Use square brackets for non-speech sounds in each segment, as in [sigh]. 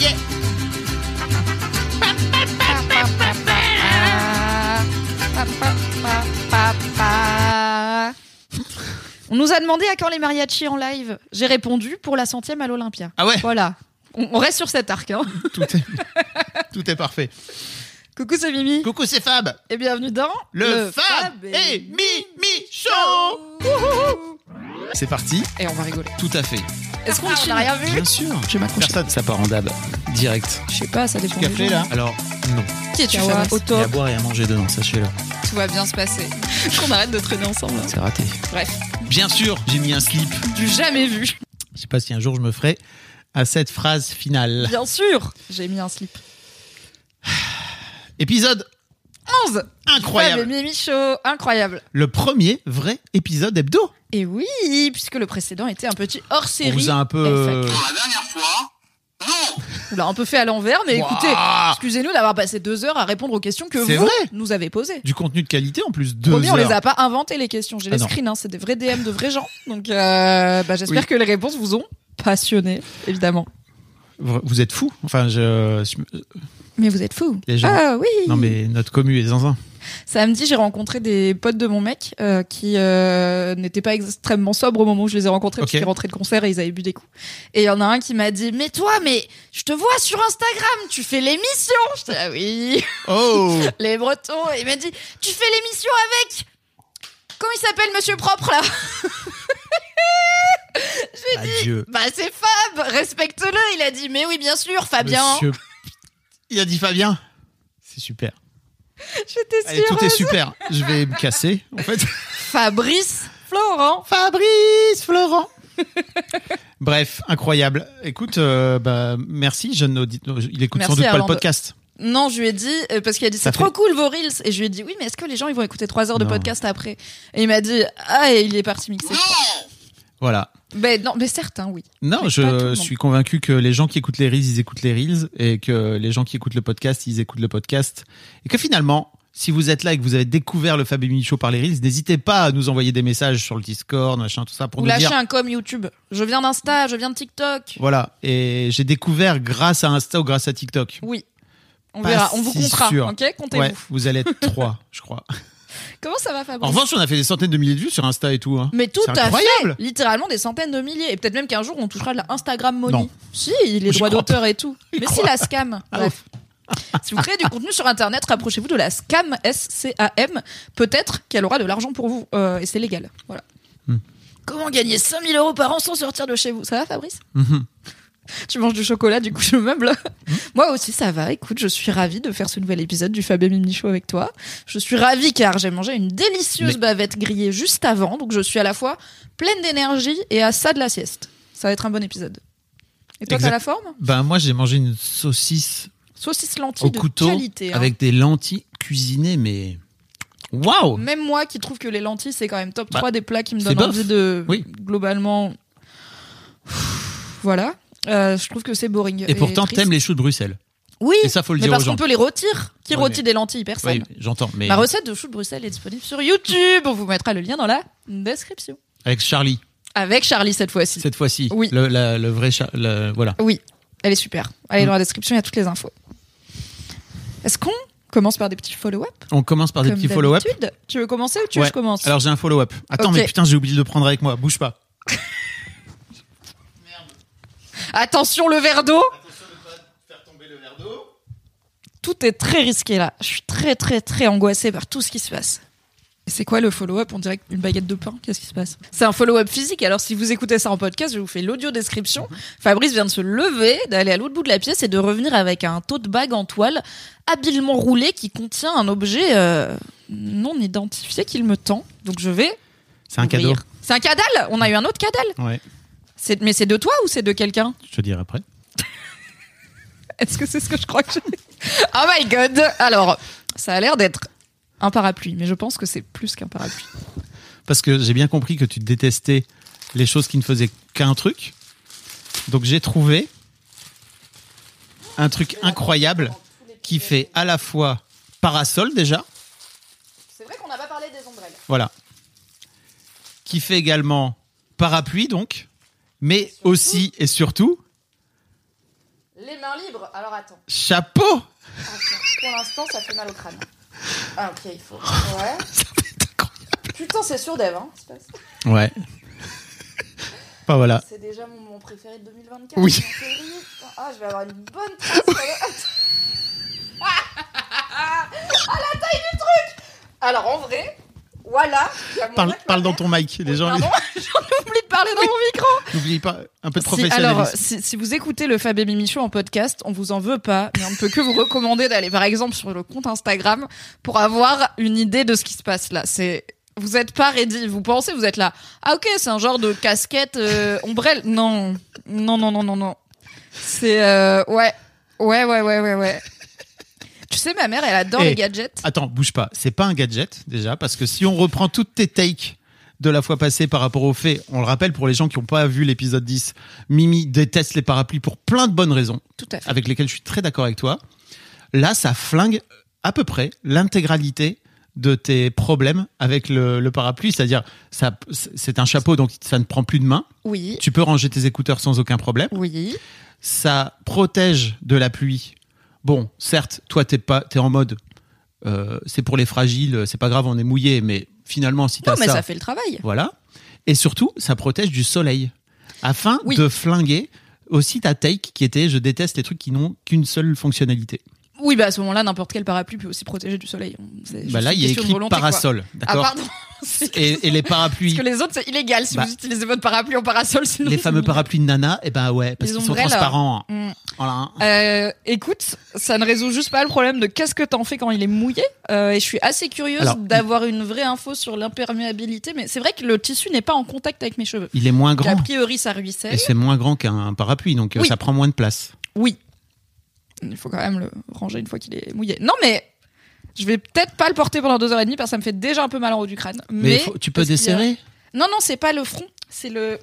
yeah. On nous a demandé à quand les mariachis en live. J'ai répondu pour la centième à l'Olympia. Ah ouais Voilà. On on reste sur cet arc. Hein. Tout est, tout est parfait. Coucou, c'est Mimi. Coucou, c'est Fab. Et bienvenue dans Le, Fab, et Mimi Show. C'est parti. Et on va rigoler. Tout à fait. Est-ce qu'on n'a rien vu Bien sûr. Je vais m'accrocher. Personne, ça part en dab. Direct. Je sais pas, ça dépend. Des café là Alors, non. Qui au Il y a à boire et à manger dedans, sachez-le. Tout va bien se passer. [laughs] Qu'on arrête de traîner ensemble. C'est raté. Bref, Bien sûr, j'ai mis un slip. du jamais vu. Je sais pas si un jour je me ferai à cette phrase finale. Bien sûr, j'ai mis un slip. Épisode 11 Fab incroyable. et Mimi Show, incroyable. Le premier vrai épisode hebdo. Et oui, puisque le précédent était un petit hors On série. vous a un peu. euh, On l'a un peu fait à l'envers, mais Ouah. écoutez, excusez-nous d'avoir passé deux heures à répondre aux questions que vous vrai. nous avez posées. du contenu de qualité en plus. Deux Promis, on les heures. a pas inventé les questions. J'ai Ah les non. screens, hein, c'est des vrais DM de vrais gens. Donc, euh, bah, j'espère Oui. que les réponses vous ont passionné, évidemment. Vous êtes fous. Enfin, je. Mais vous êtes fous. Les gens. Ah oui. Non, mais notre commu est zinzin. Samedi, j'ai rencontré des potes de mon mec euh, qui euh, n'étaient pas extrêmement sobres au moment où je les ai rencontrés parce Ok. qu'ils rentraient de concert et ils avaient bu des coups. Et il y en a un qui m'a dit "Mais toi, mais je te vois sur Instagram, tu fais l'émission." Je dis "Ah oui, Oh [laughs] les Bretons." Et il m'a dit "Tu fais l'émission avec Comment il s'appelle Monsieur Propre là? [laughs] [laughs] Adieu. Bah c'est Fab, respecte-le." Il a dit "Mais oui, bien sûr, Fabien." Monsieur- Il a dit Fabien. C'est super. J'étais Allez, sûre. tout est super. Je vais me casser, en fait. [laughs] Fabrice Florent. Fabrice Florent. Bref, incroyable. Écoute, euh, bah, merci, jeune auditeur. Il écoute Merci, sans doute pas le podcast. Non, je lui ai dit, euh, parce qu'il a dit Ça c'est trop cool vos reels. Et je lui ai dit oui, mais est-ce que les gens ils vont écouter trois heures de Non. podcast après? Et il m'a dit ah, et il est parti mixer. Voilà. Ben non, mais certains oui. Non, Mais je suis convaincu que les gens qui écoutent les reels, ils écoutent les reels, et que les gens qui écoutent le podcast, ils écoutent le podcast. Et que finalement, si vous êtes là et que vous avez découvert le Fab Show par les reels, n'hésitez pas à nous envoyer des messages sur le Discord, machin, tout ça, pour Ou nous lâcher dire. un com YouTube. Je viens d'Insta, je viens de TikTok. Voilà. Et j'ai découvert grâce à Insta ou grâce à TikTok. Oui. On Pas verra, on vous si comptera. sûr. Ok, comptez-vous. Ouais, vous allez être trois, je crois. [laughs] Comment ça va, Fabrice En revanche, on a fait des centaines de milliers de vues sur Insta et tout. Hein. mais tout à incroyable. fait, littéralement des centaines de milliers. Et peut-être même qu'un jour on touchera de la Instagram money. Non. Si, les droits d'auteur et tout. Mais si la scam. Ah Bref. si vous créez du contenu sur Internet, rapprochez-vous de la scam, S-C-A-M. Peut-être qu'elle aura de l'argent pour vous. euh, et c'est légal. Voilà. Hmm. Comment gagner 5000 euros par an sans sortir de chez vous? Ça va, Fabrice? Mhm. Tu manges du chocolat, du coup je meuble. Moi aussi ça va. Écoute, je suis ravie de faire ce nouvel épisode du Fab et Mimi Show avec toi. Je suis ravie car j'ai mangé une délicieuse Mais- bavette grillée juste avant, donc je suis à la fois pleine d'énergie et à ça de la sieste. Ça va être un bon épisode. Et toi, t'as la forme? Ben, moi, j'ai mangé une saucisse Saucisse lentille au de couteau qualité. hein. avec des lentilles cuisinées, mais. Waouh Même moi qui trouve que les lentilles c'est quand même top Bah, 3 des plats qui me donnent envie de Oui. globalement. Voilà. Euh, je trouve que c'est boring. Et pourtant, triste. t'aimes les choux de Bruxelles. Oui, Et ça, faut le mais dire parce qu'on peut les rôtir. Qui Ouais, rôtit mais- des lentilles Personne. Oui, j'entends. Mais Ma recette de choux de Bruxelles est disponible sur YouTube. On vous mettra le lien dans la description. avec Charlie, Avec Charlie cette fois-ci. cette fois-ci. Oui. Le, la- le vrai Char- le- Voilà. Oui, elle est super. Allez Mm. dans la description, il y a toutes les infos. Est-ce qu'on commence par des petits follow-up On commence par des comme petits follow-up. Tu veux commencer ou tu veux Ouais. que je commence Alors, j'ai un follow-up. Attends, mais putain, j'ai oublié de prendre avec moi. Bouge pas. [laughs] Attention le verre d'eau Attention de pas faire tomber le verre d'eau. Tout est très risqué là. Je suis très très très angoissée par tout ce qui se passe. C'est quoi le follow-up? On dirait une baguette de pain. Qu'est-ce qui se passe? C'est un follow-up physique. Alors, si vous écoutez ça en podcast, je vous fais l'audio description. Fabrice vient de se lever, d'aller à l'autre bout de la pièce et de revenir avec un tote bag en toile habilement roulé qui contient un objet euh, non identifié qu'il me tend. Donc, je vais. C'est un cadeau. C'est un cadal? On a eu un autre cadal? Ouais, Mais c'est de toi ou c'est de quelqu'un? Je te dirai après. [laughs] Est-ce que c'est ce que je crois que j'ai Oh my god Alors, ça a l'air d'être un parapluie, mais je pense que c'est plus qu'un parapluie. Parce que j'ai bien compris que tu détestais les choses qui ne faisaient qu'un truc. Donc j'ai trouvé un truc incroyable qui fait à la fois parasol déjà, C'est vrai qu'on n'a pas parlé des ombrelles. voilà, qui fait également parapluie donc, mais aussi et surtout Les mains libres. Alors attends. chapeau. Attends. Pour l'instant, ça fait mal au crâne. Ah ok, il faut. Ouais. [laughs] Putain, c'est sûr, Dave. Hein, Ouais. Bah voilà. c'est déjà mon moment préféré de 2024. Oui. Ah, je vais avoir une bonne trace. [laughs] ah, la taille du truc Alors, en vrai, voilà. Parle, dans ton mic. Les gens, Pardon, [laughs] j'en oublie de parler dans mon micro. n'oubliez pas un peu de Si, professionnalisme. alors, si, si vous écoutez le Fab et Mimi Show en podcast, on vous en veut pas, mais on ne peut que vous recommander d'aller par exemple sur le compte Instagram pour avoir une idée de ce qui se passe là. C'est vous êtes pas ready, vous pensez vous êtes là. Ah ok, c'est un genre de casquette euh, ombrelle. Non, non, non, non, non, non. C'est euh, ouais, ouais, ouais, ouais, ouais, ouais. Tu sais, ma mère, elle adore Eh, les gadgets. Attends, bouge pas. C'est pas un gadget déjà, parce que si on reprend toutes tes takes de la fois passée par rapport aux faits, on le rappelle pour les gens qui n'ont pas vu l'épisode 10, Mimi déteste les parapluies pour plein de bonnes raisons, Tout à fait. avec lesquelles je suis très d'accord avec toi. Là, ça flingue à peu près l'intégralité de tes problèmes avec le, le parapluie, c'est-à-dire ça, c'est un chapeau donc ça ne prend plus de main. Oui, Tu peux ranger tes écouteurs sans aucun problème. oui. Ça protège de la pluie. Bon, certes, toi t'es pas, t'es en mode, euh, c'est pour les fragiles, c'est pas grave, on est mouillé, mais finalement si t'as Non, mais ça, ça fait le travail. voilà. Et surtout, ça protège du soleil, afin Oui. de flinguer aussi ta take qui était, je déteste les trucs qui n'ont qu'une seule fonctionnalité. Oui, bah à ce moment-là, n'importe quel parapluie peut aussi protéger du soleil. Bah là, il y a écrit parasol, Ah d'accord. [laughs] C'est et, et les [laughs] parapluies, Parce que les autres, c'est illégal si Bah, vous utilisez votre parapluie en parasol. Sinon les fameux parapluies de Nana, et ben ouais, parce qu'ils sont transparents. Mm. Voilà. Euh, écoute, ça ne résout juste pas le problème de qu'est-ce que t'en fais quand il est mouillé. Euh, et je suis assez curieuse d'avoir une vraie info sur l'imperméabilité. Mais c'est vrai que le tissu n'est pas en contact avec mes cheveux. Il est moins Donc, a grand, priori, ça ruisselle. et c'est moins grand qu'un parapluie, donc euh, Oui. ça prend moins de place. Oui. Il faut quand même le ranger une fois qu'il est mouillé. Non, mais je vais peut-être pas le porter pendant deux heures et demie parce que ça me fait déjà un peu mal en haut du crâne. Mais, Mais, faut- tu peux a- desserrer. Non, non, c'est pas le front, c'est le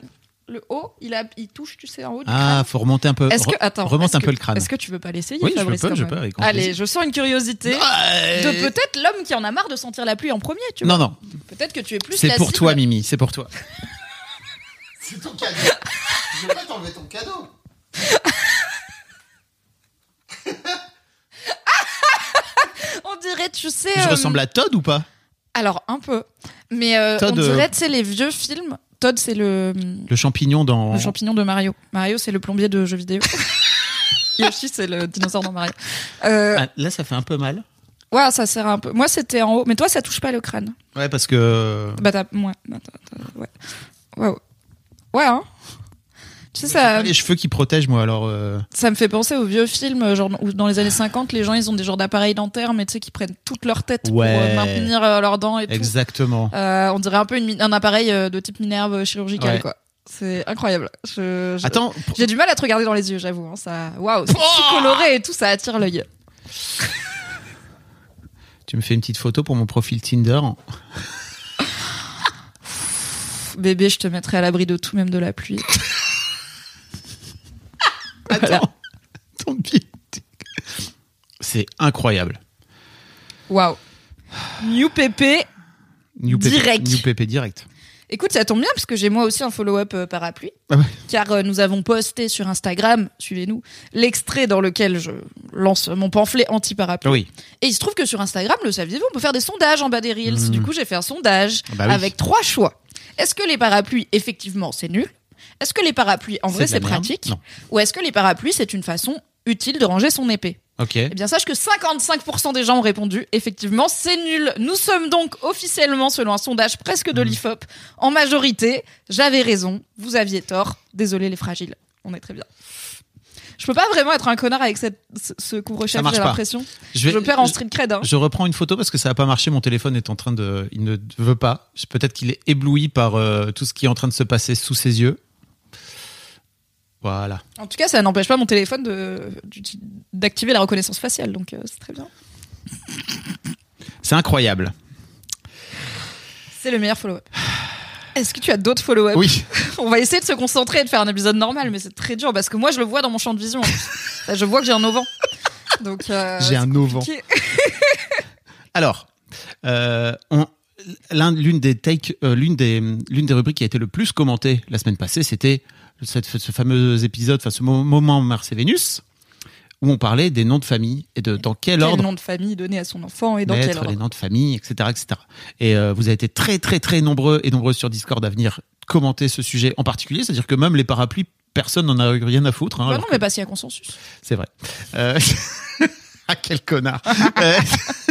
le haut. Il a, il touche, tu sais, en haut du Ah, crâne. faut remonter un peu. Est-ce que attends, remonte est-ce un que- peu le crâne. Est-ce que tu veux pas l'essayer, Oui, je peux, je peux, avec Allez, je sens une curiosité Ah, de peut-être l'homme qui en a marre de sentir la pluie en premier. Tu vois Non, non, Peut-être que tu es plus. c'est pour cible. toi, Mimi, c'est pour toi. [laughs] C'est ton cadeau. Je vais pas t'enlever ton cadeau. [laughs] [laughs] On dirait, tu sais. Je euh, ressemble à Todd ou pas? Alors un peu, mais euh, Todd, on euh, dirait, tu sais, les vieux films. Todd, c'est le Le champignon dans. Le champignon de Mario. Mario, c'est le plombier de jeux vidéo. [laughs] Yoshi, c'est le dinosaure dans Mario. Euh, Ah, là, ça fait un peu mal. ouais, ça sert un peu. Moi, c'était en haut. Mais toi, ça touche pas le crâne. Ouais, parce que. Bah, t'as. Bah, t'as- t'as- ouais. Ouais, ouais. Ouais, hein. Tu sais, ça, les cheveux qui protègent, moi, alors. euh, ça me fait penser aux vieux films, genre où dans les années 50, les gens, ils ont des genres d'appareils dentaires, mais tu sais, qui prennent toute leur tête pour Ouais. euh, maintenir euh, leurs dents et tout. Exactement. Euh, on dirait un peu une un appareil euh, de type minerve chirurgical, Ouais. quoi. C'est incroyable. Je, je- Attends, J'ai du mal à te regarder dans les yeux, j'avoue. hein, ça, waouh, c'est si coloré et tout, ça attire l'œil. [laughs] tu me fais une petite photo pour mon profil Tinder. Bébé, je te mettrai à l'abri de tout, même de la pluie. [laughs] Voilà. Attends. [laughs] Ton. C'est incroyable. Waouh. New PP Direct. New PP direct. Écoute, ça tombe bien parce que j'ai moi aussi un follow-up euh, parapluie. Ah ouais. Car euh, nous avons posté sur Instagram, suivez-nous, l'extrait dans lequel je lance mon pamphlet anti-parapluie. Oui. Et il se trouve que sur Instagram, le saviez-vous, on peut faire des sondages en bas des reels. Mhm. Du coup, j'ai fait un sondage Ah bah oui. avec trois choix. Est-ce que les parapluies, effectivement, c'est nul? Est-ce que les parapluies, en vrai, C'est pratique Non. Ou est-ce que les parapluies, c'est une façon utile de ranger son épée? Ok. Eh bien, sache que 55% des gens ont répondu. Effectivement, c'est nul. Nous sommes donc officiellement, selon un sondage presque de l'IFOP, en majorité. J'avais raison. Vous aviez tort. Désolé les fragiles. On est très bien. Je peux pas vraiment être un connard avec cette, ce, couvre-chef, j'ai l'impression. Je, Je perds en street cred. Hein. Je reprends une photo parce que ça va pas marcher. Mon téléphone est en train de, il ne veut pas. Peut-être qu'il est ébloui par euh, tout ce qui est en train de se passer sous ses yeux. Voilà. En tout cas, ça n'empêche pas mon téléphone d'activer la reconnaissance faciale, donc euh, c'est très bien. C'est incroyable. C'est le meilleur follow-up. Est-ce que tu as d'autres follow-up? Oui. [laughs] On va essayer de se concentrer et de faire un épisode normal, mais c'est très dur parce que moi, je le vois dans mon champ de vision. je vois que j'ai un auvent. Donc, euh, [laughs] J'ai un auvent. [laughs] Alors, euh, on- l'un- l'une des take, euh, l'une des, l'une des rubriques qui a été le plus commentée la semaine passée, c'était cette- ce fameux épisode, enfin ce mo- moment Mars et Vénus, où on parlait des noms de famille et de dans quel, Quel ordre nom de famille donné à son enfant et dans quel ordre les noms de famille, etc., etc. Et euh, vous avez été très, très, très nombreux et nombreuses sur Discord à venir commenter ce sujet en particulier. C'est-à-dire que même les parapluies, personne n'en a eu rien à foutre. hein, Bah non, mais pas s'il y a consensus. C'est vrai. Euh... [laughs] ah, quel connard. [laughs]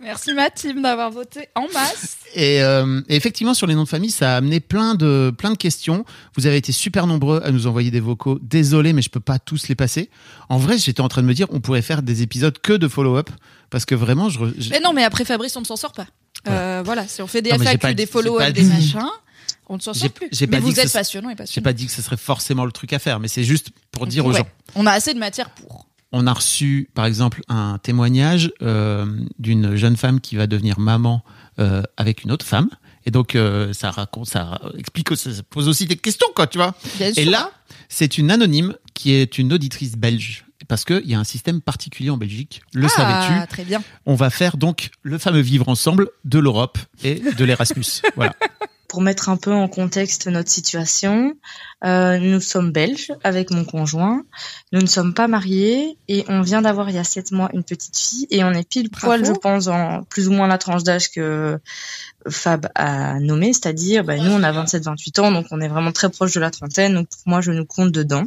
Merci ma team d'avoir voté en masse. Et, euh, et effectivement, sur les noms de famille, ça a amené plein de, plein de questions. Vous avez été super nombreux à nous envoyer des vocaux. Désolé, mais je peux pas tous les passer. En vrai, j'étais en train de me dire, on pourrait faire des épisodes que de follow-up. Parce que vraiment, je, re- Mais non, mais après Fabrice, on ne s'en sort pas. Euh, voilà, si on fait des Non, j'ai FAQ, pas des j'ai follow-up, des machins, on ne s'en J'ai- sort plus. j'ai Mais vous êtes passionnant et j'ai passionnant. pas dit que ce serait forcément le truc à faire, mais c'est juste pour dire aux gens. On a assez de matière pour. On a reçu, par exemple, un témoignage euh, d'une jeune femme qui va devenir maman euh, avec une autre femme. Et donc, euh, ça raconte, ça explique, ça pose aussi des questions, quoi, tu vois. Bien Et sûr. là, c'est une anonyme qui est une auditrice belge. Parce qu'il y a un système particulier en Belgique. Le ah, savais-tu? très bien. On va faire donc le fameux vivre ensemble de l'Europe et de l'Erasmus. [laughs] voilà. Pour mettre un peu en contexte notre situation, euh, nous sommes belges avec mon conjoint. Nous ne sommes pas mariés et on vient d'avoir il y a sept mois une petite fille et on est pile Bravo. poil, je pense, en plus ou moins la tranche d'âge que Fab a nommé, c'est-à-dire, bah, nous on a 27-28 ans, donc on est vraiment très proche de la trentaine. Donc pour moi, je nous compte dedans.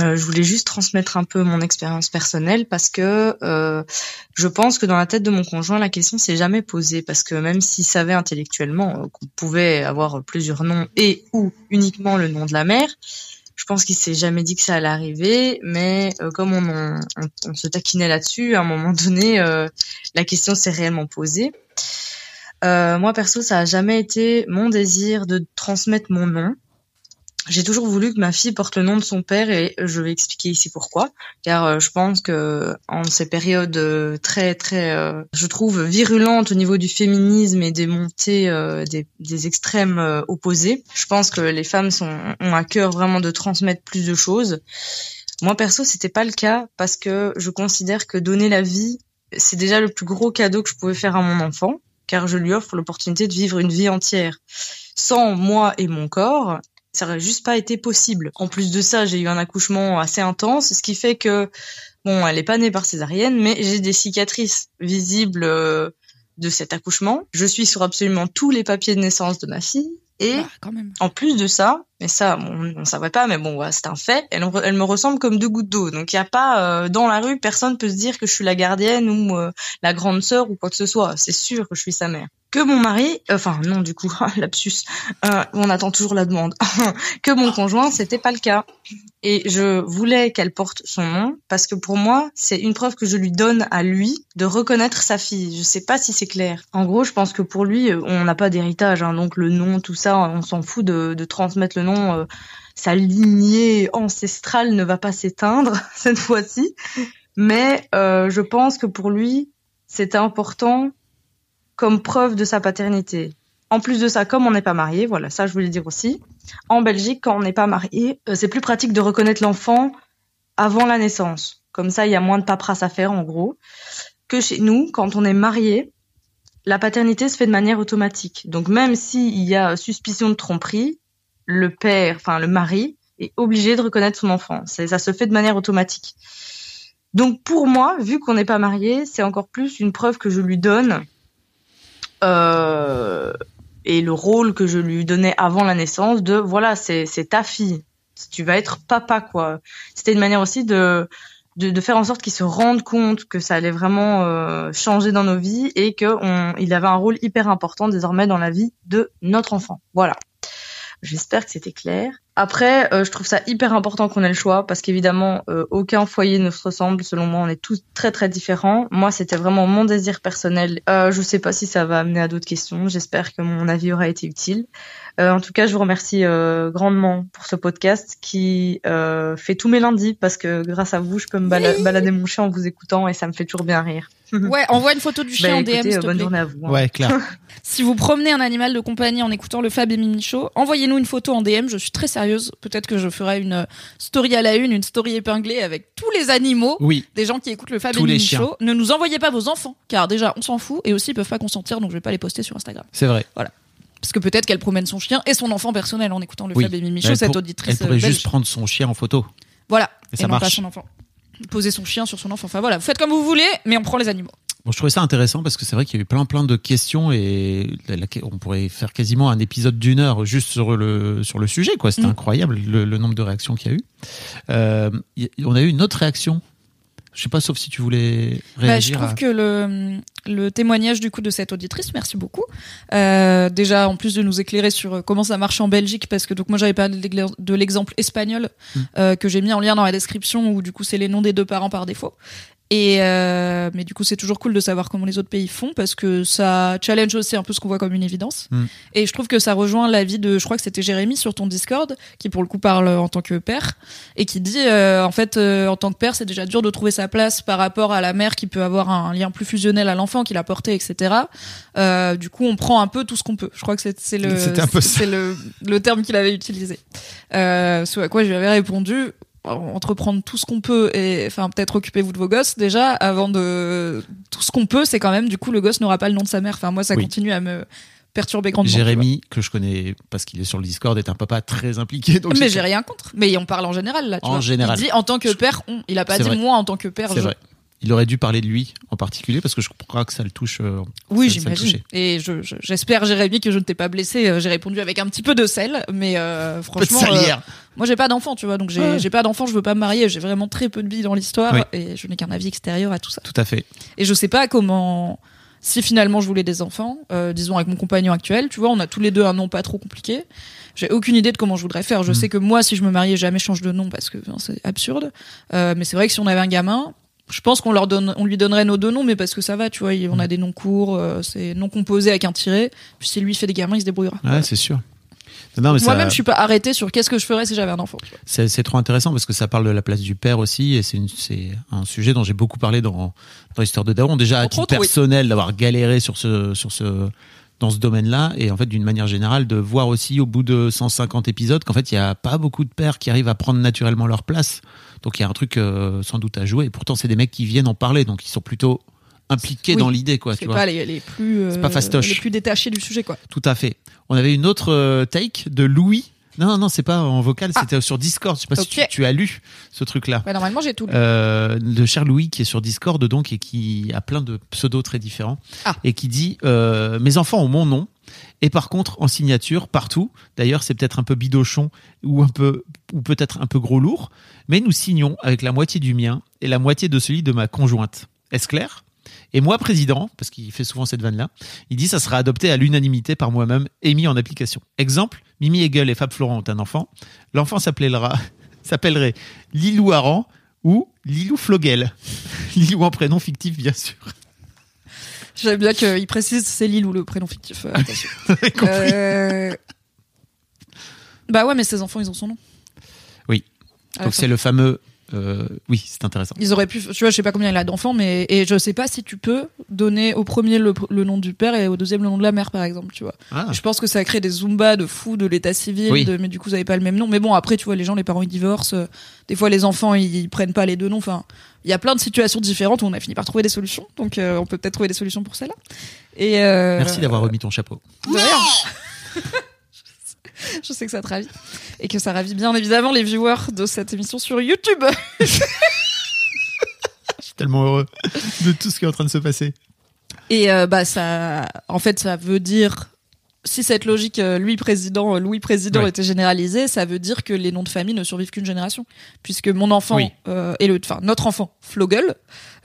Euh, je voulais juste transmettre un peu mon expérience personnelle parce que euh, je pense que dans la tête de mon conjoint, la question s'est jamais posée parce que même s'il savait intellectuellement euh, qu'on pouvait avoir plusieurs noms et ou uniquement le nom de la mère, je pense qu'il s'est jamais dit que ça allait arriver. Mais comme on, on, on- se taquinait là-dessus, à un moment donné, la question s'est réellement posée. Moi perso, ça a jamais été mon désir de transmettre mon nom. J'ai toujours voulu que ma fille porte le nom de son père et je vais expliquer ici pourquoi. Car euh, je pense que en ces périodes euh, très très, euh, je trouve virulentes au niveau du féminisme et des montées des, extrêmes opposés, je pense que les femmes ont à cœur vraiment de transmettre plus de choses. Moi perso, c'était pas le cas parce que je considère que donner la vie, c'est déjà le plus gros cadeau que je pouvais faire à mon enfant, car je lui offre l'opportunité de vivre une vie entière. Sans moi et mon corps, ça aurait juste pas été possible. En plus de ça, j'ai eu un accouchement assez intense, ce qui fait que bon, elle est pas née par césarienne, mais j'ai des cicatrices visibles euh, de cet accouchement. Je suis sur absolument tous les papiers de naissance de ma fille et quand même. en plus de ça, mais ça, on ne savait pas, mais bon, c'est un fait. Elle, elle me ressemble comme deux gouttes d'eau. Donc il y a pas euh, dans la rue, personne peut se dire que je suis la gardienne ou euh, la grande sœur ou quoi que ce soit. C'est sûr que je suis sa mère. Que mon mari, enfin non du coup, [laughs] lapsus, euh, on attend toujours la demande. [laughs] que mon conjoint, c'était pas le cas. Et je voulais qu'elle porte son nom parce que pour moi, c'est une preuve que je lui donne à lui de reconnaître sa fille. Je sais pas si c'est clair. En gros, je pense que pour lui, euh, on n'a pas d'héritage, hein, donc le nom, tout ça, on s'en fout de, de transmettre le nom. euh, sa lignée ancestrale ne va pas s'éteindre [laughs] cette fois-ci. Mais euh, je pense que pour lui, c'était important comme preuve de sa paternité. En plus de ça, comme on n'est pas marié, voilà, ça je voulais dire aussi. En Belgique, quand on n'est pas marié, euh, c'est plus pratique de reconnaître l'enfant avant la naissance. Comme ça, il y a moins de paperasse à faire, en gros. Que chez nous, quand on est marié, la paternité se fait de manière automatique. Donc même s'il y a suspicion de tromperie, le père, enfin le mari, est obligé de reconnaître son enfant. Ça se fait de manière automatique. Donc pour moi, vu qu'on n'est pas marié, c'est encore plus une preuve que je lui donne euh, et le rôle que je lui donnais avant la naissance de voilà, c'est c'est ta fille. Tu vas être papa, quoi. C'était une manière aussi de de, de faire en sorte qu'ils se rendent compte que ça allait vraiment euh, changer dans nos vies et que on, il avait un rôle hyper important désormais dans la vie de notre enfant. Voilà. J'espère que c'était clair. Après, euh, je trouve ça hyper important qu'on ait le choix parce qu'évidemment, euh, aucun foyer ne se ressemble. Selon moi, on est tous très très différents. Moi, c'était vraiment mon désir personnel. Euh, je sais pas si ça va amener à d'autres questions. J'espère que mon avis aura été utile. Euh, en tout cas, je vous remercie euh, grandement pour ce podcast qui euh, fait tous mes lundis parce que grâce à vous, je peux me bala- balader mon chien en vous écoutant et ça me fait toujours bien rire. [laughs] Ouais, envoie une photo du chien Bah, en DM, écoutez, s'il te bonne plaît. journée à vous. hein. Ouais, clair. [laughs] Si vous promenez un animal de compagnie en écoutant le Fab et Mimi Show, envoyez-nous une photo en DM. Je suis très sérieuse. Peut-être que je ferai une story à la une, une story épinglée avec tous les animaux Oui. des gens qui écoutent le Fab Tous et Mimi chiens. Show. Ne nous envoyez pas vos enfants, car déjà on s'en fout et aussi ils peuvent pas consentir, donc je vais pas les poster sur Instagram. C'est vrai. Parce que peut-être qu'elle promène son chien et son enfant personnel en écoutant le Oui. Fab et Mimi Show, cette auditrice Elle pourrait euh, belge. juste prendre son chien en photo. Voilà, Et et, ça non pas marche. son enfant. Poser son chien sur son enfant. Enfin voilà, vous faites comme vous voulez, mais on prend les animaux. Bon, je trouvais ça intéressant parce que c'est vrai qu'il y a eu plein plein de questions et on pourrait faire quasiment un épisode d'une heure juste sur le sur le sujet quoi. C'était Mm. incroyable le, le nombre de réactions qu'il y a eu. Euh, on a eu une autre réaction. Je sais pas, sauf si tu voulais Bah, je réagir. trouve à- que le, le témoignage du coup de cette auditrice, merci beaucoup. Euh, déjà, en plus de nous éclairer sur euh, comment ça marche en Belgique, parce que donc moi j'avais pas de l'ex- de l'exemple espagnol Mm. euh, que j'ai mis en lien dans la description, où du coup c'est les noms des deux parents par défaut. Et euh, mais du coup c'est toujours cool de savoir comment les autres pays font parce que ça challenge aussi un peu ce qu'on voit comme une évidence. Mm. Et je trouve que ça rejoint l'avis de, je crois que c'était Jérémy sur ton Discord qui pour le coup parle en tant que père et qui dit euh, en fait euh, en tant que père c'est déjà dur de trouver sa place par rapport à la mère qui peut avoir un lien plus fusionnel à l'enfant qui l'a porté etc euh, du coup on prend un peu tout ce qu'on peut je crois que c'est le c'est le, le terme qu'il avait utilisé euh, ce à quoi je lui avais répondu entreprendre tout ce qu'on peut et enfin peut-être occupez-vous de vos gosses déjà avant de tout ce qu'on peut c'est quand même du coup le gosse n'aura pas le nom de sa mère enfin moi ça Oui. continue à me perturber grandement. Jérémy, que je connais parce qu'il est sur le Discord, est un papa très impliqué. Donc mais j'ai rien contre. Mais on parle en général là. Tu En vois. général. Il dit en tant que père, on. Il a pas dit vrai. moi en tant que père. C'est je. vrai. Il aurait dû parler de lui en particulier parce que je crois que ça le touche. euh, Oui, j'imagine. Et je- je- j'espère, Jérémy, que je ne t'ai pas blessé. Euh, J'ai répondu avec un petit peu de sel, mais euh, Peu de franchement, euh, moi j'ai pas d'enfant, tu vois, donc j'ai Ouais. pas d'enfant, je veux pas me marier. J'ai vraiment très peu de billes dans l'histoire Oui. et je n'ai qu'un avis extérieur à tout ça. Tout à fait. Et je sais pas comment. Si finalement je voulais des enfants, euh, disons avec mon compagnon actuel, tu vois, on a tous les deux un nom pas trop compliqué. J'ai aucune idée de comment je voudrais faire. Je Mm. sais que moi, si je me mariais, jamais je change de nom parce que enfin, c'est absurde. Euh, mais c'est vrai que si on avait un gamin, je pense qu'on leur donne, on lui donnerait nos deux noms, mais parce que ça va, tu vois, on a des noms courts, euh, c'est non composé avec un tiret. Puis si lui fait des gamins, il se débrouillera. Ouais, c'est sûr. Mais ça- Moi-même, je suis pas arrêtée sur qu'est-ce que je ferais si j'avais un enfant. C'est trop intéressant parce que ça parle de la place du père aussi et c'est un sujet dont j'ai beaucoup parlé dans, dans l'histoire de Daron. Déjà à titre autres, oui. personnel d'avoir galéré sur ce sur ce dans ce domaine-là et en fait d'une manière générale de voir aussi au bout de 150 épisodes qu'en fait il y a pas beaucoup de pères qui arrivent à prendre naturellement leur place. Donc il y a un truc euh, sans doute à jouer et pourtant c'est des mecs qui viennent en parler donc ils sont plutôt impliqués Oui. dans l'idée quoi, C'est pas les, les plus, euh, C'est pas fastoche. les plus détachés du sujet, quoi. Tout à fait. On avait une autre euh, take de Louis. Non, non, non, c'est pas en vocal, Ah. c'était sur Discord. Je sais pas si tu, tu as lu ce truc-là. Ouais, normalement, j'ai tout lu. Euh, le cher Louis qui est sur Discord donc et qui a plein de pseudos très différents Ah. et qui dit euh, mes enfants ont mon nom et par contre en signature partout d'ailleurs c'est peut-être un peu bidochon ou un peu ou peut-être un peu gros lourd mais nous signons avec la moitié du mien et la moitié de celui de ma conjointe est-ce clair? Et moi président parce qu'il fait souvent cette vanne là il dit ça sera adopté à l'unanimité par moi-même et mis en application exemple Mimi Hegel et Fab Florent ont un enfant l'enfant s'appellera [laughs] s'appellerait Lilou Aran ou Lilou Flogel. [laughs] Lilou en prénom fictif, bien sûr. J'aime bien qu'il précise c'est Lille ou le prénom fictif. euh, attention. [laughs] Compris. Euh, Bah ouais, mais ses enfants, ils ont son nom. Oui. À la Donc c'est le fameux. Euh, oui, c'est intéressant. Ils auraient pu, tu vois, je sais pas combien il a d'enfants, mais et je sais pas si tu peux donner au premier le, le nom du père et au deuxième le nom de la mère, par exemple, tu vois. Ah, Je pense que ça crée des zumba de fous de l'état civil, Oui. de, mais du coup, vous avez pas le même nom. Mais bon, après, tu vois, les gens, les parents, ils divorcent. euh, Des fois, les enfants, ils prennent pas les deux noms. Enfin, il y a plein de situations différentes où on a fini par trouver des solutions. Donc, euh, on peut peut-être trouver des solutions pour celle-là. Et euh, Merci d'avoir remis ton chapeau. de rien. [laughs] [laughs] Je sais que ça te ravit. Et que ça ravit bien évidemment les viewers de cette émission sur YouTube. [laughs] Je suis tellement heureux de tout ce qui est en train de se passer. Et euh, bah ça, en fait, ça veut dire si cette logique euh, Louis président, euh, Louis président Ouais. était généralisée, ça veut dire que les noms de famille ne survivent qu'une génération, puisque mon enfant Oui. euh, et le, enfin notre enfant Flogel,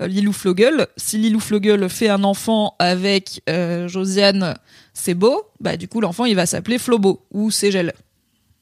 euh, Lilou Flogel, si Lilou Flogel fait un enfant avec euh, Josiane Sebo, bah du coup l'enfant il va s'appeler Flobo ou Ségel.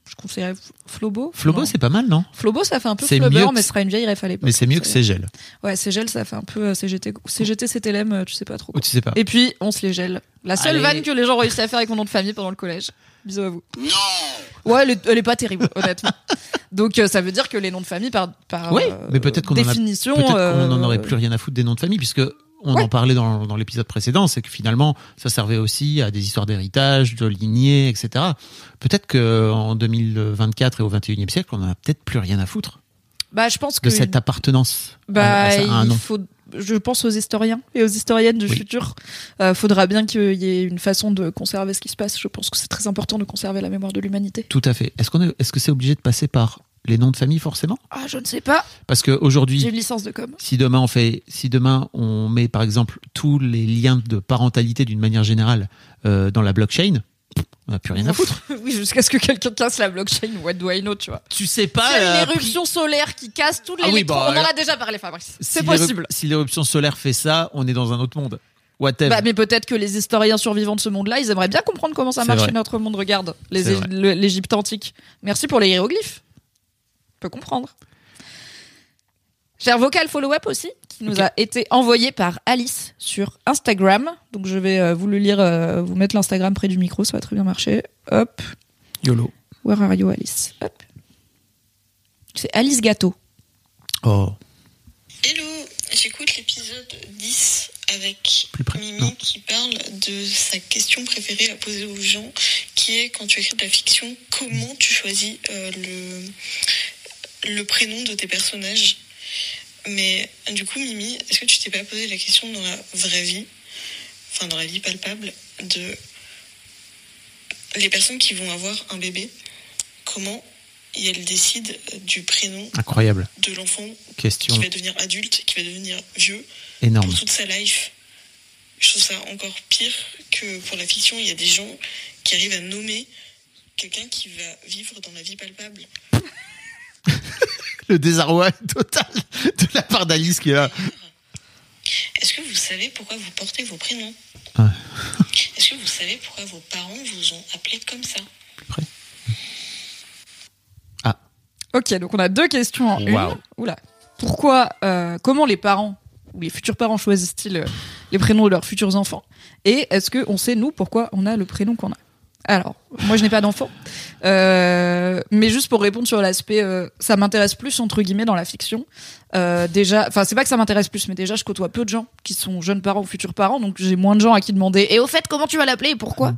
Je conseillerais Flobo? Flobo, c'est pas mal, non? Flobo, ça fait un peu C'est que mais ce sera une vieille ref à l'époque. Mais c'est mieux que Ségel. Ouais, Ségel, ça fait un peu euh, CGT. CGT, CTLM, euh, tu sais pas trop. Ou tu sais pas. Et puis, on se les gèle. La seule Allez. vanne que les gens réussissent à faire avec mon nom de famille pendant le collège. Bisous à vous. Non Ouais, elle est, elle est pas terrible, honnêtement. [laughs] Donc, euh, ça veut dire que les noms de famille, par, par Oui, euh, mais peut-être qu'on en a- définition. Peut-être qu'on n'en aurait plus rien à foutre des noms de famille, puisque on Ouais. en parlait dans, dans l'épisode précédent, c'est que finalement, ça servait aussi à des histoires d'héritage, de lignée, etc. Peut-être qu'en 2024 et au 21e siècle, on en a peut-être plus rien à foutre Bah, je pense que. de cette appartenance Bah, à, ça- à un il nom. faut. Je pense aux historiens et aux historiennes du Oui. futur. Euh, faudra bien qu'il y ait une façon de conserver ce qui se passe. Je pense que c'est très important de conserver la mémoire de l'humanité. Tout à fait. Est-ce qu'on est, est-ce que c'est obligé de passer par les noms de famille forcément Ah, je ne sais pas. Parce J'ai qu'aujourd'hui, une licence de com. si demain on fait, si demain on met par exemple tous les liens de parentalité d'une manière générale euh, dans la blockchain, on n'a plus rien à foutre. [laughs] oui, jusqu'à ce que quelqu'un casse la blockchain. What do I know, tu vois. Tu sais pas. Y a euh, une éruption solaire qui casse tous les Ah oui, bah, on en a déjà parlé, Fabrice. C'est possible. Si l'éruption solaire fait ça, on est dans un autre monde. Bah, mais peut-être que les historiens survivants de ce monde-là, ils aimeraient bien comprendre comment ça marche notre monde. Regarde, l'Égypte antique. Merci pour les hiéroglyphes. Peut comprendre. J'ai un vocal follow-up aussi qui nous a été envoyé par Alice sur Instagram. Donc je vais euh, vous le lire, euh, vous mettre l'Instagram près du micro, ça va très bien marcher. Hop. YOLO. Where are you, Alice? Hop. C'est Alice Gâteau. Oh. Hello, j'écoute l'épisode 10 avec Plus près, Mimi non. qui parle de sa question préférée à poser aux gens, qui est quand tu écris de la fiction, comment tu choisis euh, le, le prénom de tes personnages. Mais du coup, Mimi, est-ce que tu t'es pas posé la question dans la vraie vie, enfin dans la vie palpable, de les personnes qui vont avoir un bébé, comment elles décident du prénom Incroyable. de l'enfant qui va devenir adulte, qui va devenir vieux énorme. pour toute sa life? Je trouve ça encore pire que pour la fiction. Il y a des gens qui arrivent à nommer quelqu'un qui va vivre dans la vie palpable. [laughs] Le désarroi total de la part d'Alice qui est là. Est-ce que vous savez pourquoi vous portez vos prénoms Ouais. [laughs] Est-ce que vous savez pourquoi vos parents vous ont appelé comme ça Plus près. Ok, donc on a deux questions en Waouh. une. Oula. Pourquoi, euh, comment les parents ou les futurs parents choisissent-ils euh, les prénoms de leurs futurs enfants? Et est-ce que on sait nous pourquoi on a le prénom qu'on a? Alors, moi je n'ai pas d'enfant, Euh, mais juste pour répondre sur l'aspect, euh, ça m'intéresse plus entre guillemets dans la fiction. Euh, déjà, enfin c'est pas que ça m'intéresse plus, mais déjà je côtoie peu de gens qui sont jeunes parents ou futurs parents, donc j'ai moins de gens à qui demander. Et au fait, comment tu vas l'appeler et pourquoi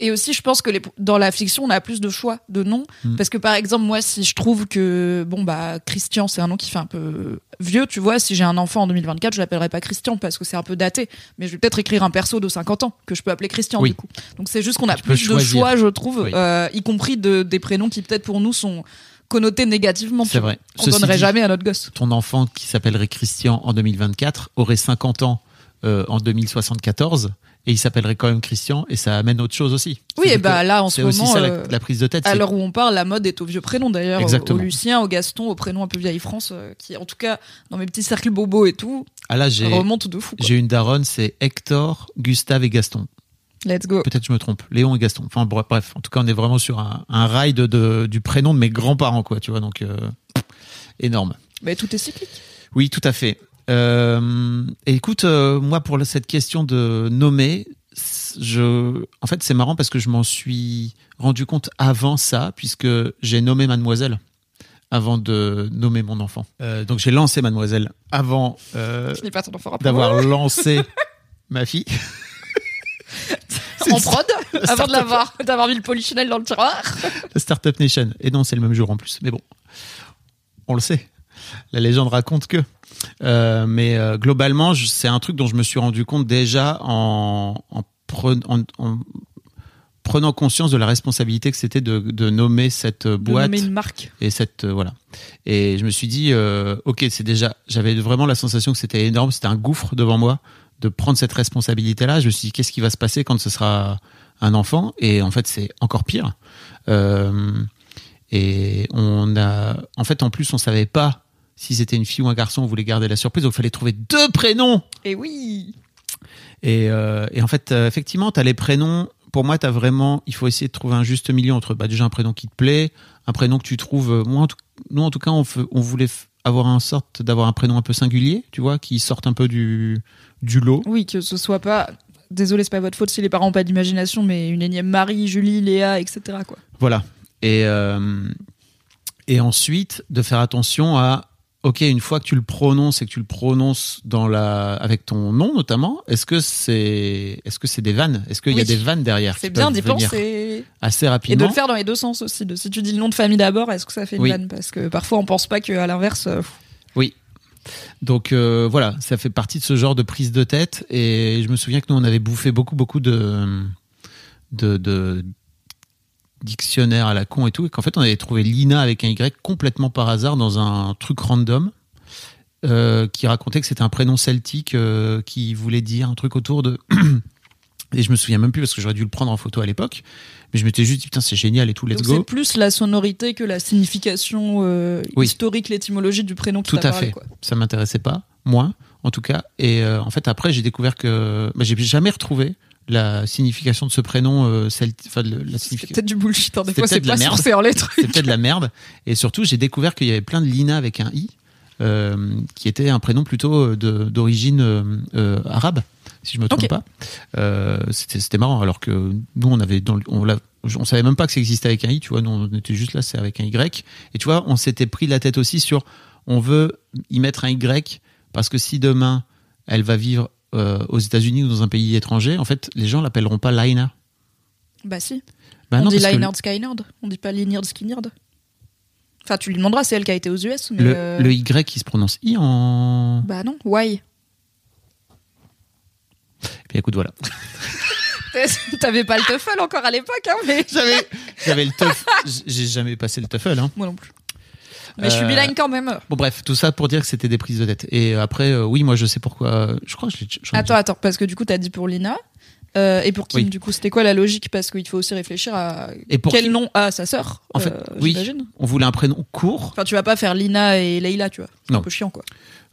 Et aussi, je pense que les, dans la fiction, on a plus de choix de noms. Mm. Parce que par exemple, moi, si je trouve que, bon, bah, Christian, c'est un nom qui fait un peu vieux, tu vois, si j'ai un enfant en 2024, je l'appellerai pas Christian parce que c'est un peu daté. Mais je vais peut-être écrire un perso de 50 ans que je peux appeler Christian, Oui. du coup. Donc c'est juste qu'on a Tu plus de choix, je trouve, Oui. euh, y compris de, des prénoms qui peut-être pour nous sont connotés négativement. C'est vrai. On Ceci donnerait dit, jamais à notre gosse. Ton enfant qui s'appellerait Christian en 2024 aurait 50 ans euh, en 2074 et il s'appellerait quand même Christian et ça amène autre chose aussi. Oui, et bah là, en ce aussi moment, ça la, euh, la prise de tête. À l'heure où on parle, la mode est au vieux prénom d'ailleurs, au, Lucien, au Gaston, au prénom un peu vieille France, euh, qui en tout cas dans mes petits cercles bobos et tout, Ah là, remonte de fou. j'ai une daronne, c'est Hector, Gustave et Gaston. Let's go. Peut-être je me trompe. Léon et Gaston. Enfin bref, en tout cas, on est vraiment sur un, un rail de, de- du prénom de mes grands-parents, quoi. Tu vois, donc euh, énorme. Mais tout est cyclique. Oui, tout à fait. Euh, et écoute, euh, moi pour cette question de nommer, je, en fait, c'est marrant parce que je m'en suis rendu compte avant ça, puisque j'ai nommé Mademoiselle avant de nommer mon enfant. Euh, donc j'ai lancé Mademoiselle avant euh, d'avoir lancé [laughs] ma fille. En prod avant de l'avoir, d'avoir mis le polichinelle dans le tiroir. la Startup Nation. Et non, c'est le même jour en plus. Mais bon, on le sait. La légende raconte que. Euh, mais euh, globalement, c'est un truc dont je me suis rendu compte déjà en, en, pren- en- en prenant conscience de la responsabilité que c'était de, de nommer cette De boîte nommer une marque. et cette euh, voilà. Et je me suis dit, euh, ok, c'est déjà. J'avais vraiment la sensation que c'était énorme, c'était un gouffre devant moi de prendre cette responsabilité-là. Je me suis dit, qu'est-ce qui va se passer quand ce sera un enfant? Et en fait c'est encore pire. Euh, et on a, en fait, en plus, on savait pas si c'était une fille ou un garçon. On voulait garder la surprise, donc il fallait trouver deux prénoms. Et oui. Et, euh, et en fait, euh, effectivement, tu as les prénoms. Pour moi, tu as vraiment, il faut essayer de trouver un juste milieu entre bah, déjà un prénom qui te plaît, un prénom que tu trouves. Moi, en tout, nous, en tout cas, on, voulait avoir un sorte d'avoir un prénom un peu singulier, tu vois, qui sorte un peu du, du lot. Oui, que ce soit pas. Désolé, c'est pas votre faute si les parents ont pas d'imagination, mais une énième Marie, Julie, Léa, etc. Quoi. Voilà. Et, euh, et ensuite, de faire attention à, ok, une fois que tu le prononces et que tu le prononces dans la, avec ton nom notamment, est-ce que c'est, est-ce que c'est des vannes? Est-ce qu'il y a des vannes derrière C'est bien d'y penser. assez Et de rapidement? le faire dans les deux sens aussi. De, si tu dis le nom de famille d'abord, est-ce que ça fait une Oui. vanne? Parce que parfois on pense pas qu'à l'inverse. euh, Oui. Donc euh, voilà, ça fait partie de ce genre de prise de tête. Et je me souviens que nous, on avait bouffé beaucoup, beaucoup de, dictionnaires à la con et tout. Et qu'en fait, on avait trouvé Lina avec un Y complètement par hasard dans un truc random. euh, qui racontait que c'était un prénom celtique euh, qui voulait dire un truc autour de. [clears throat] et je me souviens même plus parce que j'aurais dû le prendre en photo à l'époque. Mais je m'étais juste dit, putain, c'est génial et tout, let's donc go. c'est plus la sonorité que la signification euh, Oui. historique, l'étymologie du prénom qui Tout à parlé, fait. quoi. Ça m'intéressait pas, moi, en tout cas. Et euh, en fait, après, j'ai découvert que bah, j'ai jamais retrouvé la signification de ce prénom euh, celti- enfin, le- la signification. peut-être du bullshit. hein. Des fois, c'est pas merde. sourcé en les C'est peut-être de la merde. Et surtout, j'ai découvert qu'il y avait plein de Lina avec un i, euh, qui était un prénom plutôt d'origine arabe, si je me trompe pas. Euh, C'était marrant, alors que nous, on avait dans le- on, l'a- on savait même pas que ça existait avec un i, tu vois. Nous, on était juste là, c'est avec un y. Et tu vois, on s'était pris la tête aussi sur, on veut y mettre un y parce que si demain elle va vivre euh, aux États-Unis ou dans un pays étranger, en fait, les gens l'appelleront pas Lina. Bah si. Bah on non, dit parce que Skynyrd. On dit pas Lynyrd Skynyrd. Enfin, tu lui demanderas, c'est elle qui a été aux US. Mais le, euh, le y qui se prononce i en. Bah non, why Puis écoute, voilà. [laughs] T'avais pas le TOEFL encore à l'époque, hein, mais J'avais, j'avais le TOEFL. [laughs] J'ai jamais passé le TOEFL. Hein. moi non plus. Mais je suis Euh, bilingue quand même. Bon, bref, tout ça pour dire que c'était des prises de tête. Et après, euh, oui, moi, je sais pourquoi. Je crois que je l'ai. Attends, attends, parce que du coup, t'as dit pour Lina. Euh, et pour Kim, Oui. du coup, c'était quoi la logique? Parce qu'il faut aussi réfléchir à Et pour quel Kim- nom a sa sœur. En fait, euh, oui. On voulait un prénom court. Enfin, tu vas pas faire Lina et Leïla, tu vois. C'est un peu chiant, quoi.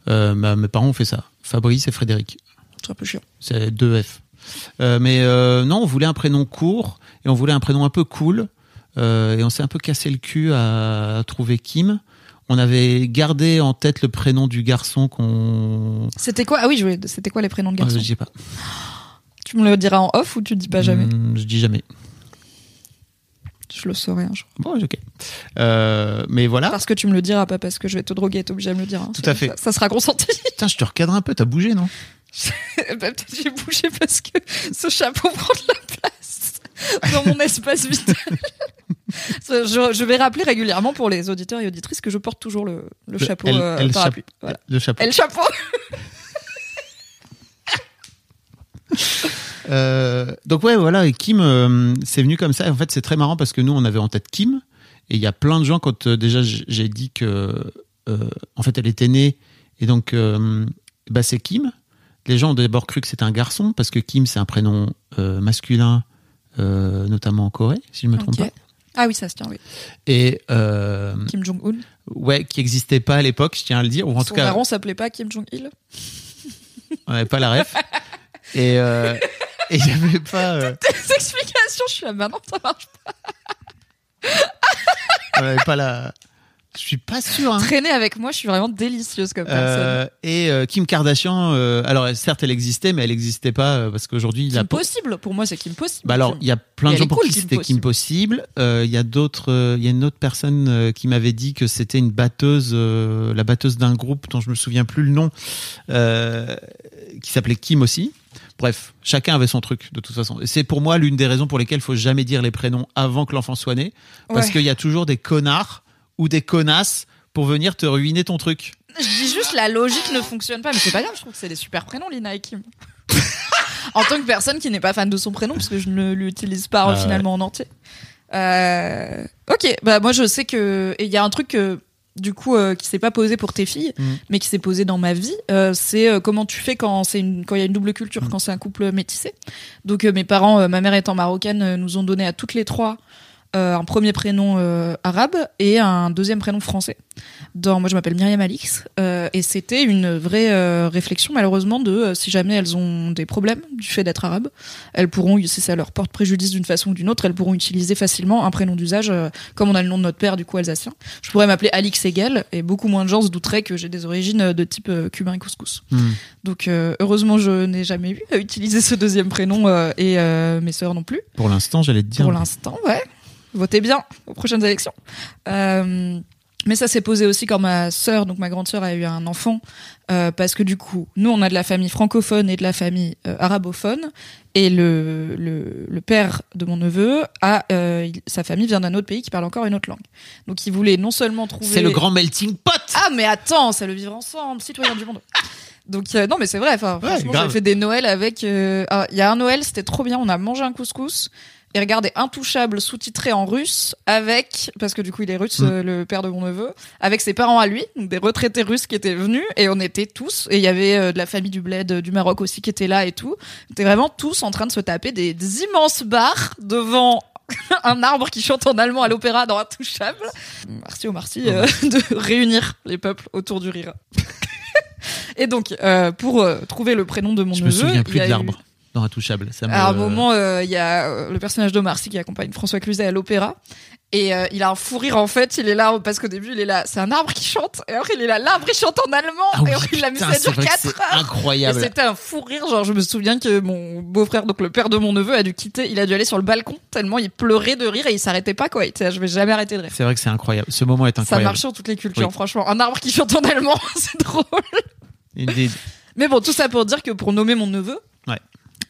Euh, ma- mes parents ont fait ça. Fabrice et Frédéric. C'est un peu chiant. C'est deux F. Euh, mais euh, non, on voulait un prénom court et on voulait un prénom un peu cool. Euh, et on s'est un peu cassé le cul à trouver Kim. On avait gardé en tête le prénom du garçon qu'on. C'était quoi? Ah oui, je voulais- c'était quoi les prénoms de Ah, garçons je sais pas. Tu me le diras en off ou tu dis pas jamais? Hmm, je dis jamais. Je le saurai un jour. Bon, ok. Euh, mais voilà. Parce que tu me le diras, pas parce que je vais te droguer, t'es obligé de me le dire. hein. Tout à fait. Ça, ça sera consenti. Putain, je te recadre un peu. T'as bougé, non? [laughs] Bah, Peut-être j'ai bougé parce que ce chapeau [laughs] prend de la place dans mon espace vital. [laughs] Je, je vais rappeler régulièrement pour les auditeurs et auditrices que je porte toujours le, le Le chapeau L- euh, parapluie. Voilà. Le chapeau. Et le chapeau Euh, donc ouais, voilà. Et Kim, euh, c'est venu comme ça. En fait, c'est très marrant parce que nous, on avait en tête Kim. Et il y a plein de gens quand euh, déjà j'ai dit que, euh, en fait, elle était née. Et donc, euh, bah, c'est Kim. Les gens ont d'abord cru que c'était un garçon parce que Kim, c'est un prénom euh, masculin, euh, notamment en Corée, si je me trompe pas. Ah oui, ça se tient, oui. Et euh, Kim Jong-un. ouais, qui n'existait pas à l'époque, je tiens à le dire. Ou en Son tout cas, daron s'appelait pas Kim Jong-il. on n'avait pas la ref. et il n'y avait pas. euh, Des explications, je suis là, non, ça marche on n'avait pas la. Je suis pas sûr. Hein. Traîner avec moi, je suis vraiment délicieuse comme personne. Euh, et euh, Kim Kardashian, euh, alors certes elle existait, mais elle n'existait pas euh, parce qu'aujourd'hui il a Kim possible, pour moi c'est Kim possible. Bah alors il y a plein de gens pour cool, qui c'était Kim possible. Euh, Il y a d'autres, euh, il y a une autre personne euh, qui m'avait dit que c'était une batteuse, euh, la batteuse d'un groupe dont je me souviens plus le nom, euh, qui s'appelait Kim aussi. Bref, chacun avait son truc de toute façon. Et c'est pour moi l'une des raisons pour lesquelles il faut jamais dire les prénoms avant que l'enfant soit né, parce Ouais. qu'il y a toujours des connards ou des connasses pour venir te ruiner ton truc. Je dis juste la logique ne fonctionne pas, mais c'est pas grave, je trouve que c'est des super prénoms, Lina et Kim. [laughs] en tant que personne qui n'est pas fan de son prénom, parce que je ne l'utilise pas ouais. finalement en entier. Euh, ok, bah moi je sais que. Et il y a un truc que du coup, euh, qui s'est pas posé pour tes filles, Mm. mais qui s'est posé dans ma vie. Euh, c'est euh, comment tu fais quand c'est une quand il y a une double Mm. culture, quand c'est un couple métissé. Donc euh, mes parents, euh, ma mère étant marocaine, euh, nous ont donné à toutes les trois euh, un premier prénom euh, arabe et un deuxième prénom français. Dans, moi, je m'appelle Myriam Alix, euh, et c'était une vraie euh, réflexion, malheureusement, de euh, si jamais elles ont des problèmes du fait d'être arabes, elles pourront, si ça leur porte préjudice d'une façon ou d'une autre, elles pourront utiliser facilement un prénom d'usage, euh, comme on a le nom de notre père, du coup alsacien. Je pourrais m'appeler Alix Egel, et beaucoup moins de gens se douteraient que j'ai des origines de type euh, cubain et couscous. Hmm. Donc, euh, heureusement, je n'ai jamais eu à utiliser ce deuxième prénom, euh, et euh, mes sœurs non plus. Pour l'instant, j'allais te dire. Pour l'instant, ouais. Votez bien aux prochaines élections. Euh, mais ça s'est posé aussi quand ma sœur, donc ma grande sœur, a eu un enfant, euh, parce que du coup, nous, on a de la famille francophone et de la famille euh, arabophone, et le, le, le père de mon neveu a euh, il- sa famille vient d'un autre pays qui parle encore une autre langue. Donc, il voulait non seulement trouver C'est le grand melting pot. ah mais attends, c'est le vivre ensemble, citoyen du monde. Donc non mais c'est vrai. Enfin, Ouais, franchement, j'ai fait des Noëls avec. ah, Il y a un Noël, c'était trop bien. On a mangé un couscous et regardé Intouchable sous-titré en russe avec parce que du coup il est russe, Mm. euh, le père de mon neveu, avec ses parents à lui, donc des retraités russes qui étaient venus et on était tous et il y avait euh, de la famille du bled euh, du Maroc aussi qui était là et tout. On était vraiment tous en train de se taper des, des immenses bars devant [laughs] un arbre qui chante en allemand à l'opéra dans Intouchable. Merci au merci euh, [laughs] de réunir les peuples autour du rire. [laughs] Et donc, pour trouver le prénom de mon Je me neveu, souviens il plus y a de eu- l'arbre dans Intouchable. Ça me... À un moment, euh, il y a euh, le personnage d'Omar Sy qui accompagne François Cluzet à l'opéra. Et euh, il a un fou rire en fait, il est là parce qu'au début il est là, c'est un arbre qui chante, et après il est là, l'arbre il chante en allemand, Ah oui, et après il a mis putain, ça c'est dure vrai que 4 c'est heures. Incroyable. c'était un fou rire, genre je me souviens que mon beau-frère, donc le père de mon neveu, a dû quitter, il a dû aller sur le balcon tellement il pleurait de rire et il s'arrêtait pas quoi. Je vais jamais arrêter de rire. C'est vrai que c'est incroyable. Ce moment est Ça incroyable. marche sur toutes les cultures, Oui. franchement. Un arbre qui chante en allemand, [laughs] c'est drôle. Des- Mais bon, tout ça pour dire que pour nommer mon neveu, Ouais.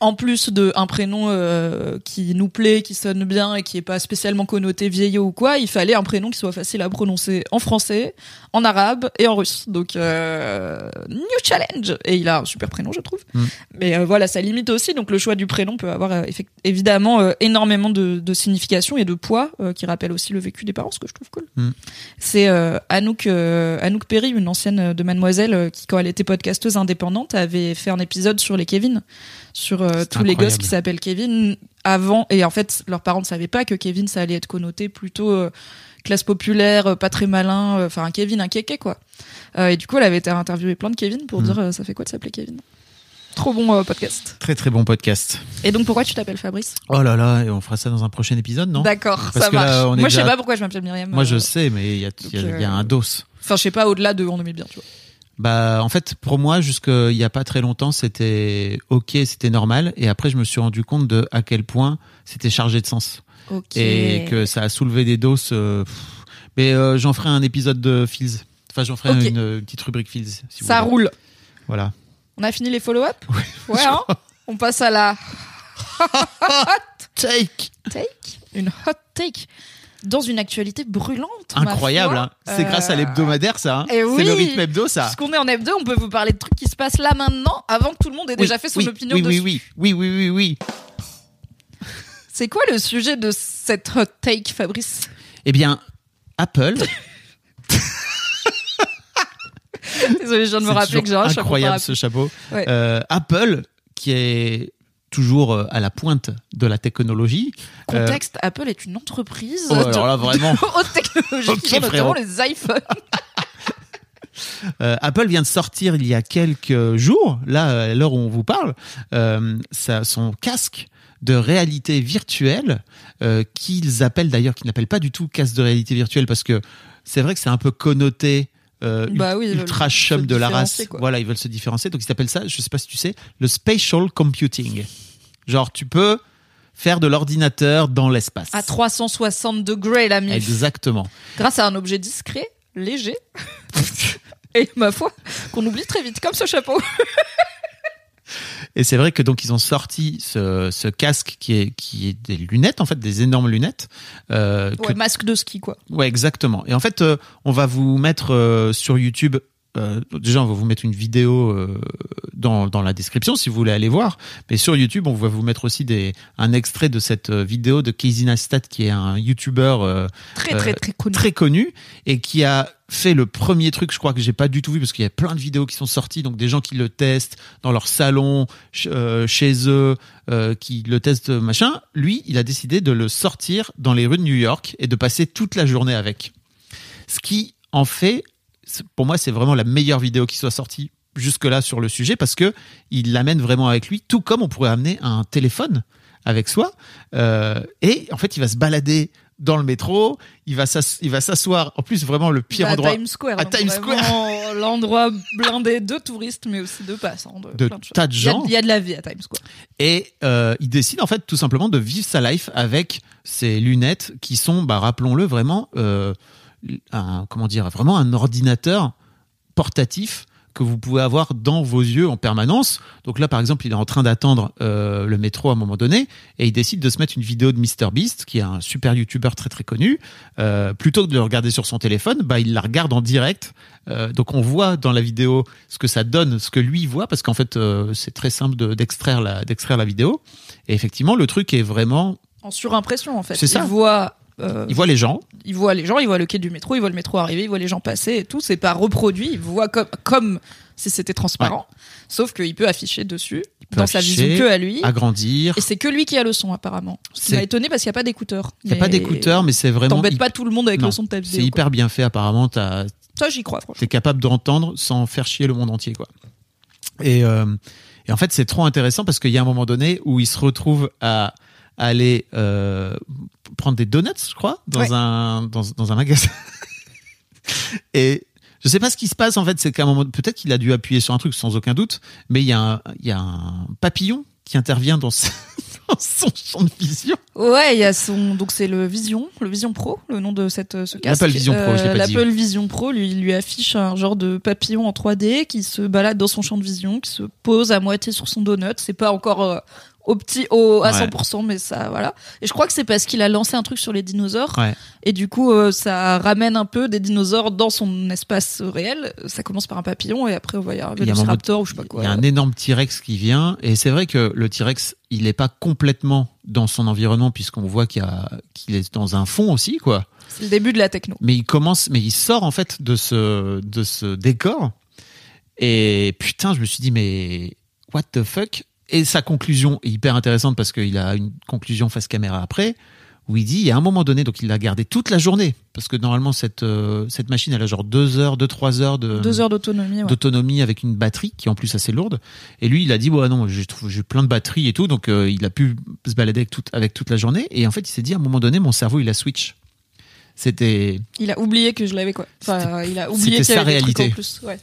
En plus de un prénom euh, qui nous plaît, qui sonne bien et qui est pas spécialement connoté vieillot ou quoi, il fallait un prénom qui soit facile à prononcer en français, en arabe et en russe. Donc euh, new challenge. Et il a un super prénom, je trouve. Mm. Mais euh, voilà, ça limite aussi. Donc le choix du prénom peut avoir évidemment énormément de, de signification et de poids qui rappelle aussi le vécu des parents, ce que je trouve cool. Mm. C'est Anouk, Anouk Perry, une ancienne de Mademoiselle, qui quand elle était podcasteuse indépendante avait fait un épisode sur les Kevin, sur euh, tous les gosses qui s'appellent Kevin avant. Et en fait, leurs parents ne savaient pas que Kevin ça allait être connoté plutôt euh, classe populaire, euh, pas très malin, enfin un Kevin, un kéké quoi. Et du coup, elle avait été interviewée plein de Kevin pour Mm. dire ça fait quoi de s'appeler Kevin? Trop bon euh, podcast. Très très bon podcast. Et donc pourquoi tu t'appelles Fabrice? Oh là là, et on fera ça dans un prochain épisode, non? D'accord, ça là, marche. Moi, je sais déjà- pas pourquoi je m'appelle Myriam. Moi je sais, mais il y a, y y un dos. Enfin, je sais pas au-delà de on aimait bien, tu vois. Bah en fait pour moi jusqu'il y a pas très longtemps c'était ok c'était normal et après je me suis rendu compte de à quel point c'était chargé de sens Ok. et que ça a soulevé des doses. euh, mais euh, j'en ferai un épisode de Fields. Enfin j'en ferai une, petite rubrique Fields. Si ça roule. Voilà. On a fini les follow-up [laughs] Ouais, hein On passe à la [laughs] Take. take. Une hot take. Dans une actualité brûlante. Incroyable. hein. C'est grâce à Euh, l'hebdomadaire ça. hein. eh C'est le rythme hebdo ça. Puisqu'on est en hebdo, on peut vous parler de trucs qui se passent là maintenant, avant que tout le monde ait déjà fait son oui, opinion oui, dessus. oui, oui, oui, oui, oui, oui. C'est quoi le sujet de cette hot take, Fabrice? Eh bien, Apple, [laughs] Désolé, je viens de me rappeler que j'ai un toujours chapeau incroyable ce chapeau. Ouais. Euh, Apple, qui est toujours euh, à la pointe de la technologie. euh, Contexte, Apple est une entreprise oh, alors là vraiment, [laughs] haute technologie notamment les iPhones. [laughs] [laughs] Euh, Apple vient de sortir il y a quelques jours, là à l'heure où on vous parle, euh, ça, son casque de réalité virtuelle euh, qu'ils appellent d'ailleurs, qu'ils n'appellent pas du tout casque de réalité virtuelle parce que c'est vrai que c'est un peu connoté. Euh, Bah oui, ultra chum de la race. quoi. Voilà, ils veulent se différencier. Donc ils appellent ça, je sais pas si tu sais, le spatial computing. Genre tu peux faire de l'ordinateur dans l'espace. À 360 degrés, la mif. Exactement. Grâce à un objet discret, léger. [laughs] Et ma foi, qu'on oublie très vite, comme ce chapeau. [laughs] Et c'est vrai que donc ils ont sorti ce, ce casque qui est qui est des lunettes en fait, des énormes lunettes. Euh, que- Ouais, masque de ski, quoi. ouais, exactement. Et en fait, euh, on va vous mettre euh, sur YouTube euh, déjà, on va vous mettre une vidéo euh, dans, dans la description si vous voulez aller voir. Mais sur YouTube, on va vous mettre aussi des, un extrait de cette euh, vidéo de Casey Neistat, qui est un YouTuber euh, Très, très, très connu. très connu et qui a fait le premier truc, je crois que j'ai pas du tout vu parce qu'il y a plein de vidéos qui sont sorties, donc des gens qui le testent dans leur salon, ch- euh, chez eux, euh, qui le testent machin. Lui, il a décidé de le sortir dans les rues de New York et de passer toute la journée avec. Ce qui en fait, pour moi, c'est vraiment la meilleure vidéo qui soit sortie jusque-là sur le sujet parce que il l'amène vraiment avec lui, tout comme on pourrait amener un téléphone avec soi. Euh, et en fait, il va se balader dans le métro, il va s'asseoir. En plus, vraiment le pire Bah, à endroit Times Square. à Times [laughs] L'endroit blindé de touristes, mais aussi de passants. De, de plein de tas de Il y a- gens. Il y, a de la vie à Times Square. Et euh, il décide en fait tout simplement de vivre sa life avec ses lunettes qui sont, bah, rappelons-le vraiment, euh, un, comment dire, vraiment un ordinateur portatif que vous pouvez avoir dans vos yeux en permanence. Donc là, par exemple, il est en train d'attendre euh, le métro à un moment donné et il décide de se mettre une vidéo de MrBeast, qui est un super YouTuber très très connu. Euh, plutôt que de le regarder sur son téléphone, bah, il la regarde en direct. Euh, donc on voit dans la vidéo ce que ça donne, ce que lui voit, parce qu'en fait, euh, c'est très simple de- d'extraire la, d'extraire la vidéo. Et effectivement, le truc est vraiment... En surimpression, en fait. C'est ça. Il voit, euh, Il voit les gens, il voit les gens, il voit le quai du métro, il voit le métro arriver, il voit les gens passer et tout. C'est pas reproduit. Il voit comme, comme si c'était transparent. Sauf qu'il peut afficher dessus, peut dans sa vision que à lui. agrandir. Et c'est que lui qui a le son, apparemment. C'est- m'a étonné parce qu'il n'y a pas d'écouteurs. Il n'y a pas d'écouteurs, mais c'est vraiment... T'embêtes pas tout le monde avec Non, le son de ta vidéo. C'est hyper bien fait apparemment. Ça, j'y crois, franchement. t'es capable d'entendre sans faire chier le monde entier quoi. Et, euh, et en fait c'est trop intéressant parce qu'il y a un moment donné où il se retrouve à aller euh, prendre des donuts je crois dans Ouais. un dans, dans un magasin [laughs] et je sais pas ce qui se passe en fait c'est qu'à un moment peut-être qu'il a dû appuyer sur un truc sans aucun doute mais il y a un, il y a un papillon qui intervient dans, ce- [laughs] dans son champ de vision Ouais, il y a son donc c'est le Vision, le Vision Pro, le nom de cette ce casque. L'Apple Vision Pro, je pas dit. L'Apple Vision Pro lui lui affiche un genre de papillon en 3D qui se balade dans son champ de vision, qui se pose à moitié sur son donut. C'est pas encore euh, au petit au à Ouais. 100% mais ça voilà. Et je crois que c'est parce qu'il a lancé un truc sur les dinosaures ouais et du coup euh, ça ramène un peu des dinosaures dans son espace réel. Ça commence par un papillon et après on va y avoir un Il Velociraptor ou je sais pas Il quoi. y a un énorme T-Rex qui vient et c'est vrai que le T-Rex il n'est pas complètement dans son environnement puisqu'on voit qu'il est dans un fond aussi quoi. C'est le début de la techno. Mais il commence, mais il sort en fait de ce de ce décor et putain je me suis dit mais what the fuck? Et sa conclusion est hyper intéressante parce qu'il a une conclusion face caméra après où il dit il y a un moment donné donc il l'a gardé toute la journée parce que normalement cette euh, cette machine elle a genre deux heures deux trois heures de Deux heures d'autonomie. Ouais. d'autonomie avec une batterie qui est en plus assez lourde. Et lui, il a dit ouais non, j'ai plein de batteries et tout, donc euh, il a pu se balader avec toute avec toute la journée. Et en fait, il s'est dit à un moment donné, mon cerveau il a switch. C'était Il a oublié que je l'avais quoi. Enfin, il a oublié c'était qu'il y sa avait des trucs réalité. en plus. Ouais.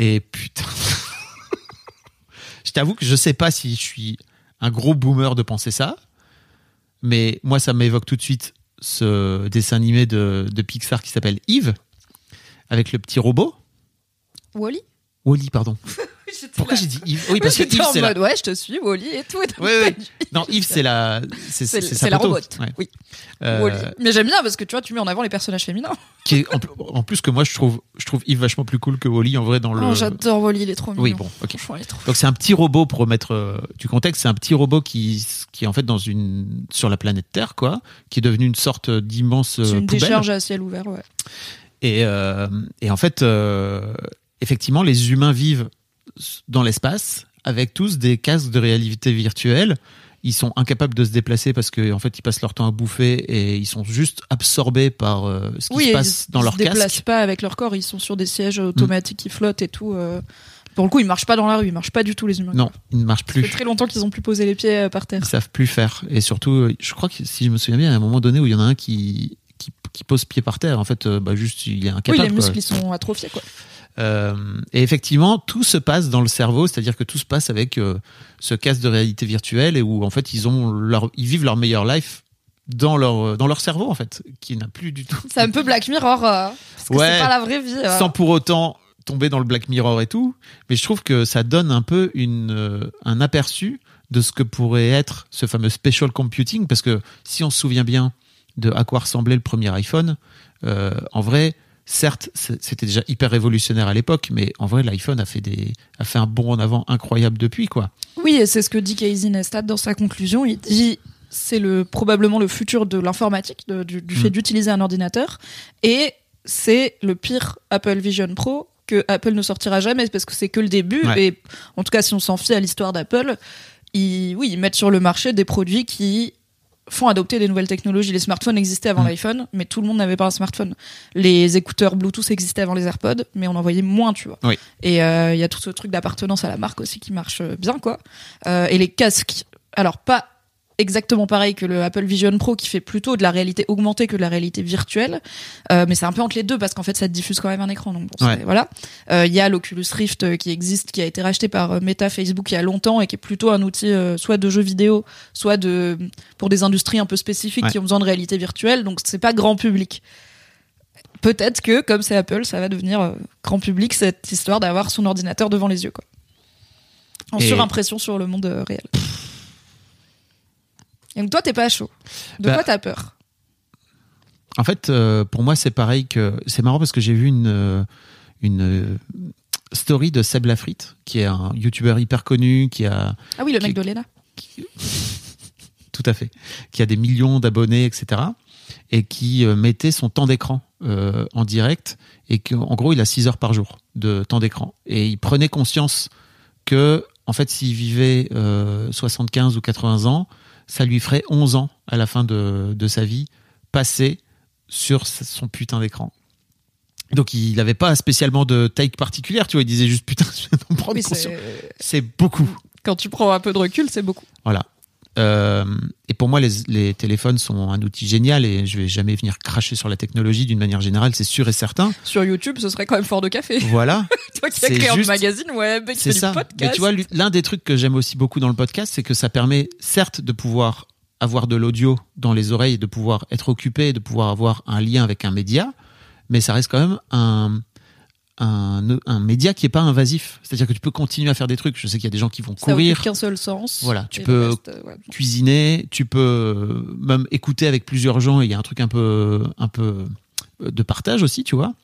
et putain. [laughs] je t'avoue que je sais pas si je suis un gros boomer de penser ça, mais moi ça m'évoque tout de suite ce dessin animé de, de Pixar qui s'appelle Yves avec le petit robot. Wally Wally, pardon. [laughs] Pourquoi j'ai dit Yves? Oui, parce que Yves, en c'est la... ouais, je te suis, Wally et tout. Oui, oui. Non, Yves, c'est la, c'est, C'est c'est, c'est la. Ouais. Oui. Euh. Mais j'aime bien parce que tu vois, tu mets en avant les personnages féminins. qui est en, pl- en plus que moi, je trouve, je trouve Yves vachement plus cool que Wally en vrai dans le. Oh, j'adore Wally, il est trop mignon. oui, bon, ok. Trop. Donc c'est un petit robot pour remettre euh, du contexte. C'est un petit robot qui, qui est en fait dans une sur la planète Terre, quoi, qui est devenu une sorte d'immense C'est euh, une poubelle. décharge à ciel ouvert, ouais. Et, euh, et en fait, effectivement, les humains vivent dans l'espace avec tous des casques de réalité virtuelle. Ils sont incapables de se déplacer parce qu'en en fait, ils passent leur temps à bouffer et ils sont juste absorbés par euh, ce qui Oui, se passe dans ils leur se déplacent casque. pas avec leur corps, ils sont sur des sièges automatiques qui flottent et tout. euh. Pour le coup, ils marchent pas dans la rue, ils marchent pas du tout les humains. Non, ils ne marchent Ça fait plus. très longtemps qu'ils ont plus posé les pieds euh, par terre. Ils savent plus faire. Et surtout, je crois que si je me souviens bien, il y a un moment donné où il y en a un qui, qui, qui pose pied par terre. En fait, bah, juste, il est Oui, incapable. les quoi. muscles ils sont atrophiés quoi. Euh, et effectivement, tout se passe dans le cerveau, c'est-à-dire que tout se passe avec euh, ce casque de réalité virtuelle et où en fait ils ont leur, ils vivent leur meilleure life dans leur dans leur cerveau en fait, qui n'a plus du tout. C'est un peu Black Mirror, euh, parce que Ouais. c'est pas la vraie vie. euh. Sans pour autant tomber dans le Black Mirror et tout, mais je trouve que ça donne un peu une euh, un aperçu de ce que pourrait être ce fameux special computing, parce que si on se souvient bien de à quoi ressemblait le premier iPhone, euh, en vrai, certes, c'était déjà hyper révolutionnaire à l'époque, mais en vrai, l'iPhone a fait des, a fait un bond en avant incroyable depuis, quoi. Oui, et c'est ce que dit Casey Neistat dans sa conclusion. Il dit c'est le probablement le futur de l'informatique, du, du fait Mm. d'utiliser un ordinateur, et c'est le pire Apple Vision Pro que Apple ne sortira jamais parce que c'est que le début. Ouais. Et en tout cas, si on s'en fie à l'histoire d'Apple, ils, oui, ils mettent sur le marché des produits qui font adopter des nouvelles technologies. Les smartphones existaient avant Mm. l'iPhone, mais tout le monde n'avait pas un smartphone. Les écouteurs Bluetooth existaient avant les AirPods, mais on en voyait moins, tu vois. Oui. Et euh, il y a tout ce truc d'appartenance à la marque aussi qui marche euh, bien, quoi. Euh, et les casques, alors pas exactement pareil que le Apple Vision Pro qui fait plutôt de la réalité augmentée que de la réalité virtuelle, euh, mais c'est un peu entre les deux parce qu'en fait ça diffuse quand même un écran. Donc bon, Ouais. c'est- voilà. Euh, Il y a l'Oculus Rift euh, qui existe, qui a été racheté par Meta Facebook il y a longtemps et qui est plutôt un outil euh, soit de jeux vidéo, soit de pour des industries un peu spécifiques Ouais. qui ont besoin de réalité virtuelle. Donc c'est pas grand public. Peut-être que comme c'est Apple, ça va devenir grand public cette histoire d'avoir son ordinateur devant les yeux, quoi. En Et- surimpression sur le monde réel. Donc toi, t'es pas chaud. De Bah, quoi t'as peur? En fait, euh, pour moi, c'est pareil que. C'est marrant parce que j'ai vu une, euh, une euh, story de Seb Lafrite, qui est un youtubeur hyper connu, qui a. Ah oui, le mec qui- de Lena. [laughs] Tout à fait. Qui a des millions d'abonnés, etc. Et qui euh, mettait son temps d'écran euh, en direct. Et qu'en gros, il a 6 heures par jour de temps d'écran. Et il prenait conscience que, en fait, s'il vivait euh, 75 ou 80 ans, ça lui ferait 11 ans à la fin de, de sa vie passé sur son putain d'écran. Donc il n'avait pas spécialement de take particulière, tu vois, il disait juste putain, je viens d'en prendre Oui, c'est- C'est beaucoup. quand tu prends un peu de recul, c'est beaucoup. Voilà. Euh, et pour moi, les, les téléphones sont un outil génial et je vais jamais venir cracher sur la technologie d'une manière générale, c'est sûr et certain. Sur YouTube, ce serait quand même fort de café. Voilà, [laughs] Toi qui as créé un juste- magazine web, qui c'est fait ça. du Mais podcast. tu vois, l'un des trucs que j'aime aussi beaucoup dans le podcast, c'est que ça permet certes de pouvoir avoir de l'audio dans les oreilles, de pouvoir être occupé, de pouvoir avoir un lien avec un média, mais ça reste quand même un, un, un média qui est pas invasif. C'est-à-dire que tu peux continuer à faire des trucs. Je sais qu'il y a des gens qui vont ça courir, qu'un seul sens. Voilà, tu peux- le reste, euh, ouais. cuisiner, tu peux euh, même écouter avec plusieurs gens il y a un truc un peu, un peu de partage aussi, tu vois.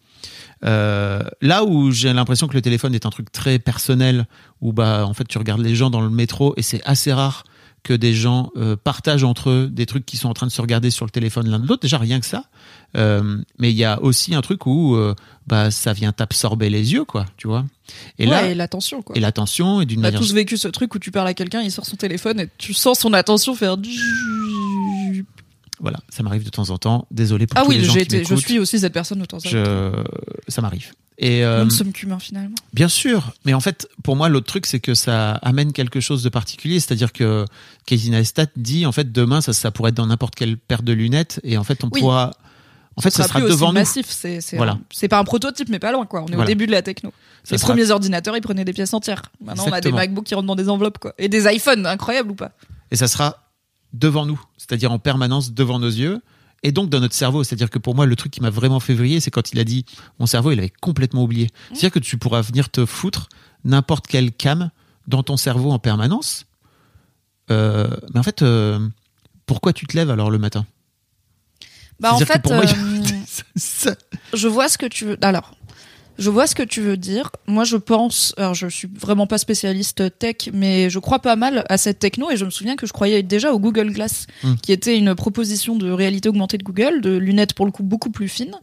Euh, là où j'ai l'impression que le téléphone est un truc très personnel, où bah en fait tu regardes les gens dans le métro et c'est assez rare que des gens euh, partagent entre eux des trucs qui sont en train de se regarder sur le téléphone l'un de l'autre. Déjà rien que ça. Euh, mais il y a aussi un truc où euh, bah ça vient t'absorber les yeux, quoi, tu vois. Et là, et l'attention, quoi. et l'attention et d'une On a manière tous vécu ce truc où tu parles à quelqu'un, il sort son téléphone et tu sens son attention faire. Voilà, ça m'arrive de temps en temps. Désolé pour Ah tous oui, les gens j'ai qui été, je suis aussi cette personne de temps en temps. Je... Ça m'arrive. Et euh, Nous ne sommes qu'humains finalement. bien sûr, mais en fait, pour moi, l'autre truc, c'est que ça amène quelque chose de particulier. C'est-à-dire que Casey Neistat dit, en fait, demain, ça, ça pourrait être dans n'importe quelle paire de lunettes, et en fait, on Oui. pourra. En fait, ça sera devant nous. massif. C'est, Voilà. pas un prototype, mais pas loin, quoi. On est au début de la techno. Ça les sera- premiers ordinateurs, ils prenaient des pièces entières. Maintenant, on a des. MacBooks qui rentrent dans des enveloppes, quoi. Et des iPhones, incroyable ou pas? Et ça sera devant nous, c'est-à-dire en permanence devant nos yeux, et donc dans notre cerveau. C'est-à-dire que pour moi, le truc qui m'a vraiment fait vriller, c'est quand il a dit mon cerveau, il avait complètement oublié. C'est-à-dire que tu pourras venir te foutre n'importe quelle cam dans ton cerveau en permanence. Euh, mais en fait, euh, pourquoi tu te lèves alors le matin? Bah, en fait, pour moi, euh, [laughs] je vois ce que tu veux. Alors, je vois ce que tu veux dire. Moi, je pense. Alors, je suis vraiment pas spécialiste tech, mais je crois pas mal à cette techno et je me souviens que je croyais déjà au Google Glass, Hmm. qui était une proposition de réalité augmentée de Google, de lunettes pour le coup beaucoup plus fines,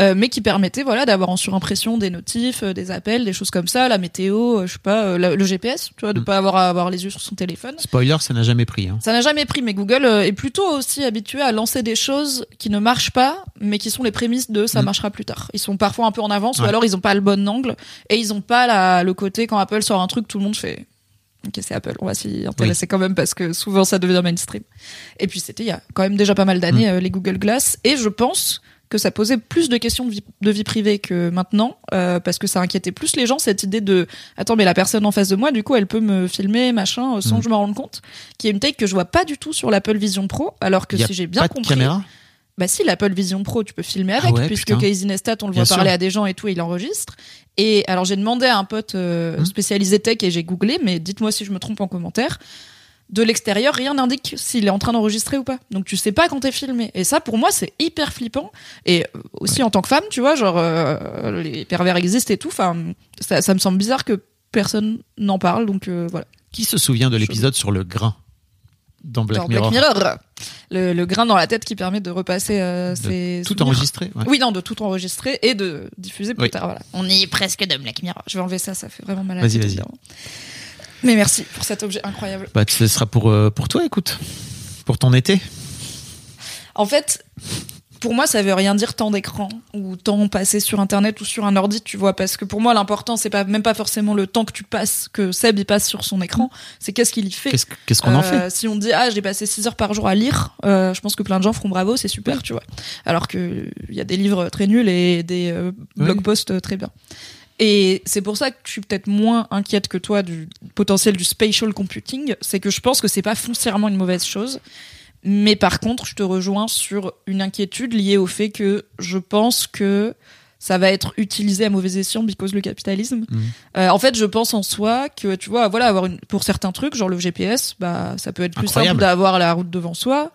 euh, mais qui permettait voilà d'avoir en surimpression des notifs, euh, des appels, des choses comme ça, la météo, euh, je sais pas, la- le GPS, tu vois, de Hmm. pas avoir à avoir les yeux sur son téléphone. Spoiler, ça n'a jamais pris. hein. Ça n'a jamais pris, mais Google est plutôt aussi habitué à lancer des choses qui ne marchent pas, mais qui sont les prémices de ça Mm. marchera plus tard. Ils sont parfois un peu en avance, ou alors ils ont pas le bon angle, et ils ont pas la, le côté quand Apple sort un truc, tout le monde fait. Ok, c'est Apple, on va s'y intéresser quand même parce que souvent ça devient mainstream. Et puis c'était il y a quand même déjà pas mal d'années Mm. euh, les Google Glass, et je pense que ça posait plus de questions de vie, de vie privée que maintenant, euh, parce que ça inquiétait plus les gens, cette idée de attends, mais la personne en face de moi, du coup, elle peut me filmer, machin, euh, sans Mm. que je me rende compte, qui est une take que je vois pas du tout sur l'Apple Vision Pro, alors que si j'ai bien compris, caméra? Bah si l'Apple Vision Pro, tu peux filmer Ah avec, ouais, puisque putain. Casey Neistat, on le Bien voit sûr. parler à des gens et tout, et il enregistre. Et alors j'ai demandé à un pote euh, Hmm. spécialisé tech et j'ai googlé, mais dites-moi si je me trompe en commentaire. de l'extérieur, rien n'indique s'il est en train d'enregistrer ou pas. Donc tu sais pas quand t'es filmé. Et ça, pour moi, c'est hyper flippant. Et euh, aussi en tant que femme, tu vois, genre euh, les pervers existent et tout. Enfin, ça, ça me semble bizarre que personne n'en parle. Donc euh, voilà. Qui se souvient de l'épisode sur le grain dans Black Dans Mirror? Black Mirror, le, le grain dans la tête qui permet de repasser euh, De ses Tout souvenirs. enregistré. ouais. Oui, non, de tout enregistrer et de diffuser plus Oui. tard. Voilà. On est presque de Black Mirror. Je vais enlever ça, ça fait vraiment mal à Vas-y, vas-y. Mais merci pour cet objet incroyable. Bah, ce sera pour, euh, pour toi, écoute. Pour ton été. En fait, pour moi, ça veut rien dire temps d'écran ou temps passé sur Internet ou sur un ordi, tu vois, parce que pour moi, l'important, c'est pas même pas forcément le temps que tu passes, que Seb y passe sur son écran, c'est qu'est-ce qu'il y fait. Qu'est-ce qu'on en Euh, fait Si on dit ah j'ai passé 6 heures par jour à lire, euh, je pense que plein de gens feront bravo, c'est super, tu vois. Alors que il y a des livres très nuls et des euh, blog Oui. posts très bien. Et c'est pour ça que je suis peut-être moins inquiète que toi du potentiel du spatial computing, c'est que je pense que c'est pas foncièrement une mauvaise chose. Mais par contre, je te rejoins sur une inquiétude liée au fait que je pense que ça va être utilisé à mauvais escient because le capitalisme. Mhm. Euh, en fait, je pense en soi que tu vois, voilà, avoir une pour certains trucs, genre le GPS, bah ça peut être plus Incroyable. simple d'avoir la route devant soi.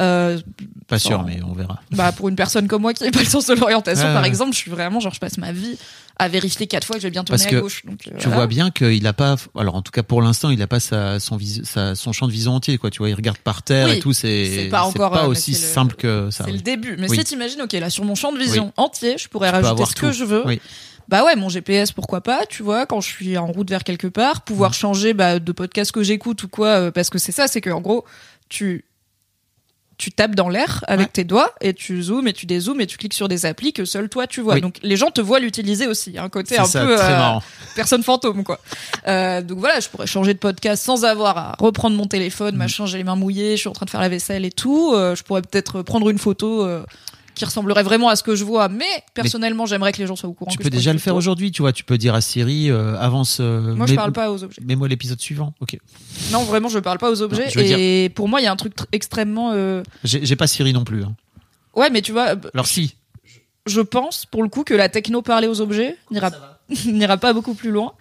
Euh, Pas sûr, mais on verra. bah pour une personne comme moi qui n'a pas le sens de l'orientation, par exemple, je suis vraiment genre je passe ma vie à vérifier quatre fois que je vais bien tourner Parce à que gauche. Donc, euh, Tu voilà. vois bien qu'il a pas, alors en tout cas pour l'instant, il a pas sa, son, vis- sa- son champ de vision entier, quoi. Tu vois, il regarde par terre Oui, et tout, c'est pas encore, euh, aussi le- simple que ça. C'est le début. Mais Oui. si t'imagines, ok, là sur mon champ de vision entier, je pourrais Tu rajouter ce que je veux. Bah ouais, mon GPS, pourquoi pas, tu vois, quand je suis en route vers quelque part, pouvoir changer bah, de podcast que j'écoute ou quoi, parce que c'est ça, c'est que en gros, tu tu tapes dans l'air avec Ouais. tes doigts et tu zoomes et tu dézoomes et tu cliques sur des applis que seul toi tu vois. Oui. Donc les gens te voient l'utiliser aussi. Un côté un ça, peu euh, personne fantôme quoi. Euh, donc voilà, je pourrais changer de podcast sans avoir à reprendre mon téléphone, Mm. machin, j'ai les mains mouillées, je suis en train de faire la vaisselle et tout. Euh, je pourrais peut-être prendre une photo euh, qui ressemblerait vraiment à ce que je vois, mais personnellement j'aimerais que les gens soient au courant. Tu que peux déjà le faire aujourd'hui, tu vois. Tu peux dire à Siri, euh, avance. euh, Moi je parle pas aux objets. Mets-moi l'épisode suivant. Ok. Non vraiment je parle pas aux objets Non, et pour moi il y a un truc tr- extrêmement. euh, J'ai pas Siri non plus. hein. Ouais mais tu vois, Alors si. je pense pour le coup que la techno parler aux objets n'ira [laughs] n'ira pas beaucoup plus loin.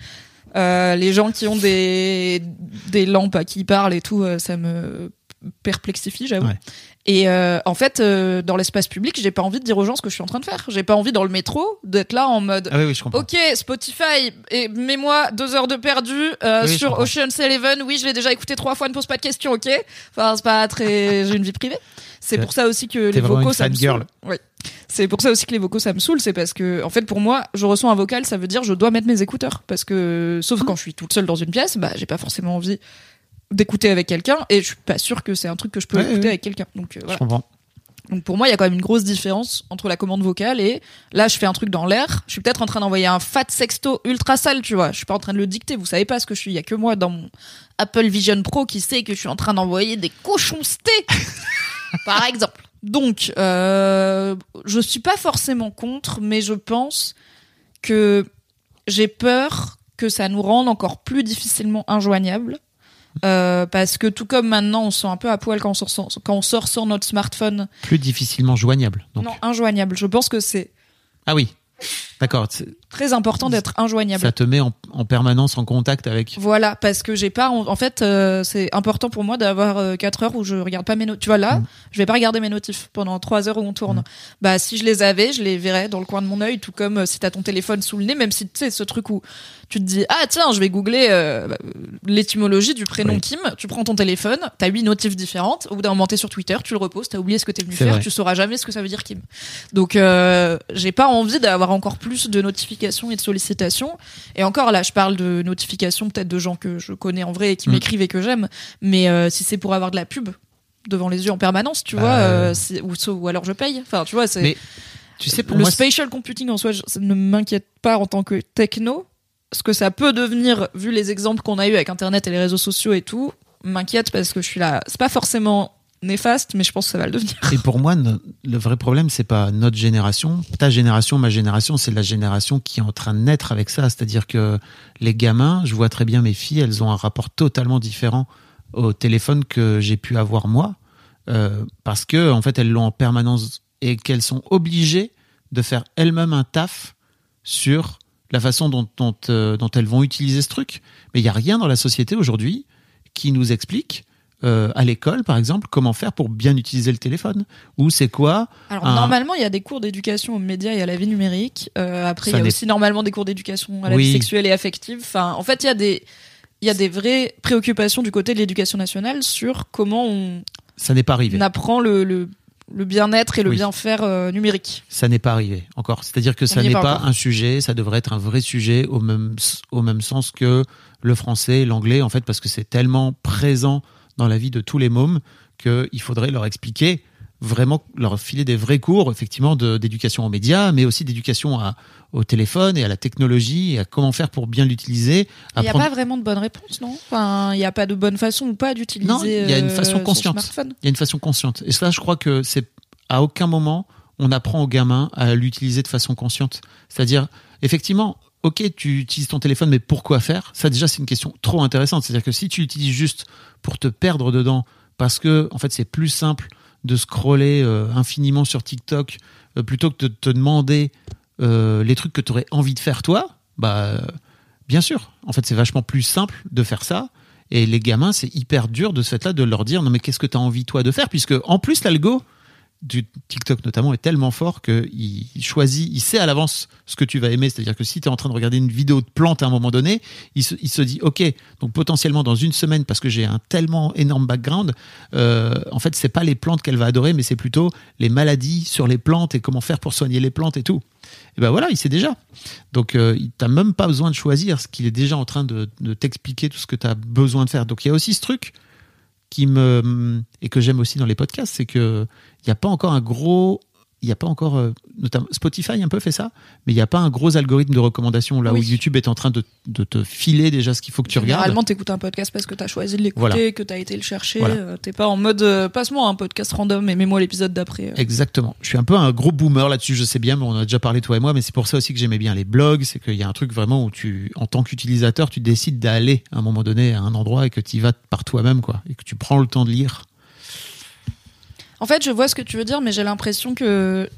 Euh, les gens qui ont des des lampes à qui parlent et tout, euh, ça me perplexifie, j'avoue. Ouais. Et euh, en fait, euh, dans l'espace public, j'ai pas envie de dire aux gens ce que je suis en train de faire. J'ai pas envie dans le métro d'être là en mode. Ah oui, oui, je comprends. Ok, Spotify, et mets-moi deux heures de perdu euh, Oui, sur. Ocean's Eleven. Oui, je l'ai déjà écouté trois fois, ne pose pas de questions, ok Enfin, c'est pas très. J'ai une vie privée. C'est pour ça aussi que les vocaux, une ça me saoule. Oui. C'est pour ça aussi que les vocaux, ça me saoule. C'est parce que, en fait, pour moi, je reçois un vocal, ça veut dire je dois mettre mes écouteurs. Parce que, sauf quand je suis toute seule dans une pièce, bah, j'ai pas forcément envie d'écouter avec quelqu'un et je suis pas sûre que c'est un truc que je peux Ouais, écouter ouais. avec quelqu'un. Donc, euh, voilà. Je comprends. Donc pour moi, il y a quand même une grosse différence entre la commande vocale et là, je fais un truc dans l'air. Je suis peut-être en train d'envoyer un fat sexto ultra sale, tu vois. Je suis pas en train de le dicter. Vous savez pas ce que je suis. Il y a que moi dans mon Apple Vision Pro qui sait que je suis en train d'envoyer des cochons [laughs] par exemple. Donc, euh, je suis pas forcément contre, mais je pense que j'ai peur que ça nous rende encore plus difficilement injoignables. Euh, parce que tout comme maintenant on se sent un peu à poil quand on sort, quand on sort sur notre smartphone Plus difficilement joignable. Donc. non, injoignable. Je pense que c'est Ah oui. D'accord. très important d'être injoignable. Ça te met en, en permanence en contact avec. Voilà, parce que j'ai pas. En en fait, euh, c'est important pour moi d'avoir 4 heures où je regarde pas mes notifs. Tu vois, là, Mm. je vais pas regarder mes notifs pendant 3 heures où on tourne. Bah, si je les avais, je les verrais dans le coin de mon œil, tout comme euh, si t'as ton téléphone sous le nez, même si tu sais, ce truc où tu te dis, ah tiens, je vais googler euh, bah, l'étymologie du prénom Oui. Kim, tu prends ton téléphone, t'as 8 notifs différentes, au bout d'un moment, t'es sur Twitter, tu le reposes, t'as oublié ce que t'es venu faire, vrai. tu sauras jamais ce que ça veut dire Kim. Donc, euh, j'ai pas envie d'avoir encore plus de notifications et de sollicitations. Et encore là, je parle de notifications peut-être de gens que je connais en vrai et qui Mm. m'écrivent et que j'aime. Mais euh, si c'est pour avoir de la pub devant les yeux en permanence, tu Bah, vois, euh, euh, ou, ou alors je paye. Enfin, tu vois, c'est Mais Tu sais, pour le moi, spatial computing en soi, je- ça ne m'inquiète pas en tant que techno. Ce que ça peut devenir, vu les exemples qu'on a eu avec Internet et les réseaux sociaux et tout, m'inquiète parce que je suis là. C'est pas forcément néfaste, mais je pense que ça va le devenir. Et pour moi, le vrai problème, c'est pas notre génération, ta génération, ma génération, c'est la génération qui est en train de naître avec ça. C'est-à-dire que les gamins, je vois très bien mes filles, elles ont un rapport totalement différent au téléphone que j'ai pu avoir moi, euh, parce que en fait, elles l'ont en permanence et qu'elles sont obligées de faire elles-mêmes un taf sur la façon dont, dont, euh, dont elles vont utiliser ce truc. Mais il n'y a rien dans la société aujourd'hui qui nous explique euh, à l'école, par exemple, comment faire pour bien utiliser le téléphone Ou c'est quoi Alors un- normalement, il y a des cours d'éducation aux médias et à la vie numérique. Euh, après, il Ça y a aussi normalement des cours d'éducation à la Oui. vie sexuelle et affective. Enfin, en fait, il y a des il y a des vraies préoccupations du côté de l'éducation nationale sur comment on Ça n'est pas arrivé. apprend le, le, le bien-être et le Oui. bien-faire euh, numérique. Ça n'est pas arrivé encore. C'est-à-dire que ça n'y est n'est pas pas un sujet, ça devrait être un vrai sujet au même, au même sens que le français, l'anglais, en fait, parce que c'est tellement présent dans la vie de tous les mômes qu'il faudrait leur expliquer vraiment leur filer des vrais cours effectivement d'éducation aux médias mais aussi d'éducation au téléphone et à la technologie et à comment faire pour bien l'utiliser Il n'y a pas vraiment de bonne réponse, non? Enfin, il n'y a pas de bonne façon ou pas d'utiliser Non, il y a une euh, façon consciente. Il y a une façon consciente. Et ça, je crois que c'est à aucun moment on apprend aux gamins à l'utiliser de façon consciente. C'est-à-dire, effectivement, ok, tu utilises ton téléphone, mais pourquoi faire? Ça, déjà, c'est une question trop intéressante. C'est-à-dire que si tu l'utilises juste pour te perdre dedans, parce que en fait, c'est plus simple de scroller euh, infiniment sur TikTok euh, plutôt que de te demander euh, les trucs que tu aurais envie de faire toi, bah bien sûr. En fait, c'est vachement plus simple de faire ça. Et les gamins, c'est hyper dur de ce fait-là de leur dire non mais qu'est-ce que tu as envie toi de faire? Puisque en plus l'algo du TikTok notamment est tellement fort que il il choisit, il sait à l'avance ce que tu vas aimer. C'est-à-dire que si tu es en train de regarder une vidéo de plantes à un moment donné, il se, dit ok, donc potentiellement dans une semaine parce que j'ai un tellement énorme background, euh, en fait c'est pas les plantes qu'elle va adorer, mais c'est plutôt les maladies sur les plantes et comment faire pour soigner les plantes et tout. Et ben voilà, il sait déjà. Donc euh, il t'a même pas besoin de choisir, ce qu'il est déjà en train de, de t'expliquer tout ce que tu as besoin de faire. Donc il y a aussi ce truc qui me et que j'aime aussi dans les podcasts, c'est que il n'y a pas encore un gros il n'y a pas encore, euh, notamment Spotify un peu fait ça, mais il n'y a pas un gros algorithme de recommandation là Oui. où YouTube est en train de, de te filer déjà ce qu'il faut que tu regardes. Généralement, t'écoutes un podcast parce que t'as choisi de l'écouter, Voilà. que t'as été le chercher. Voilà. euh, T'es pas en mode euh, passe-moi un podcast random et mets-moi l'épisode d'après. Exactement. Je suis un peu un gros boomer là-dessus, je sais bien, mais on en a déjà parlé toi et moi, mais c'est pour ça aussi que j'aimais bien les blogs, c'est qu'il y a un truc vraiment où tu, en tant qu'utilisateur, tu décides d'aller à un moment donné à un endroit et que tu y vas par toi-même, quoi, et que tu prends le temps de lire. En fait, je vois ce que tu veux dire, mais j'ai l'impression que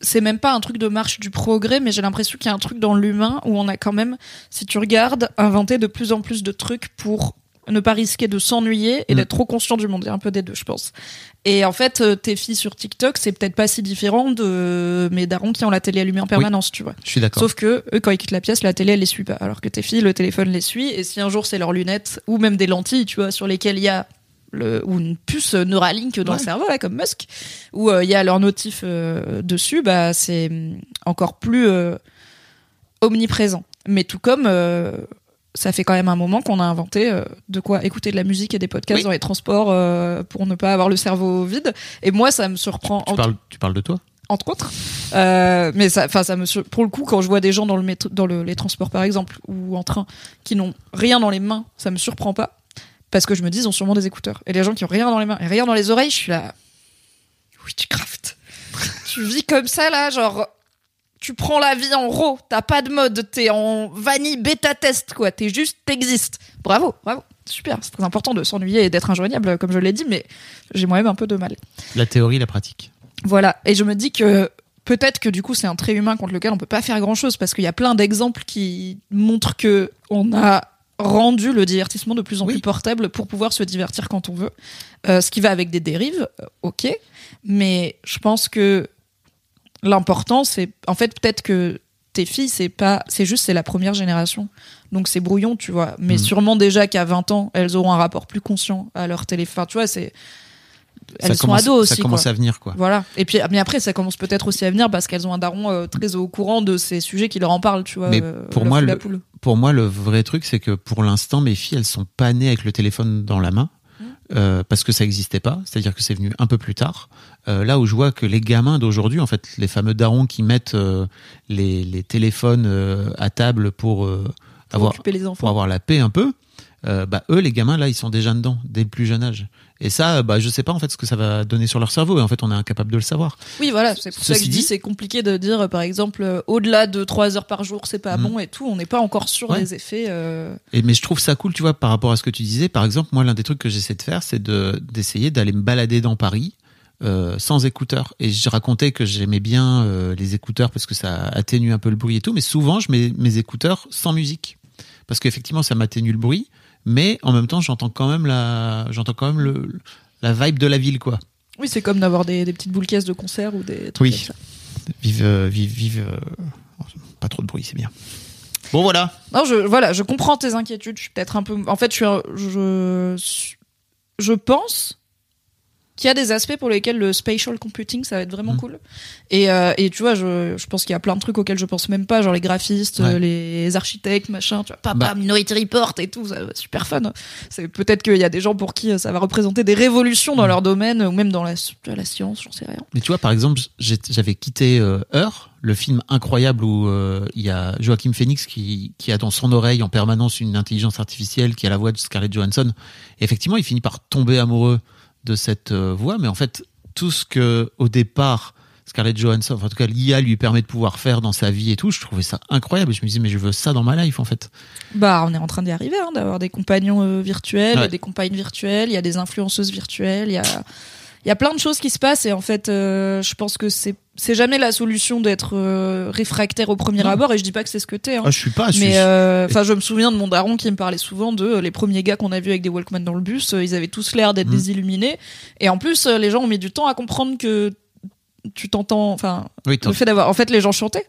c'est même pas un truc de marche du progrès, mais j'ai l'impression qu'il y a un truc dans l'humain où on a quand même, si tu regardes, inventé de plus en plus de trucs pour ne pas risquer de s'ennuyer et Mm. d'être trop conscient du monde. Il y a un peu des deux, je pense. Et en fait, euh, tes filles sur TikTok, c'est peut-être pas si différent de mes darons qui ont la télé allumée en permanence, tu vois. Je suis d'accord. Sauf que eux, quand ils quittent la pièce, la télé, elle les suit pas. Alors que tes filles, le téléphone les suit. Et si un jour c'est leurs lunettes ou même des lentilles, tu vois, sur lesquelles il y a le, ou une puce Neuralink dans Ouais. le cerveau, là, comme Musk, où euh, il y a leur notif euh, dessus, bah c'est hum, encore plus euh, omniprésent. Mais tout comme ça fait quand même un moment qu'on a inventé euh, de quoi écouter de la musique et des podcasts Oui. dans les transports euh, pour ne pas avoir le cerveau vide. Et moi, ça me surprend. Tu parles, tu parles de toi? Entre autres. Euh, mais ça, enfin, ça me sur- pour le coup, quand je vois des gens dans le métro, dans le- les transports par exemple ou en train qui n'ont rien dans les mains, ça me surprend pas parce que je me dis ils ont sûrement des écouteurs. Et les gens qui ont rien dans les mains et rien dans les oreilles, je suis là. Witchcraft. [laughs] tu vis comme ça là, genre. Tu prends la vie en raw, t'as pas de mode, t'es en vanille bêta test quoi, t'es juste, t'existes. Bravo, bravo, super, c'est très important de s'ennuyer et d'être injoignable comme je l'ai dit, mais j'ai moi-même un peu de mal. La théorie, la pratique. Voilà. Et je me dis que peut-être que du coup c'est un trait humain contre lequel on peut pas faire grand chose parce qu'il y a plein d'exemples qui montrent que on a rendu le divertissement de plus en Oui. plus portable pour pouvoir se divertir quand on veut. Euh, ce qui va avec des dérives, euh, ok. Mais je pense que l'important c'est en fait peut-être que tes filles c'est pas c'est juste c'est la première génération donc c'est brouillon tu vois mais Mhm. sûrement déjà qu'à 20 ans elles auront un rapport plus conscient à leur téléphone tu vois c'est elles ça sont commence, ados ça aussi quoi. commence à venir, quoi. Voilà. Et puis, mais après, ça commence peut-être aussi à venir parce qu'elles ont un daron euh, très au courant de ces sujets qui leur en parlent, tu vois. Mais euh, pour moi, le-. Pour moi, le vrai truc, c'est que pour l'instant, mes filles, elles sont pas nées avec le téléphone dans la main. Mmh. euh, parce que ça n'existait pas, c'est-à-dire que c'est venu un peu plus tard. Là où je vois que les gamins d'aujourd'hui, en fait, les fameux darons qui mettent les, les téléphones à table pour Pour avoir les pour avoir la paix un peu, bah eux les gamins là ils sont déjà dedans dès le plus jeune âge. Et ça, bah je sais pas en fait ce que ça va donner sur leur cerveau et en fait on est incapable de le savoir. Oui, voilà. C'est pour ça que je dis c'est compliqué de dire, euh, par exemple, euh, au-delà de 3 heures par jour, c'est pas Mhm. bon et tout. On n'est pas encore sûr Ouais. des effets. euh, Et mais je trouve ça cool, tu vois, par rapport à ce que tu disais. Par exemple, moi, l'un des trucs que j'essaie de faire, c'est de d'essayer d'aller me balader dans Paris euh, sans écouteurs. Et je racontais que j'aimais bien euh, les écouteurs parce que ça atténue un peu le bruit et tout. Mais souvent, je mets mes écouteurs sans musique parce qu'effectivement, ça m'atténue le bruit. Mais en même temps, j'entends quand même la, j'entends quand même le, la vibe de la ville, quoi. Oui, c'est comme d'avoir des, des petites boules caisses de concert ou des trucs Oui. comme ça. Vive, euh, vive, vive. euh, pas trop de bruit, c'est bien. Bon, voilà. Non, je, voilà, je comprends tes inquiétudes. Je suis peut-être un peu. En fait, je, suis un- je, je pense qu'il y a des aspects pour lesquels le spatial computing, ça va être vraiment Mhm. cool. Et, euh, et tu vois, je, je pense qu'il y a plein de trucs auxquels je pense même pas, genre les graphistes, Ouais. les architectes, machin, tu vois, papa, Bah. Minority Report et tout, ça super fun. C'est peut-être qu'il y a des gens pour qui euh, ça va représenter des révolutions dans Mhm. leur domaine ou même dans la, la science, j'en sais rien. Mais tu vois, par exemple, j'avais quitté euh, Heure, le film incroyable où euh, il y a Joachim Phoenix qui, qui a dans son oreille en permanence une intelligence artificielle qui a la voix de Scarlett Johansson. Et effectivement, il finit par tomber amoureux de cette euh, voix, mais en fait, tout ce que au départ Scarlett Johansson, enfin, en tout cas l'IA lui permet de pouvoir faire dans sa vie et tout, je trouvais ça incroyable. Je me disais, mais je veux ça dans ma life en fait. Bah, on est en train d'y arriver, hein, d'avoir des compagnons euh, virtuels, Ouais. des compagnes virtuelles, il y a des influenceuses virtuelles, il y a, il y a plein de choses qui se passent et en fait, euh, je pense que c'est, c'est jamais la solution d'être euh, réfractaire au premier Non. abord et je dis pas que c'est ce que t'es. Hein. Ah, je suis pas, je Mais euh, enfin, je me souviens de mon daron qui me parlait souvent de euh, les premiers gars qu'on a vus avec des Walkman dans le bus. euh, ils avaient tous l'air d'être Mm. des illuminés. Et en plus, les gens ont mis du temps à comprendre que tu t'entends. Enfin, oui, le fait d'avoir. En fait, les gens chantaient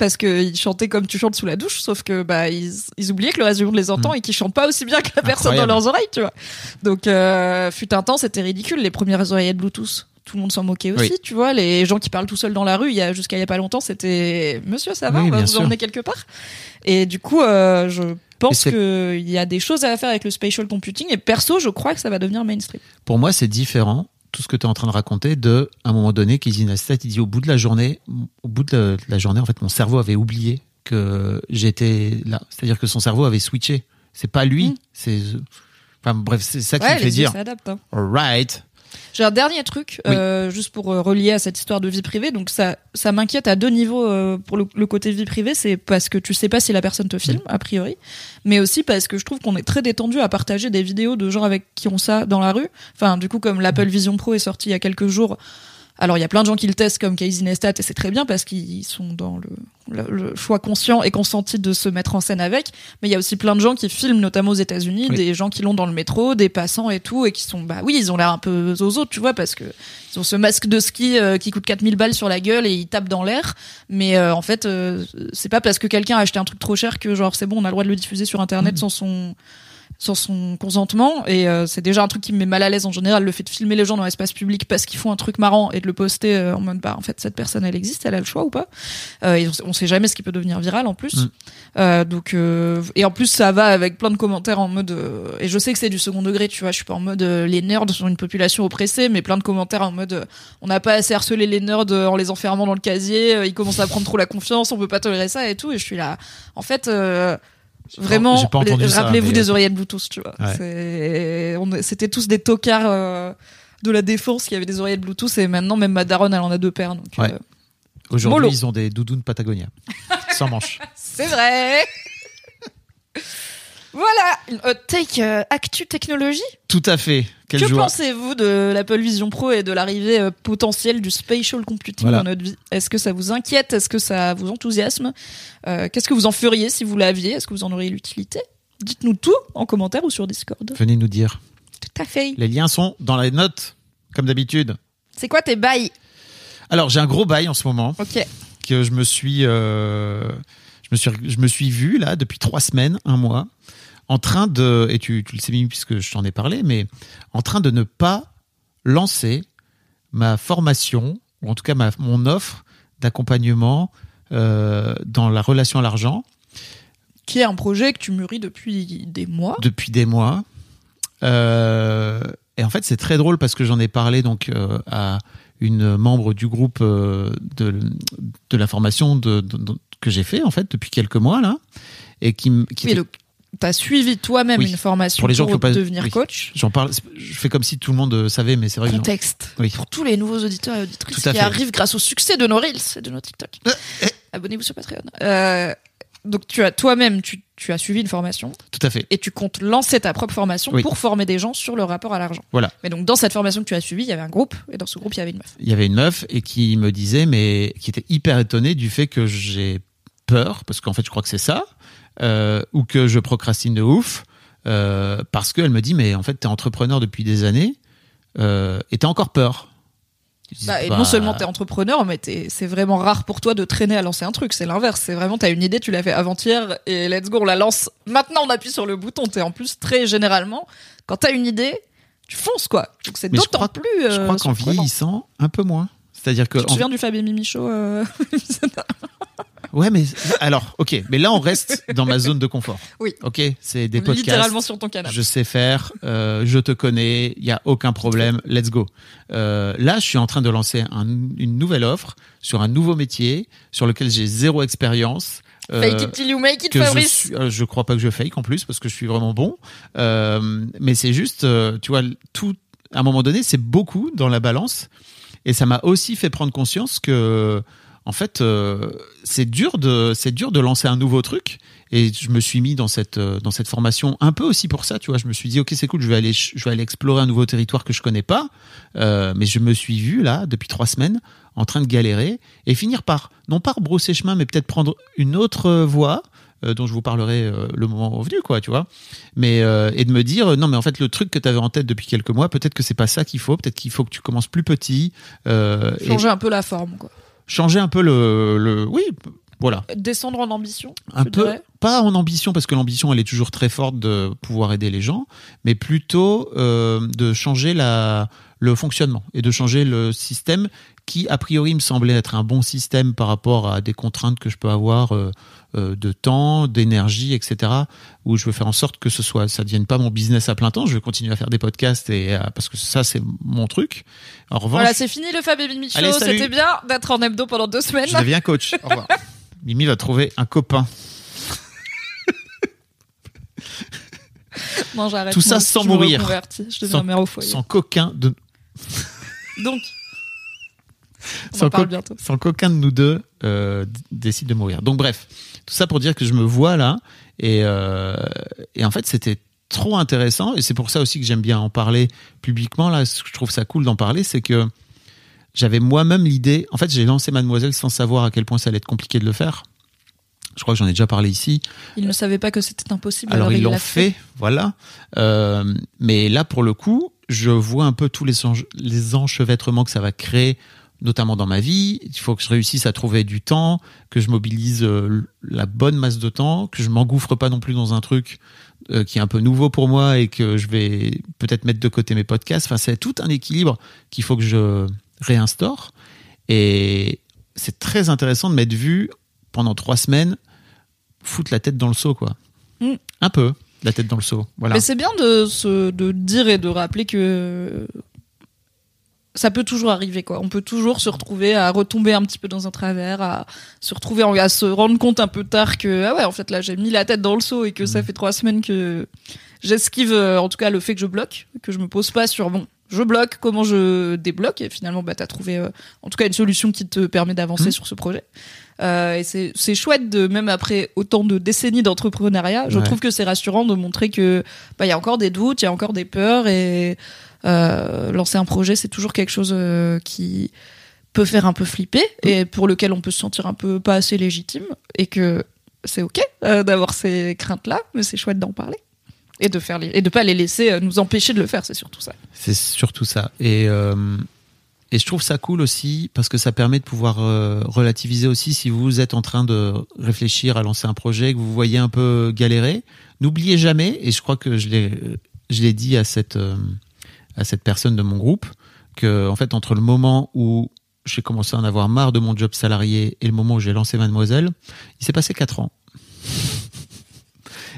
parce qu'ils chantaient comme tu chantes sous la douche, sauf que bah ils, ils oubliaient que le reste du monde les entend Mm. et qu'ils chantent pas aussi bien que la personne dans leurs oreilles, tu vois. Donc, euh, fut un temps, c'était ridicule les premières oreillettes Bluetooth. Tout le monde s'en moquait aussi, Oui. tu vois. Les gens qui parlent tout seuls dans la rue, il y a jusqu'à il y a pas longtemps, c'était Monsieur, ça va, Oui, on va vous sûr. emmener quelque part. Et du coup, euh, je pense qu'il y a des choses à faire avec le spatial computing. Et perso, je crois que ça va devenir mainstream. Pour moi, c'est différent, tout ce que tu es en train de raconter, de, à un moment donné, Casey Neistat, il dit au bout de la journée, au bout de la, de la journée, en fait, mon cerveau avait oublié que j'étais là. C'est-à-dire que son cerveau avait switché. C'est pas lui, Mm. c'est. Enfin, bref, c'est ça qui Ouais, me fait dire. hein. J'ai un dernier truc, Oui. euh, juste pour euh, relier à cette histoire de vie privée. Donc ça, ça m'inquiète à deux niveaux euh, pour le, le côté vie privée. C'est parce que tu sais pas si la personne te filme, a priori, mais aussi parce que je trouve qu'on est très détendu à partager des vidéos de gens avec qui ont ça dans la rue. Enfin, du coup, comme l'Apple Vision Pro est sorti il y a quelques jours. Alors, il y a plein de gens qui le testent comme Casey Neistat et c'est très bien parce qu'ils sont dans le, le, le choix conscient et consenti de se mettre en scène avec. Mais il y a aussi plein de gens qui filment, notamment aux États-Unis, Oui. des gens qui l'ont dans le métro, des passants et tout, et qui sont, bah oui, ils ont l'air un peu zozo, tu vois, parce que ils ont ce masque de ski euh, qui coûte 4000 balles sur la gueule et ils tapent dans l'air. Mais euh, en fait, euh, c'est pas parce que quelqu'un a acheté un truc trop cher que genre c'est bon, on a le droit de le diffuser sur internet sans son sans son consentement. Et euh, c'est déjà un truc qui me met mal à l'aise en général le fait de filmer les gens dans l'espace public parce qu'ils font un truc marrant et de le poster euh, en mode bah en fait cette personne elle existe elle a le choix ou pas. Euh, et on, sait- on sait jamais ce qui peut devenir viral en plus. Mm. Euh, donc euh, et en plus ça va avec plein de commentaires en mode euh, et je sais que c'est du second degré tu vois je suis pas en mode euh, les nerds sont une population oppressée mais plein de commentaires en mode euh, on n'a pas assez harcelé les nerds en les enfermant dans le casier euh, ils commencent à prendre trop la confiance on peut pas tolérer ça et tout. Et je suis là en fait euh, Vraiment, rappelez-vous mais- des oreillettes Bluetooth, tu vois. Ouais. C'était tous des tocards euh, de la défense qui avaient des oreillettes Bluetooth et maintenant même ma daronne elle en a deux paires. Donc, Ouais. euh, Aujourd'hui, ils ont des doudounes Patagonia. Sans manches. [laughs] c'est vrai. Voilà, une hot take euh, actu technologie. Tout à fait. Quelle que pensez-vous de l'Apple Vision Pro et de l'arrivée euh, potentielle du spatial computing Voilà. dans notre vie? Est-ce que ça vous inquiète? Est-ce que ça vous enthousiasme? Euh, Qu'est-ce que vous en feriez si vous l'aviez? Est-ce que vous en auriez l'utilité? Dites-nous tout en commentaire ou sur Discord. Venez nous dire. Tout à fait. Les liens sont dans les notes, comme d'habitude. C'est quoi tes bails? Alors, j'ai un gros bail en ce moment. Ok. que je me suis, euh, je me suis, je me suis vu là depuis trois semaines, un mois, en train de, et tu, tu le sais bien puisque je t'en ai parlé, mais en train de ne pas lancer ma formation ou en tout cas ma, mon offre d'accompagnement euh, dans la relation à l'argent Qui est un projet que tu mûris depuis des mois. depuis des mois. Euh, et en fait, c'est très drôle parce que j'en ai parlé donc euh, à une membre du groupe de, de la formation de, de- de- que j'ai fait en fait depuis quelques mois là, et qui, m- qui Oui, était- donc, t'as suivi toi-même Oui. une formation Pour les gens qui ont pas- devenir oui. coach. j'en parle, je fais comme si tout le monde euh, savait, mais c'est vrai Contexte. Oui. Pour tous les nouveaux auditeurs et auditrices qui fait. arrivent grâce au succès de nos Reels et de nos TikTok. Abonnez-vous sur Patreon. Euh, donc, tu as toi-même, tu, tu as suivi une formation tout à fait. et tu comptes lancer ta propre formation Oui. pour former des gens sur le rapport à l'argent. Voilà. Mais donc, dans cette formation que tu as suivie, il y avait un groupe et dans ce groupe, il y avait une meuf. Il y avait une meuf et qui me disait, mais qui était hyper étonnée du fait que j'ai peur, parce qu'en fait, je crois que c'est ça, euh, ou que je procrastine de ouf, euh, parce qu'elle me dit mais en fait t'es entrepreneur depuis des années euh, et t'as encore peur. Je Bah, et bah, non seulement t'es entrepreneur, mais t'es- c'est vraiment rare pour toi de traîner à lancer un truc. C'est l'inverse. C'est vraiment, t'as une idée, tu l'as fait avant-hier et let's go, on la lance. Maintenant, on appuie sur le bouton. T'es en plus très généralement, quand t'as une idée, tu fonces quoi. Donc c'est je d'autant plus. je euh, crois qu'en vieillissant un peu moins. C'est-à-dire que Tu te en- du Fab et Mimi Show euh, [laughs] ouais mais alors ok mais là on reste dans ma zone de confort. Oui. Ok c'est des podcasts. Littéralement sur ton canapé. Je sais faire, euh, je te connais, il y a aucun problème, let's go. Euh, là, je suis en train de lancer un- une nouvelle offre sur un nouveau métier sur lequel j'ai zéro expérience. euh, Fake it till you make it, que je, Fabrice. suis, je crois pas que je fake en plus parce que je suis vraiment bon. Mais c'est juste, tu vois, tout à un moment donné, c'est beaucoup dans la balance. Et ça m'a aussi fait prendre conscience que, en fait, euh, c'est dur de, c'est dur de lancer un nouveau truc. Et je me suis mis dans cette, euh, dans cette formation un peu aussi pour ça, tu vois. Je me suis dit, ok, c'est cool, je vais aller, je vais aller explorer un nouveau territoire que je connais pas. Euh, mais je me suis vu là depuis trois semaines en train de galérer et finir par non pas rebrousser chemin, mais peut-être prendre une autre voie. Euh, dont je vous parlerai euh, le moment venu, quoi, tu vois. Mais euh, et de me dire non, mais en fait le truc que tu avais en tête depuis quelques mois, peut-être que c'est pas ça qu'il faut, peut-être qu'il faut que tu commences plus petit, et Changer un peu la forme, quoi. changer un peu le, le oui, voilà, Descendre en ambition. un peu dirais. pas en ambition parce que l'ambition elle est toujours très forte de pouvoir aider les gens, mais plutôt euh, de changer la le fonctionnement et de changer le système qui a priori me semblait être un bon système par rapport à des contraintes que je peux avoir euh, de temps, d'énergie, etc. Où je veux faire en sorte que ce soit, ça devienne pas mon business à plein temps. Je veux continuer à faire des podcasts et à- parce que ça c'est mon truc. En revanche, Voilà, c'est fini le Fab et Mimi Show. C'était bien d'être en hebdo pendant deux semaines. je deviens coach. Au revoir. [laughs] Mimi va trouver un copain. Non, j'arrête. Tout ça Moi, sans je mourir. Je deviens Sans- mère au foyer. Sans coquin de [laughs] Donc, on sans, en parle co- bientôt. sans qu'aucun de nous deux euh, décide de mourir. Donc bref, tout ça pour dire que je me vois là et, euh, et en fait c'était trop intéressant et c'est pour ça aussi que j'aime bien en parler publiquement là. Ce que je trouve ça cool d'en parler, c'est que j'avais moi-même l'idée. En fait, j'ai lancé Mademoiselle sans savoir à quel point ça allait être compliqué de le faire. Je crois que j'en ai déjà parlé ici. Il ne savait pas que c'était impossible. Alors, ils il l'ont fait, voilà. Euh, mais là, pour le coup, je vois un peu tous les enchevêtrements que ça va créer, notamment dans ma vie. Il faut que je réussisse à trouver du temps, que je mobilise euh, la bonne masse de temps, que je m'engouffre pas non plus dans un truc euh, qui est un peu nouveau pour moi et que je vais peut-être mettre de côté mes podcasts. Enfin, c'est tout un équilibre qu'il faut que je réinstaure. Et c'est très intéressant de m'être vu pendant trois semaines foutre la tête dans le seau, quoi. Mm. Un peu, la tête dans le seau. Voilà. Mais c'est bien de, se, de dire et de rappeler que ça peut toujours arriver, quoi. On peut toujours se retrouver à retomber un petit peu dans un travers, à se retrouver, à se rendre compte un peu tard que, ah ouais, en fait, là, j'ai mis la tête dans le seau et que ça fait trois semaines que j'esquive, euh, en tout cas, le fait que je bloque, que je me pose pas sur, bon, je bloque, comment je débloque, et finalement, bah, t'as trouvé, euh, en tout cas, une solution qui te permet d'avancer Mm. sur ce projet. Euh, et c'est chouette de même après autant de décennies d'entrepreneuriat, je Ouais. trouve que c'est rassurant de montrer que bah il y a encore des doutes, il y a encore des peurs et lancer un projet c'est toujours quelque chose euh, qui peut faire un peu flipper et pour lequel on peut se sentir un peu pas assez légitime et que c'est ok euh, d'avoir ces craintes là, mais c'est chouette d'en parler et de faire les, et de pas les laisser euh, nous empêcher de le faire, c'est surtout ça. C'est surtout ça. Et, euh, et je trouve ça cool aussi parce que ça permet de pouvoir euh, relativiser aussi si vous êtes en train de réfléchir à lancer un projet, que vous voyez un peu galérer. N'oubliez jamais, et je crois que je l'ai, je l'ai dit à cette, euh, à cette personne de mon groupe, que en fait entre le moment où j'ai commencé à en avoir marre de mon job salarié et le moment où j'ai lancé Mademoiselle, il s'est passé quatre ans.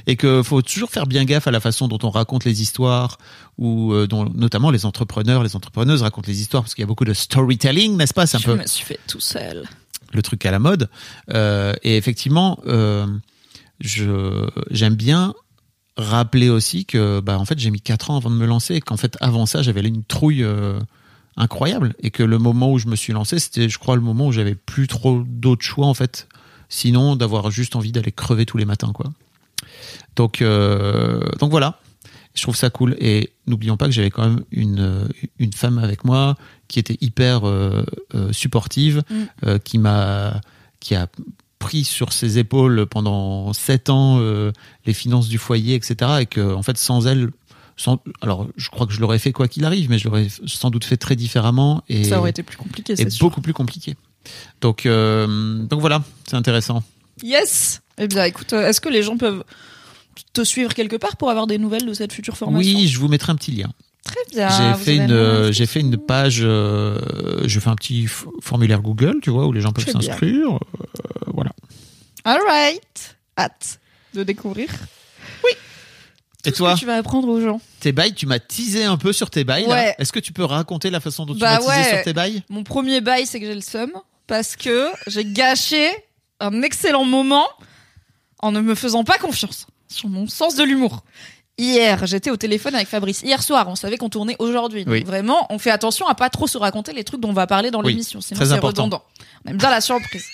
et que faut toujours faire bien gaffe à la façon dont on raconte les histoires ou euh, dont notamment les entrepreneurs, les entrepreneuses racontent les histoires parce qu'il y a beaucoup de storytelling, n'est-ce pas? C'est un je peu me suis fait tout seul. le truc à la mode. Euh, et effectivement, euh, j'aime bien rappeler aussi que bah en fait j'ai mis quatre ans avant de me lancer et qu'en fait avant ça j'avais une trouille euh, incroyable et que le moment où je me suis lancé c'était je crois le moment où j'avais plus trop d'autres choix en fait sinon d'avoir juste envie d'aller crever tous les matins quoi donc euh, donc voilà je trouve ça cool et n'oublions pas que j'avais quand même une une femme avec moi qui était hyper euh, euh, supportive Mm. euh, qui m'a qui a pris sur ses épaules pendant sept ans euh, les finances du foyer, etc. Et que en fait, sans elle, sans, alors je crois que je l'aurais fait quoi qu'il arrive, mais je l'aurais sans doute fait très différemment et, Ça aurait été plus compliqué, c'est beaucoup plus compliqué. Donc, euh, donc voilà, c'est intéressant. Yes Eh bien, écoute, euh, est-ce que les gens peuvent te suivre quelque part pour avoir des nouvelles de cette future formation? Oui, je vous mettrai un petit lien. Très bien. j'ai vous fait une, euh, j'ai fait une page, euh, je fais un petit formulaire Google, tu vois, où les gens peuvent s'inscrire. Euh, voilà. All right. Hâte de découvrir. Et Tout ce toi, que tu vas apprendre aux gens. tes bails, tu m'as teasé un peu sur tes bails. Ouais. Est-ce que tu peux raconter la façon dont tu Bah m'as teasé ouais. sur tes bails? Mon premier bail, c'est que j'ai le seum parce que j'ai gâché un excellent moment en ne me faisant pas confiance sur mon sens de l'humour. Hier, j'étais au téléphone avec Fabrice. Hier soir, on savait qu'on tournait aujourd'hui. Oui. Vraiment, on fait attention à pas trop se raconter les trucs dont on va parler dans Oui, l'émission, sinon très c'est important. redondant. On aime bien la surprise.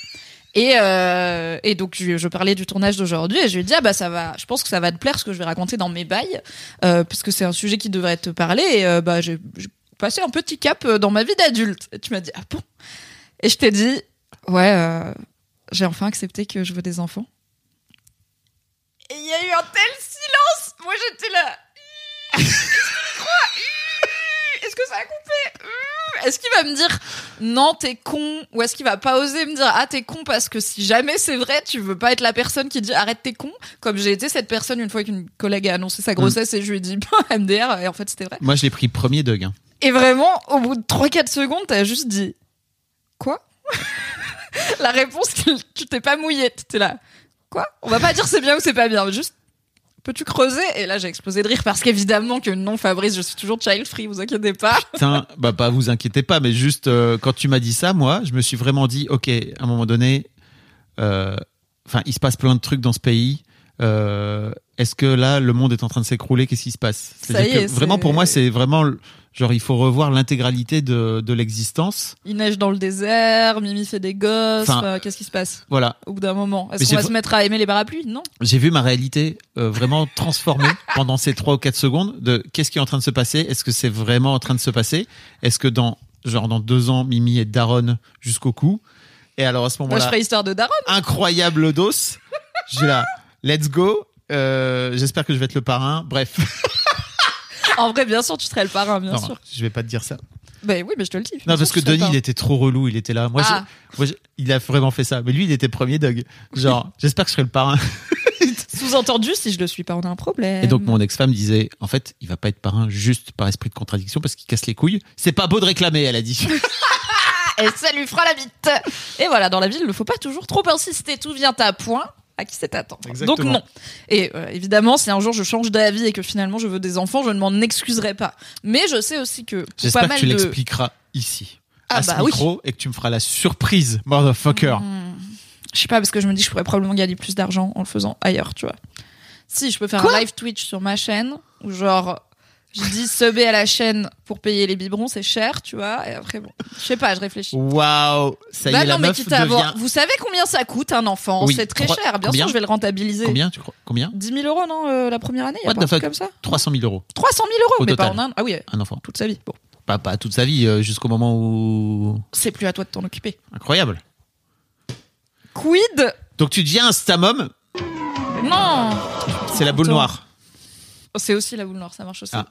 Et, euh, et donc je, je parlais du tournage d'aujourd'hui et je lui ai dit ah bah ça va, je pense que ça va te plaire ce que je vais raconter dans mes bails euh, puisque c'est un sujet qui devrait te parler et euh, bah j'ai passé un petit cap dans ma vie d'adulte. Et tu m'as dit ah bon? Et je t'ai dit ouais j'ai enfin accepté que je veux des enfants. Et il y a eu un tel silence. Moi j'étais là. Est-ce que ça a coupé? Est-ce qu'il va me dire non t'es con? Ou est-ce qu'il va pas oser me dire ah t'es con parce que si jamais c'est vrai tu veux pas être la personne qui dit arrête t'es con? Comme j'ai été cette personne une fois qu'une collègue a annoncé sa grossesse et je lui ai dit [laughs] MDR et en fait c'était vrai. Moi, je l'ai pris premier Doug. hein. et vraiment au bout de 3-4 secondes t'as juste dit quoi? [laughs] La réponse tu t'es pas mouillé t'étais là quoi? On va pas dire c'est bien ou c'est pas bien juste peux-tu creuser et là j'ai explosé de rire parce qu'évidemment que non Fabrice je suis toujours child free vous inquiétez pas Putain, bah pas vous inquiétez pas, mais juste euh, quand tu m'as dit ça, moi, je me suis vraiment dit, ok, à un moment donné, euh, enfin, il se passe plein de trucs dans ce pays. Euh, Est-ce que là, le monde est en train de s'écrouler? Qu'est-ce qui se passe? Ça y que est, vraiment pour moi, c'est vraiment genre il faut revoir l'intégralité de, de l'existence. il neige dans le désert Mimi fait des gosses Enfin- enfin, qu'est-ce qui se passe? Voilà, au bout d'un moment. Est-ce qu'on va se mettre à aimer les parapluies? Non. J'ai vu ma réalité euh, vraiment transformée [laughs] pendant ces trois ou quatre secondes de qu'est-ce qui est en train de se passer? Est-ce que c'est vraiment en train de se passer? Est-ce que dans genre dans deux ans, Mimi est daronne jusqu'au cou? Et alors à ce moi je moment-là, ferais histoire de Daron. incroyable dos. J'ai là, let's go. Euh, J'espère que je vais être le parrain. Bref, [laughs] en vrai bien sûr tu serais le parrain bien non, sûr je vais pas te dire ça. ben oui mais je te le dis Non, parce que Denis, il était trop relou. Il était là. Moi, Ah. je- moi, je- il a vraiment fait ça. Mais lui, il était premier, Doug. Genre, [laughs] j'espère que je serai le parrain. [laughs] Sous-entendu, si je le suis pas, on a un problème. Et donc, mon ex-femme disait, en fait, il va pas être parrain juste par esprit de contradiction parce qu'il casse les couilles. C'est pas beau de réclamer, elle a dit. [laughs] Et ça lui fera la bite. Et voilà, dans la vie, il ne faut pas toujours trop insister. Tout vient à point. À qui c'est attendre. Exactement. Donc non. Et euh, évidemment, si un jour je change d'avis et que finalement je veux des enfants, je ne m'en excuserai pas. Mais je sais aussi que J'espère que mal tu de l'expliqueras ici. Ah à ce bah oui. micro et que tu me feras la surprise, motherfucker. Hmm. Je sais pas parce que je me dis que je pourrais probablement gagner plus d'argent en le faisant ailleurs, tu vois. Si je peux faire Quoi? un live Twitch sur ma chaîne où genre je dis subber à la chaîne pour payer les biberons, c'est cher, tu vois. Et après bon, je sais pas, je réfléchis. Waouh, ça y Bah est, la non, mais meuf quitte à avoir-. Vous savez combien ça coûte un enfant Oui, C'est très trois- cher. Bien combien sûr, je vais le rentabiliser. Combien, tu crois? Combien? 10 000 euros, non, euh, la première année Il y a What pas the un truc fuck? comme ça 300 000 euros. 300 000 euros, Au mais pas total. en un. Ah oui, Un enfant. toute sa vie. Bon, Pas, pas toute sa vie, euh, jusqu'au moment où... c'est plus à toi de t'en occuper. Incroyable. Quid Donc tu deviens un stamum, Non c'est la boule Attends. noire. C'est aussi la boule noire, ça marche aussi. Ah.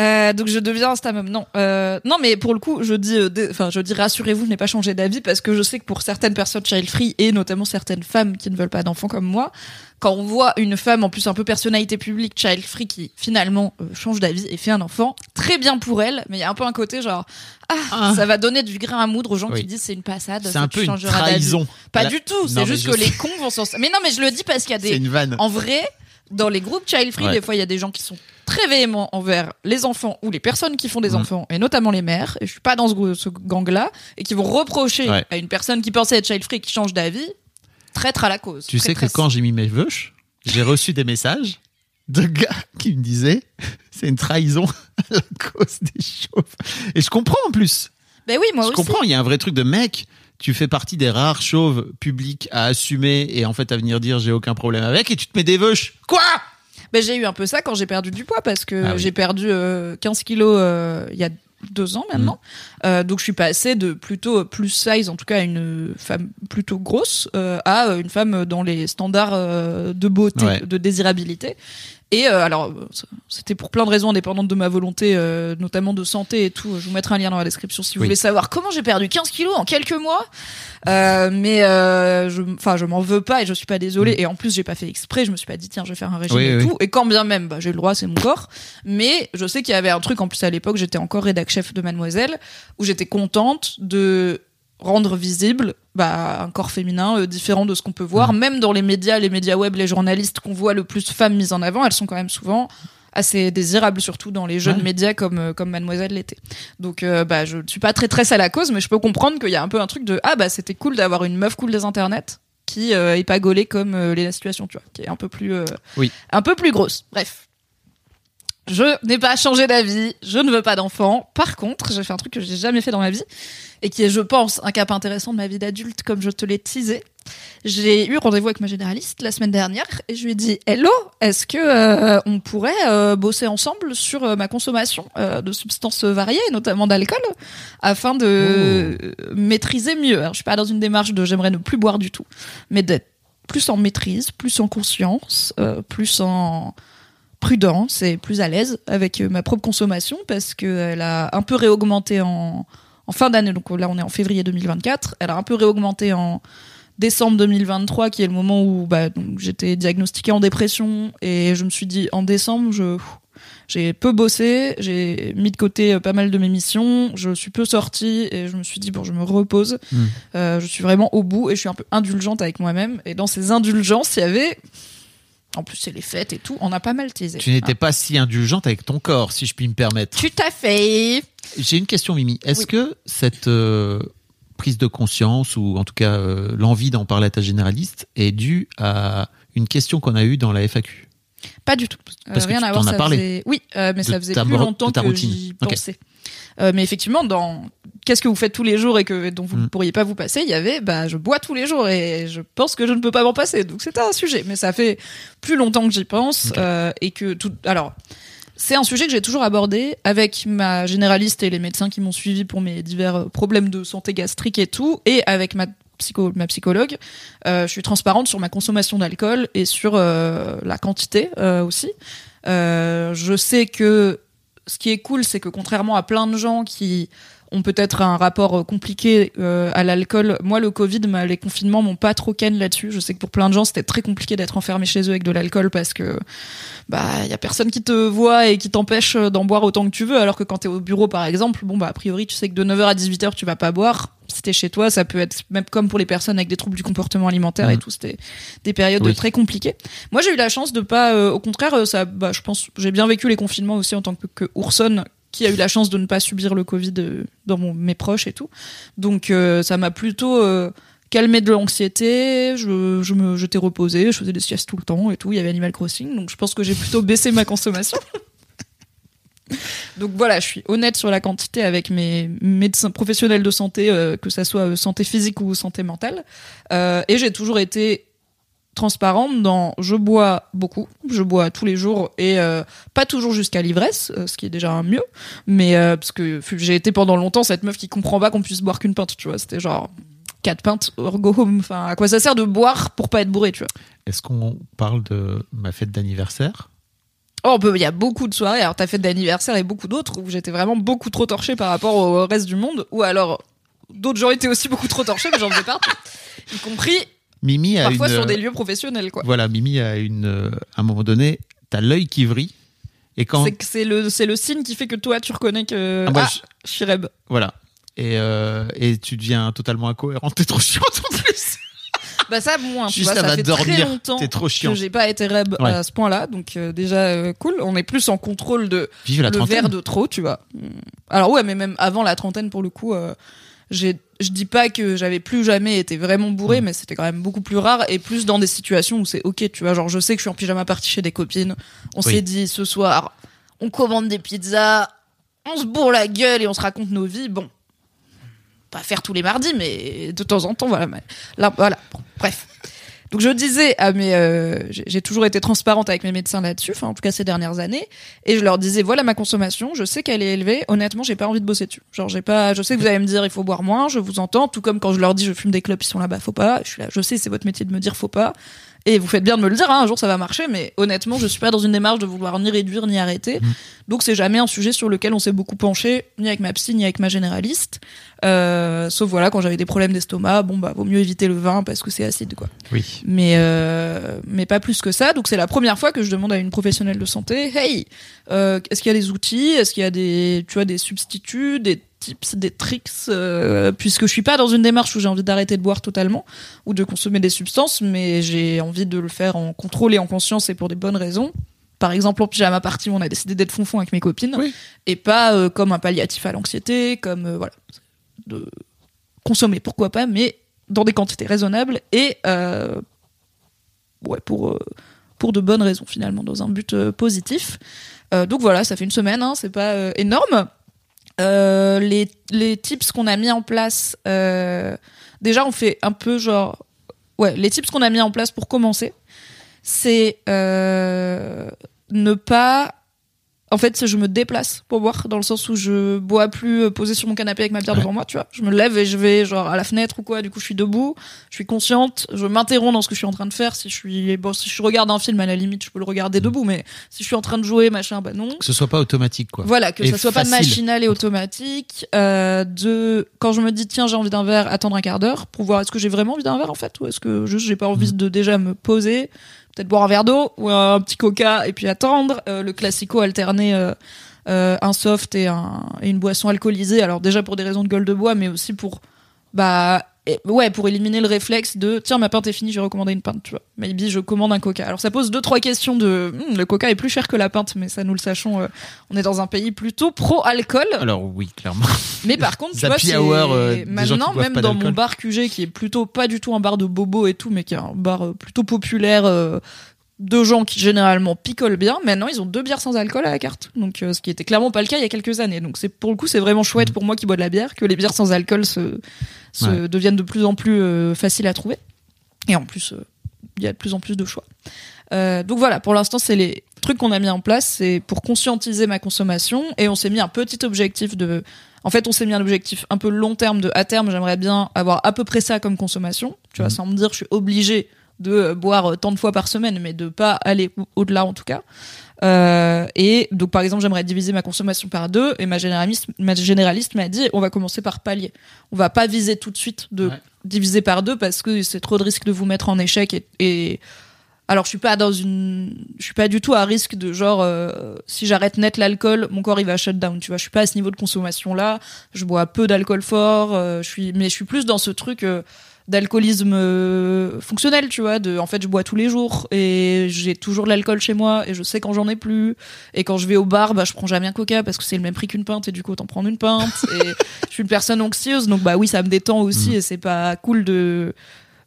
Euh, donc je deviens un stamum. Non, euh, non, mais pour le coup, je dis, euh, enfin, je dis, rassurez-vous, je n'ai pas changé d'avis parce que je sais que pour certaines personnes child free et notamment certaines femmes qui ne veulent pas d'enfants comme moi, quand on voit une femme en plus un peu personnalité publique child free qui finalement change d'avis et fait un enfant, très bien pour elle, mais il y a un peu un côté genre, ah, Ah. ça va donner du grain à moudre aux gens Oui. qui disent c'est une passade. C'est ça, un peu une trahison. Pas La- du tout. C'est juste que sais. les cons vont s'en. Mais non, mais je le dis parce qu'il y a des. une vanne. En vrai, dans les groupes child free, Ouais. des fois, il y a des gens qui sont très véhéments envers les enfants ou les personnes qui font des Mhm. enfants, et notamment les mères. Et je suis pas dans ce, ce gang-là, et qui vont reprocher Ouais. à une personne qui pensait être child free qui change d'avis, traître à la cause. Tu Très sais que quand j'ai mis mes veuches, j'ai reçu des messages de gars qui me disaient [laughs] c'est une trahison à la cause des chauves. Et je comprends en plus. Ben oui, moi je aussi. comprends, il y a un vrai truc de mec. Tu fais partie des rares chauves publics à assumer et en fait à venir dire j'ai aucun problème avec et tu te mets des veuches. Quoi? Ben, j'ai eu un peu ça quand j'ai perdu du poids parce que Ah oui. j'ai perdu euh, 15 kilos euh, il y a deux ans maintenant. Euh, donc je suis passée de plutôt plus size, en tout cas une femme plutôt grosse, euh, à une femme dans les standards euh, de beauté, Ouais. de désirabilité. Et euh, alors, c'était pour plein de raisons indépendantes de ma volonté, euh, notamment de santé et tout. Je vous mettrai un lien dans la description si vous Oui. voulez savoir comment j'ai perdu 15 kilos en quelques mois. Euh, mais euh, je, enfin, je m'en veux pas et je suis pas désolée. Et en plus, j'ai pas fait exprès. Je me suis pas dit tiens, je vais faire un régime Mm. Oui, et oui. tout. Et quand bien même, bah, j'ai le droit, c'est mon corps. Mais je sais qu'il y avait un truc en plus à l'époque. J'étais encore rédac chef de Mademoiselle où j'étais contente de rendre visible bah, un corps féminin euh, différent de ce qu'on peut voir. Même dans les médias, les médias web, les journalistes qu'on voit le plus femmes mises en avant, elles sont quand même souvent assez désirables, surtout dans les jeunes Ouais. médias comme, euh, comme Mademoiselle l'était. Donc euh, bah, je ne suis pas très très à la cause, mais je peux comprendre qu'il y a un peu un truc de « Ah bah c'était cool d'avoir une meuf cool des internets qui euh, est pas gaulée comme les situations, tu vois, qui est un peu plus, Oui. un peu plus grosse. Bref. Je n'ai pas changé d'avis, je ne veux pas d'enfant. Par contre, j'ai fait un truc que j'ai jamais fait dans ma vie et qui est, je pense, un cap intéressant de ma vie d'adulte, comme je te l'ai teasé. J'ai eu rendez-vous avec ma généraliste la semaine dernière et je lui ai dit Hello, est-ce que euh, on pourrait euh, bosser ensemble sur euh, ma consommation de substances variées, notamment d'alcool, afin de euh, maîtriser mieux. Alors, je suis pas dans une démarche de j'aimerais ne plus boire du tout, mais d'être plus en maîtrise, plus en conscience, plus en prudence et plus à l'aise avec euh, ma propre consommation parce qu'elle a un peu réaugmenté en, en fin d'année. Donc là, on est en février 2024. Elle a un peu réaugmenté en décembre 2023, qui est le moment où bah, j'étais diagnostiquée en dépression et je me suis dit en décembre, je j'ai peu bossé, j'ai mis de côté euh, pas mal de mes missions, je suis peu sortie et je me suis dit bon, je me repose. Mm. Euh, je suis vraiment au bout et je suis un peu indulgente avec moi-même. Et dans ces indulgences, il y avait en plus, c'est les fêtes et tout. On a pas mal teasé. Tu n'étais pas si indulgente avec ton corps, si je puis me permettre. Tout à fait. J'ai une question, Mimi. Est-ce Oui. que cette euh, prise de conscience, ou en tout cas euh, l'envie d'en parler à ta généraliste, est due à une question qu'on a eue dans la FAQ Pas du tout. Euh, Parce que rien tu à voir. t'en as ça parlé. faisait- Oui, euh, mais ça faisait plus longtemps que j'y Ok. pensais. Euh, mais effectivement, dans qu'est-ce que vous faites tous les jours et que dont vous ne Mm. pourriez pas vous passer, il y avait bah je bois tous les jours et je pense que je ne peux pas m'en passer. Donc c'était un sujet, mais ça fait plus longtemps que j'y pense euh, et que tout. Alors c'est un sujet que j'ai toujours abordé avec ma généraliste et les médecins qui m'ont suivi pour mes divers euh, problèmes de santé gastrique et tout, et avec ma psycho, ma psychologue. Euh, je suis transparente sur ma consommation d'alcool et sur euh, la quantité euh, aussi. Je sais que ce qui est cool, c'est que contrairement à plein de gens qui ont peut-être un rapport euh, compliqué euh, à l'alcool, moi le Covid, ma- les confinements m'ont pas trop ken là-dessus. Je sais que pour plein de gens, c'était très compliqué d'être enfermé chez eux avec de l'alcool parce que bah y a personne qui te voit et qui t'empêche euh, d'en boire autant que tu veux. Alors que quand t'es au bureau par exemple, bon bah a priori tu sais que de 9h à 18h tu vas pas boire. Si t'es chez toi, ça peut être même comme pour les personnes avec des troubles du comportement alimentaire et Mhm. tout, c'était des périodes Oui. très compliquées. Moi, j'ai eu la chance de pas, euh, au contraire, ça, bah, je pense, j'ai bien vécu les confinements aussi en tant que, que Ourson, qui a eu la chance de ne pas subir le Covid euh, dans mes proches et tout. Donc, euh, ça m'a plutôt euh, calmé de l'anxiété. Je, je j'étais reposée, je faisais des siestes tout le temps et tout. Il y avait Animal Crossing, donc je pense que j'ai plutôt baissé ma consommation. [laughs] Donc voilà, je suis honnête sur la quantité avec mes médecins professionnels de santé, euh, que ça soit santé physique ou santé mentale. Et j'ai toujours été transparente dans je bois beaucoup, je bois tous les jours et euh, pas toujours jusqu'à l'ivresse, euh, ce qui est déjà un mieux, mais euh, parce que j'ai été pendant longtemps cette meuf qui comprend pas qu'on puisse boire qu'une pinte, tu vois, c'était genre quatre pintes, or go home, enfin à quoi ça sert de boire pour pas être bourré, tu vois. Est-ce qu'on parle de ma fête d'anniversaire? Oh, il y a beaucoup de soirées. Alors, ta fête d'anniversaire et beaucoup d'autres où j'étais vraiment beaucoup trop torchée par rapport au reste du monde. Ou alors, d'autres gens étaient aussi beaucoup trop torchés, mais j'en faisais partie. Y compris Mimi a parfois une, sur des lieux professionnels, quoi. Voilà, Mimi a une. euh, À un moment donné, t'as l'œil qui vrille. Et quand. C'est que le, le signe qui fait que toi, tu reconnais que. Ah, moi, Ah, Shireb. Voilà. Et, euh, et tu deviens totalement incohérent. T'es trop chiante en plus. Bah, ça, moins. Tu Juste vois, ça va fait très dormir. longtemps trop que chiant. j'ai pas été reb Ouais. à ce point-là. Donc, euh, déjà, euh, cool. On est plus en contrôle de Vive la le trentaine. verre de trop, tu vois. Alors ouais, mais même avant la trentaine, pour le coup, euh, j'ai, je dis pas que j'avais plus jamais été vraiment bourré, Mm. mais c'était quand même beaucoup plus rare et plus dans des situations où c'est ok, tu vois. Genre, je sais que je suis en pyjama party chez des copines. On Oui. s'est dit ce soir, on commande des pizzas, on se bourre la gueule et on se raconte nos vies. Bon, pas faire tous les mardis, mais de temps en temps, voilà. Mais là, voilà. Bon, bref. Donc je disais à mes, euh, j'ai toujours été transparente avec mes médecins là-dessus, enfin en tout cas ces dernières années, et je leur disais voilà ma consommation, je sais qu'elle est élevée, honnêtement j'ai pas envie de bosser dessus. Genre j'ai pas, je sais que vous allez me dire il faut boire moins, je vous entends, tout comme quand je leur dis je fume des clopes, ils sont là-bas, faut pas. Je suis là, je sais c'est votre métier de me dire faut pas. Et vous faites bien de me le dire, hein, un jour ça va marcher, mais honnêtement, je suis pas dans une démarche de vouloir ni réduire ni arrêter. Donc c'est jamais un sujet sur lequel on s'est beaucoup penché, ni avec ma psy, ni avec ma généraliste. Euh, sauf voilà, quand j'avais des problèmes d'estomac, bon bah vaut mieux éviter le vin parce que c'est acide quoi. Oui. Mais euh, mais pas plus que ça. Donc c'est la première fois que je demande à une professionnelle de santé, hey, euh, est-ce qu'il y a des outils, est-ce qu'il y a des tu vois des substituts, des tips, des tricks, euh, puisque je suis pas dans une démarche où j'ai envie d'arrêter de boire totalement ou de consommer des substances, mais j'ai envie de le faire en contrôle et en conscience et pour des bonnes raisons. Par exemple, en pyjama party, on a décidé d'être fonfon avec mes copines Oui. et pas euh, comme un palliatif à l'anxiété, comme euh, voilà, de consommer pourquoi pas, mais dans des quantités raisonnables et ouais pour pour de bonnes raisons finalement, dans un but positif. Donc voilà, ça fait une semaine, hein, c'est pas énorme. Euh, les, tips qu'on a mis en place, euh, déjà on fait un peu genre, ouais, les tips qu'on a mis en place pour commencer, c'est euh, ne pas, en fait, je me déplace pour boire, dans le sens où je bois plus euh, posé sur mon canapé avec ma bière Ouais. devant moi, tu vois. Je me lève et je vais genre à la fenêtre ou quoi. Du coup, je suis debout, je suis consciente, je m'interromps dans ce que je suis en train de faire. Si je suis, bon, si je regarde un film à la limite, je peux le regarder debout, mais si je suis en train de jouer, machin, bah non. Que ce soit pas automatique, quoi. Voilà, que Et ça soit pas machinal et automatique. Euh, de quand je me dis tiens j'ai envie d'un verre, attendre un quart d'heure pour voir est-ce que j'ai vraiment envie d'un verre en fait ou est-ce que juste j'ai pas envie de déjà me poser, peut-être boire un verre d'eau ou un petit coca et puis attendre. Euh, le classico alterner euh, euh, un soft et une boisson alcoolisée. Alors déjà pour des raisons de gueule de bois, mais aussi pour bah ouais pour éliminer le réflexe de tiens ma pinte est finie, j'ai recommandé une pinte, tu vois. Maybe je commande un coca. Alors ça pose deux trois questions de Hmm, le coca est plus cher que la pinte, mais ça nous le sachons. euh, on est dans un pays plutôt pro alcool. Alors oui, clairement. Mais par contre, tu vois, hour, euh, maintenant même dans mon bar QG qui est plutôt pas du tout un bar de bobo et tout, mais qui est un bar euh, plutôt populaire euh, de gens qui généralement picolent bien. Maintenant, ils ont deux bières sans alcool à la carte, donc euh, ce qui était clairement pas le cas il y a quelques années. Donc c'est pour le coup, c'est vraiment chouette pour moi qui bois de la bière que les bières sans alcool se, se Ouais. deviennent de plus en plus euh, faciles à trouver. Et en plus, euh, il y a de plus en plus de choix. Euh, donc voilà, pour l'instant, c'est les trucs qu'on a mis en place, c'est pour conscientiser ma consommation et on s'est mis un petit objectif de. En fait, on s'est mis un objectif un peu long terme de à terme, j'aimerais bien avoir à peu près ça comme consommation, tu vois, Mhm. sans me dire je suis obligé de boire tant de fois par semaine, mais de pas aller au- au-delà en tout cas. Euh, et donc par exemple, j'aimerais diviser ma consommation par deux et ma généraliste, ma généraliste m'a dit on va commencer par palier. On va pas viser tout de suite de Ouais. diviser par deux parce que c'est trop de risque de vous mettre en échec et, et alors je suis pas dans une je suis pas du tout à risque de genre euh, si j'arrête net l'alcool mon corps il va shut down tu vois je suis pas à ce niveau de consommation là je bois peu d'alcool fort euh, je suis mais je suis plus dans ce truc euh, d'alcoolisme euh, fonctionnel tu vois de en fait je bois tous les jours et j'ai toujours de l'alcool chez moi et je sais quand j'en ai plus et quand je vais au bar bah je prends jamais un coca parce que c'est le même prix qu'une pinte et du coup autant prendre une pinte [laughs] et je suis une personne anxieuse donc bah oui ça me détend aussi et c'est pas cool de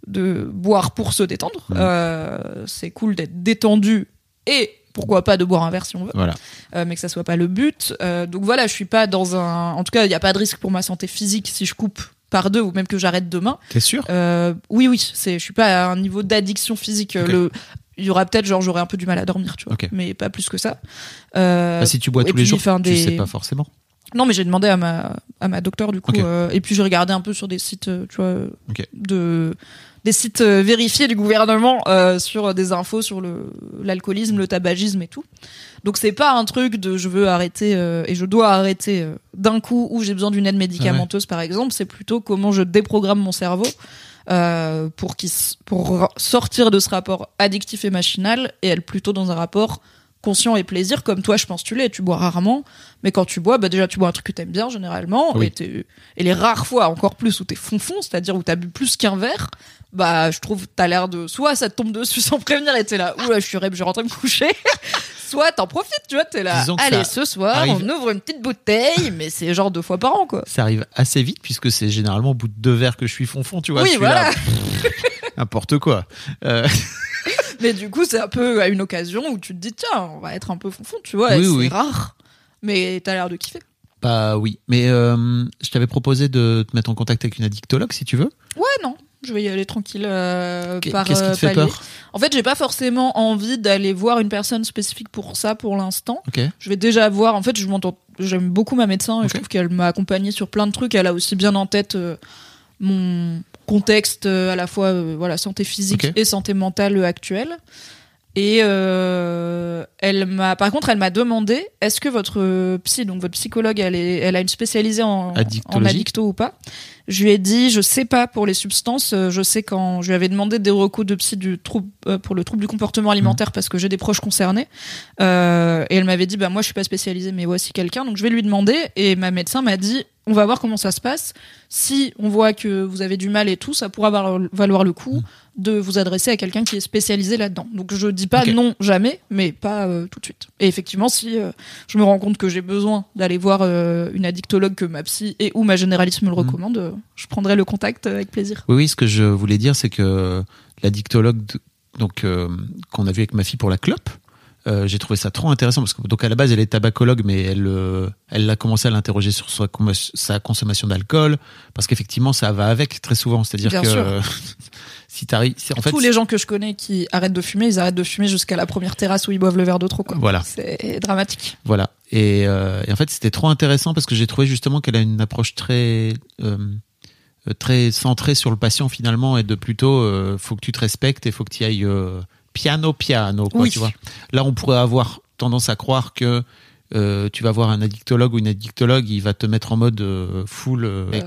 de boire pour se détendre. Mhm. Euh, c'est cool d'être détendu et pourquoi pas de boire un verre si on veut, Voilà. euh, mais que ça soit pas le but. Euh, donc voilà, je suis pas dans un. En tout cas, il n'y a pas de risque pour ma santé physique si je coupe par deux ou même que j'arrête demain. T'es sûr? Euh, oui, oui, c'est. Je suis pas à un niveau d'addiction physique. Le. Il y aura peut-être genre j'aurai un peu du mal à dormir, tu vois, mais pas plus que ça. Euh, Bah, Si tu bois tous les jours, enfin, tu sais pas forcément. non, mais j'ai demandé à ma à ma docteur du coup, euh, et puis j'ai regardé un peu sur des sites, euh, tu vois, euh, de des sites euh, vérifiés du gouvernement euh, sur des infos sur le l'alcoolisme, le tabagisme et tout. Donc c'est pas un truc de je veux arrêter euh, et je dois arrêter euh, d'un coup ou j'ai besoin d'une aide médicamenteuse par exemple. C'est plutôt comment je déprogramme mon cerveau. euh, pour qu'il pour sortir de ce rapport addictif et machinal et être plutôt dans un rapport conscient et plaisir comme toi je pense tu l'es tu bois rarement mais quand tu bois bah déjà tu bois un truc que t'aimes bien généralement Oui. et, t'es- et les rares fois encore plus où t'es fonfon c'est-à-dire où t'as bu plus qu'un verre bah je trouve t'as l'air de soit ça te tombe dessus sans prévenir et t'es là oula je suis rêve je vais rentrer me coucher [laughs] soit t'en profites tu vois t'es là allez ce soir arrive- on ouvre une petite bouteille mais c'est genre deux fois par an quoi Ça arrive assez vite puisque c'est généralement au bout de deux verres que je suis fonfon, tu vois. Oui, voilà. N'importe quoi. Euh, [laughs] Mais du coup, c'est un peu à une occasion où tu te dis, tiens, on va être un peu fonfon, tu vois, Oui, c'est oui. rare. Mais t'as l'air de kiffer. bah oui. Mais euh, je t'avais proposé de te mettre en contact avec une addictologue si tu veux. Ouais, non. Je vais y aller tranquille euh, par Qu'est-ce qui euh, te fait palier. peur En fait, j'ai pas forcément envie d'aller voir une personne spécifique pour ça pour l'instant. Ok. Je vais déjà voir. En fait, je m'entends. J'aime beaucoup ma médecin et je trouve qu'elle m'a accompagnée sur plein de trucs. Elle a aussi bien en tête euh, mon contexte euh, à la fois voilà santé physique et santé mentale actuelle. Et euh, elle m'a, par contre, elle m'a demandé est-ce que votre psy, donc votre psychologue, elle, est, elle a une spécialisée en, en addicto ou pas? Je lui ai dit, je sais pas pour les substances. euh, Je sais quand je lui avais demandé des recours de psy du trouble euh, pour le trouble du comportement alimentaire parce que j'ai des proches concernés. Euh, et elle m'avait dit, bah moi je suis pas spécialisée, mais voici quelqu'un. Donc je vais lui demander. Et ma médecin m'a dit, on va voir comment ça se passe. Si on voit que vous avez du mal et tout, ça pourra valoir, valoir le coup de vous adresser à quelqu'un qui est spécialisé là-dedans. Donc je dis pas non jamais, mais pas euh, tout de suite. Et effectivement, si euh, je me rends compte que j'ai besoin d'aller voir euh, une addictologue que ma psy et ou ma généraliste me le recommande, euh, je prendrai le contact avec plaisir. Oui, oui, ce que je voulais dire, c'est que l'addictologue donc qu'on a vu avec ma fille pour la clope, euh, j'ai trouvé ça trop intéressant parce que donc à la base elle est tabacologue, mais elle euh, elle a commencé à l'interroger sur sa, consommation d'alcool parce qu'effectivement ça va avec très souvent, c'est-à-dire que sûr. [laughs] si t'arrives, en fait Tous les gens que je connais qui arrêtent de fumer, ils arrêtent de fumer jusqu'à la première terrasse où ils boivent le verre d'eau trop. Quoi. Voilà. C'est dramatique. Voilà. Et, euh, et en fait, c'était trop intéressant parce que j'ai trouvé justement qu'elle a une approche très très centrée sur le patient finalement et de plutôt faut que tu te respectes et faut que tu ailles piano piano quoi, Oui. tu vois. Là, on pourrait avoir tendance à croire que euh, tu vas voir un addictologue ou une addictologue, il va te mettre en mode euh, full euh, Euh,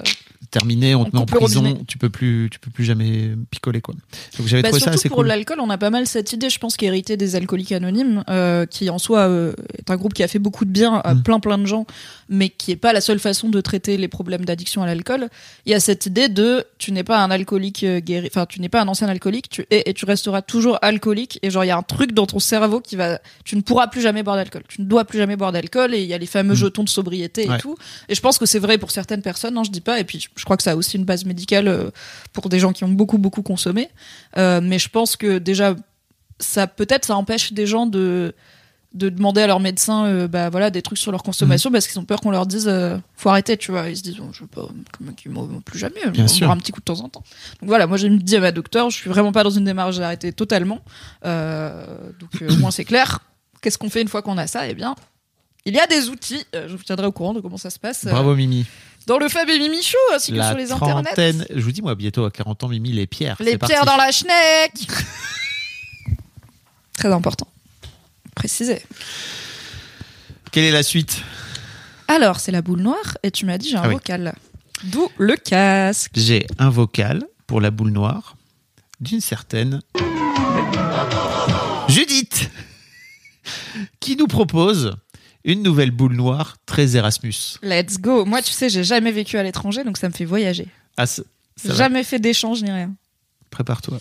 terminé, on on te met en prison, robinet. tu peux plus tu peux plus jamais picoler quoi. Donc j'avais Bah, trouvé ça assez pour cool. l'alcool, on a pas mal cette idée, je pense, qui héritée des alcooliques anonymes, euh, qui en soi euh, est un groupe qui a fait beaucoup de bien à Mm. plein plein de gens, mais qui est pas la seule façon de traiter les problèmes d'addiction à l'alcool. Il y a cette idée de tu n'es pas un alcoolique euh, guéri, enfin tu n'es pas un ancien alcoolique, tu es et tu resteras toujours alcoolique. Et genre il y a un truc dans ton cerveau qui va, tu ne pourras plus jamais boire d'alcool, tu ne dois plus jamais boire d'alcool. Et il y a les fameux Mm. jetons de sobriété Ouais. et tout. Et je pense que c'est vrai pour certaines personnes, hein, je dis pas. Et puis je crois que ça a aussi une base médicale euh, pour des gens qui ont beaucoup beaucoup consommé. Euh, mais je pense que déjà, ça peut-être ça empêche des gens de de demander à leur médecin euh, bah voilà des trucs sur leur Mhm. consommation parce qu'ils ont peur qu'on leur dise euh, faut arrêter tu vois ils se disent oh, je veux pas comment plus jamais Bien on sûr. un petit coup de temps en temps donc voilà moi j'ai dit à ma docteur je suis vraiment pas dans une démarche d'arrêter totalement donc au moins c'est clair qu'est-ce qu'on fait une fois qu'on a ça? Eh bien il y a des outils, je vous tiendrai au courant de comment ça se passe Bravo Mimi. Dans le Fab et Mimi Show ainsi que La sur les internets. trentaine, je vous dis moi bientôt à 40 ans Mimi les pierres. Les pierres parti. dans la schneck [laughs] Très important. Préciser. Quelle est la suite? Alors, c'est la boule noire et tu m'as dit j'ai un Ah oui. vocal. D'où le casque. J'ai un vocal pour la boule noire d'une certaine Judith qui nous propose une nouvelle boule noire très Erasmus. Let's go. Moi, tu sais, j'ai jamais vécu à l'étranger, donc ça me fait voyager. Ah, ça ça va. Jamais fait d'échange ni rien. Prépare-toi.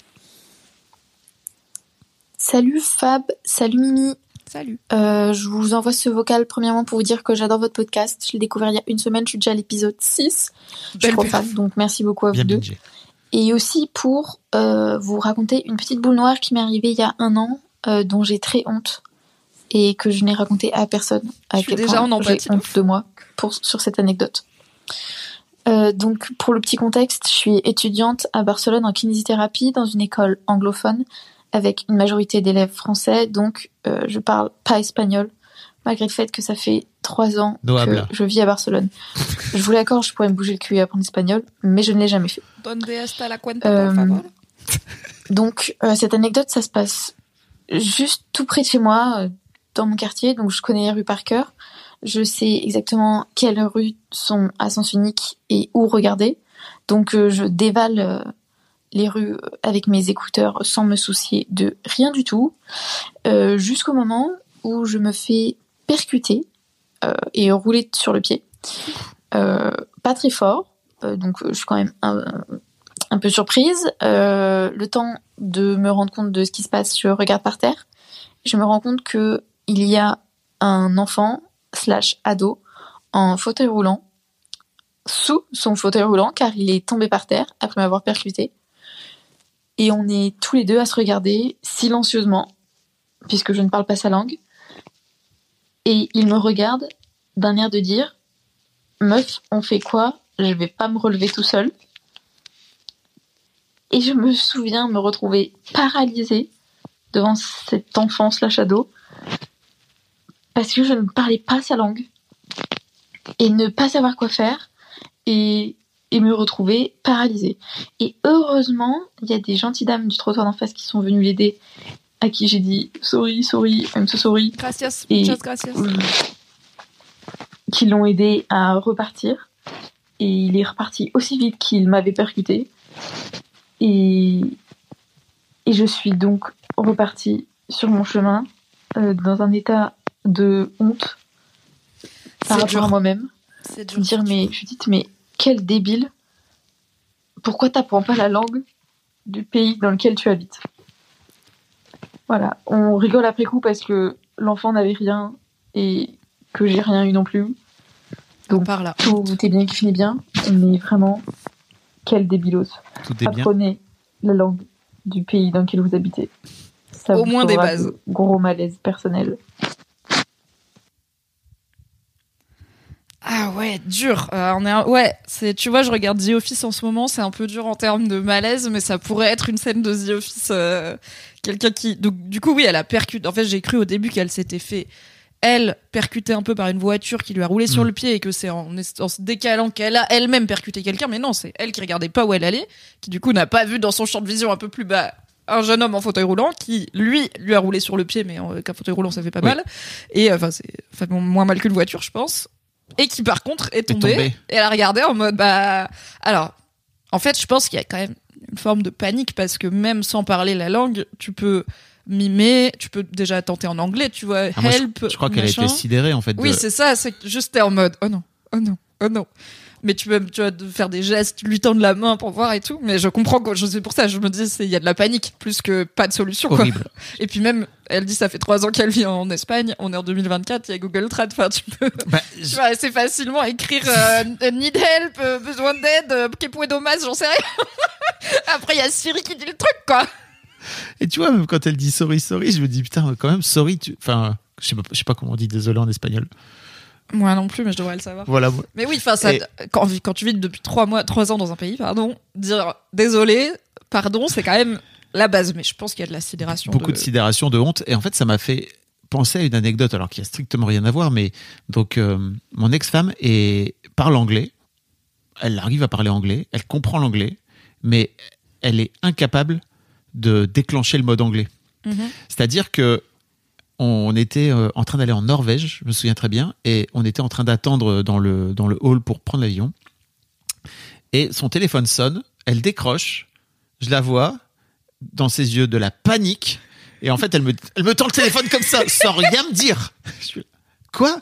Salut Fab, salut Mimi. Salut. Euh, je vous envoie ce vocal premièrement pour vous dire que j'adore votre podcast. Je l'ai découvert il y a une semaine, je suis déjà à l'épisode 6. Je Belle fan, donc merci beaucoup à Bien vous deux. bingé. Et aussi pour euh, vous raconter une petite boule noire qui m'est arrivée il y a un an, euh, dont j'ai très honte et que je n'ai raconté à personne. À Je suis quel déjà point en empathie honte de moi pour, sur cette anecdote. Euh, donc pour le petit contexte, je suis étudiante à Barcelone en kinésithérapie dans une école anglophone avec une majorité d'élèves français, donc euh, je parle pas espagnol, malgré le fait que ça fait trois ans que je vis à Barcelone. je voulais d'accord, je pourrais me bouger le cul et apprendre l'espagnol, mais je ne l'ai jamais fait. Donde está la cuenta, Euh, por favor? Donc euh, cette anecdote, ça se passe juste tout près de chez moi, euh, dans mon quartier, donc je connais les rues par cœur. Je sais exactement quelles rues sont à sens unique et où regarder. Donc euh, je dévale euh, les rues avec mes écouteurs sans me soucier de rien du tout, euh, jusqu'au moment où je me fais percuter euh, et rouler sur le pied. Euh, pas très fort, euh, donc euh, je suis quand même un, peu surprise. Euh, le temps de me rendre compte de ce qui se passe, je regarde par terre. Je me rends compte que il y a un enfant slash ado en fauteuil roulant sous son fauteuil roulant car il est tombé par terre après m'avoir percuté. Et on est tous les deux à se regarder silencieusement puisque je ne parle pas sa langue. Et il me regarde d'un air de dire Meuf, on fait quoi? Je vais pas me relever tout seul. Et je me souviens me retrouver paralysée devant cet enfant slash ado parce que je ne parlais pas sa langue et ne pas savoir quoi faire et, et me retrouver paralysée. Et heureusement, il y a des gentilles dames du trottoir d'en face qui sont venues l'aider, à qui j'ai dit sorry, sorry, I'm so sorry, Gracias, Et- muchas gracias. qui l'ont aidé à repartir. Et il est reparti aussi vite qu'il m'avait percuté. Et, et je suis donc repartie sur mon chemin euh, dans un état de honte par C'est rapport dur. à moi-même. C'est me dire mais Judith mais quel débile pourquoi t'apprends pas la langue du pays dans lequel tu habites? Voilà on rigole après coup parce que l'enfant n'avait rien et que j'ai rien eu non plus donc par là. tout est bien qui finit bien mais vraiment quel débilos Tout est bien. apprenez la langue du pays dans lequel vous habitez ça Au vous moins des bases. de gros malaise personnel Ah ouais, dur. Euh, on est un- ouais, c'est tu vois, je regarde The Office en ce moment, c'est un peu dur en termes de malaise, mais ça pourrait être une scène de The Office. euh, Quelqu'un qui, donc du coup, oui, elle a percuté. En fait, j'ai cru au début qu'elle s'était fait elle percutée un peu par une voiture qui lui a roulé sur Mm. le pied et que c'est en, en se décalant qu'elle a elle-même percuté quelqu'un, mais non, c'est elle qui regardait pas où elle allait, qui du coup n'a pas vu dans son champ de vision un peu plus bas un jeune homme en fauteuil roulant qui lui lui a roulé sur le pied mais euh, qu'un fauteuil roulant ça fait pas Oui. mal et euh, enfin c'est enfin, moins mal qu'une voiture je pense et qui par contre est tombée, tombée. et elle a regardé en mode bah alors en fait je pense qu'il y a quand même une forme de panique parce que même sans parler la langue tu peux mimer tu peux déjà tenter en anglais tu vois Ah, moi, je- help je, crois qu'elle a été sidérée en fait. oui de- c'est ça c'est juste t'es en mode oh non oh non oh non mais tu peux tu vas de faire des gestes lui tendre la main pour voir et tout mais je comprends que je sais pour ça je me dis il y a de la panique plus que pas de solution quoi [laughs] et puis même, elle dit ça fait trois ans qu'elle vit en Espagne. On est en 2024, il y a Google Trad. Enfin, tu peux, Bah, [laughs] je- assez facilement écrire euh, need help, euh, besoin d'aide, euh, que puedo dommage, j'en sais rien. [laughs] Après, il y a Siri qui dit le truc, quoi. Et tu vois, même quand elle dit sorry, sorry, je me dis putain, quand même, sorry. Tu... Enfin, je sais pas, je sais pas comment on dit désolé en espagnol. Moi non plus, mais je devrais le savoir. Voilà. Mais oui, enfin, Et- quand, quand tu vis depuis trois mois, trois ans dans un pays, pardon, dire désolé, pardon, c'est quand même la base. Mais je pense qu'il y a de la sidération. Beaucoup de... sidération, de honte. Et en fait, ça m'a fait penser à une anecdote, alors qui a strictement rien à voir, mais donc euh, mon ex-femme est... parle anglais. Elle arrive à parler anglais, elle comprend l'anglais, mais elle est incapable de déclencher le mode anglais. Mhm. C'est-à-dire que on était euh, en train d'aller en Norvège, je me souviens très bien, et on était en train d'attendre dans le, dans le hall pour prendre l'avion. Et son téléphone sonne, elle décroche, je la vois, dans ses yeux de la panique, et en fait elle me, elle me tend le téléphone comme ça, sans rien me dire. [laughs] Quoi?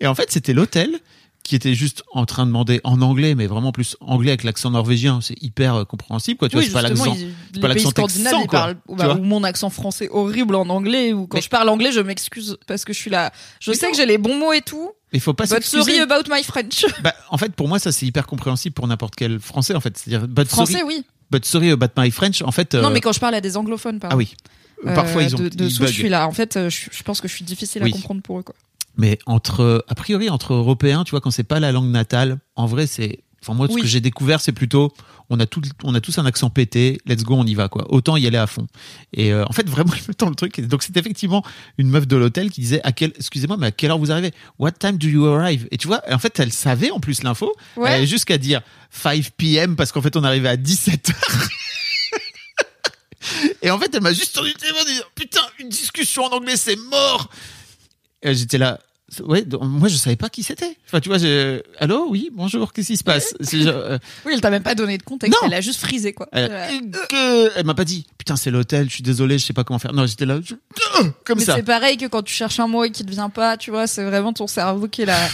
Et en fait c'était l'hôtel qui était juste en train de demander en anglais, mais vraiment plus anglais avec l'accent norvégien, c'est hyper euh, compréhensible, quoi. Tu oui, vois, c'est pas l'accent. ils- pas l'accent texan, ils quoi. parlent, bah, ou mon accent français horrible en anglais, ou quand Mais- je parle anglais, je m'excuse parce que je suis là. Je Mais sais non. que j'ai les bons mots et tout, Il faut pas but sorry about my French. [laughs] Bah, en fait, pour moi, ça c'est hyper compréhensible pour n'importe quel français, en fait. C'est-à-dire, but Français, sorry, oui. but sorry about my French, en fait. Non, euh, mais quand je parle à des anglophones, pardon. Ah oui. Euh, Parfois, ils ont. de, de ils bug. je suis là. En fait, euh, je, je pense que je suis difficile Oui. à comprendre pour eux, quoi. Mais entre, a priori, entre Européens, tu vois, quand c'est pas la langue natale, en vrai, c'est. Enfin, moi, ce que j'ai découvert, c'est plutôt, on a tout, on a tous un accent pété, let's go, on y va, quoi. Autant y aller à fond. Et euh, en fait, vraiment, [laughs] il me tend le truc. Donc, c'est effectivement une meuf de l'hôtel qui disait, à quelle, excusez-moi, mais à quelle heure vous arrivez? What time do you arrive? Et tu vois, en fait, elle savait en plus l'info. Ouais. Elle avait jusqu'à dire 5 p.m. parce qu'en fait, on arrivait à 17 heures. [laughs] Et en fait, elle m'a juste tendu le téléphone et dit Putain, une discussion en anglais, c'est mort J'étais là. Ouais, donc, moi je savais pas qui c'était. Enfin, tu vois, je... allô, oui, bonjour, qu'est-ce qui se passe? Genre, euh, Oui, elle t'a même pas donné de contexte. Non. Elle a juste frisé, quoi. elle, Euh, elle m'a pas dit Putain, c'est l'hôtel, je suis désolé, je sais pas comment faire. Non, j'étais là, je- comme Mais ça. c'est pareil que quand tu cherches un mot et qu'il ne vient pas, tu vois, c'est vraiment ton cerveau qui est là. [laughs]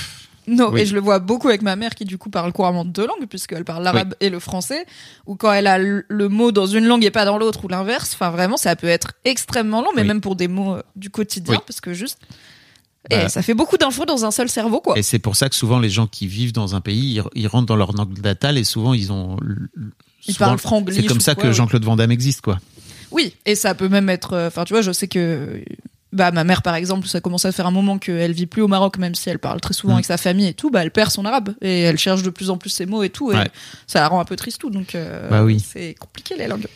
Non, Oui. et je le vois beaucoup avec ma mère qui du coup parle couramment deux langues puisqu'elle parle l'arabe et le français, ou quand elle a le, mot dans une langue et pas dans l'autre ou l'inverse. Enfin vraiment, ça peut être extrêmement long, mais Oui. même pour des mots euh, du quotidien, Oui. parce que juste, Bah. et ça fait beaucoup d'infos dans un seul cerveau, quoi. Et c'est pour ça que souvent les gens qui vivent dans un pays, ils, ils rentrent dans leur langue natale et souvent ils ont. Ils souvent, parlent franglish C'est comme ça quoi, que. Jean-Claude Van Damme existe, quoi. Oui, et ça peut même être. euh, Enfin, tu vois, je sais que bah ma mère par exemple, ça commence à faire un moment qu'elle vit plus au Maroc, même si elle parle très souvent Mm. avec sa famille et tout, bah elle perd son arabe et elle cherche de plus en plus ses mots et tout, et Ouais. ça la rend un peu triste tout, donc euh, Bah oui. c'est compliqué les langues.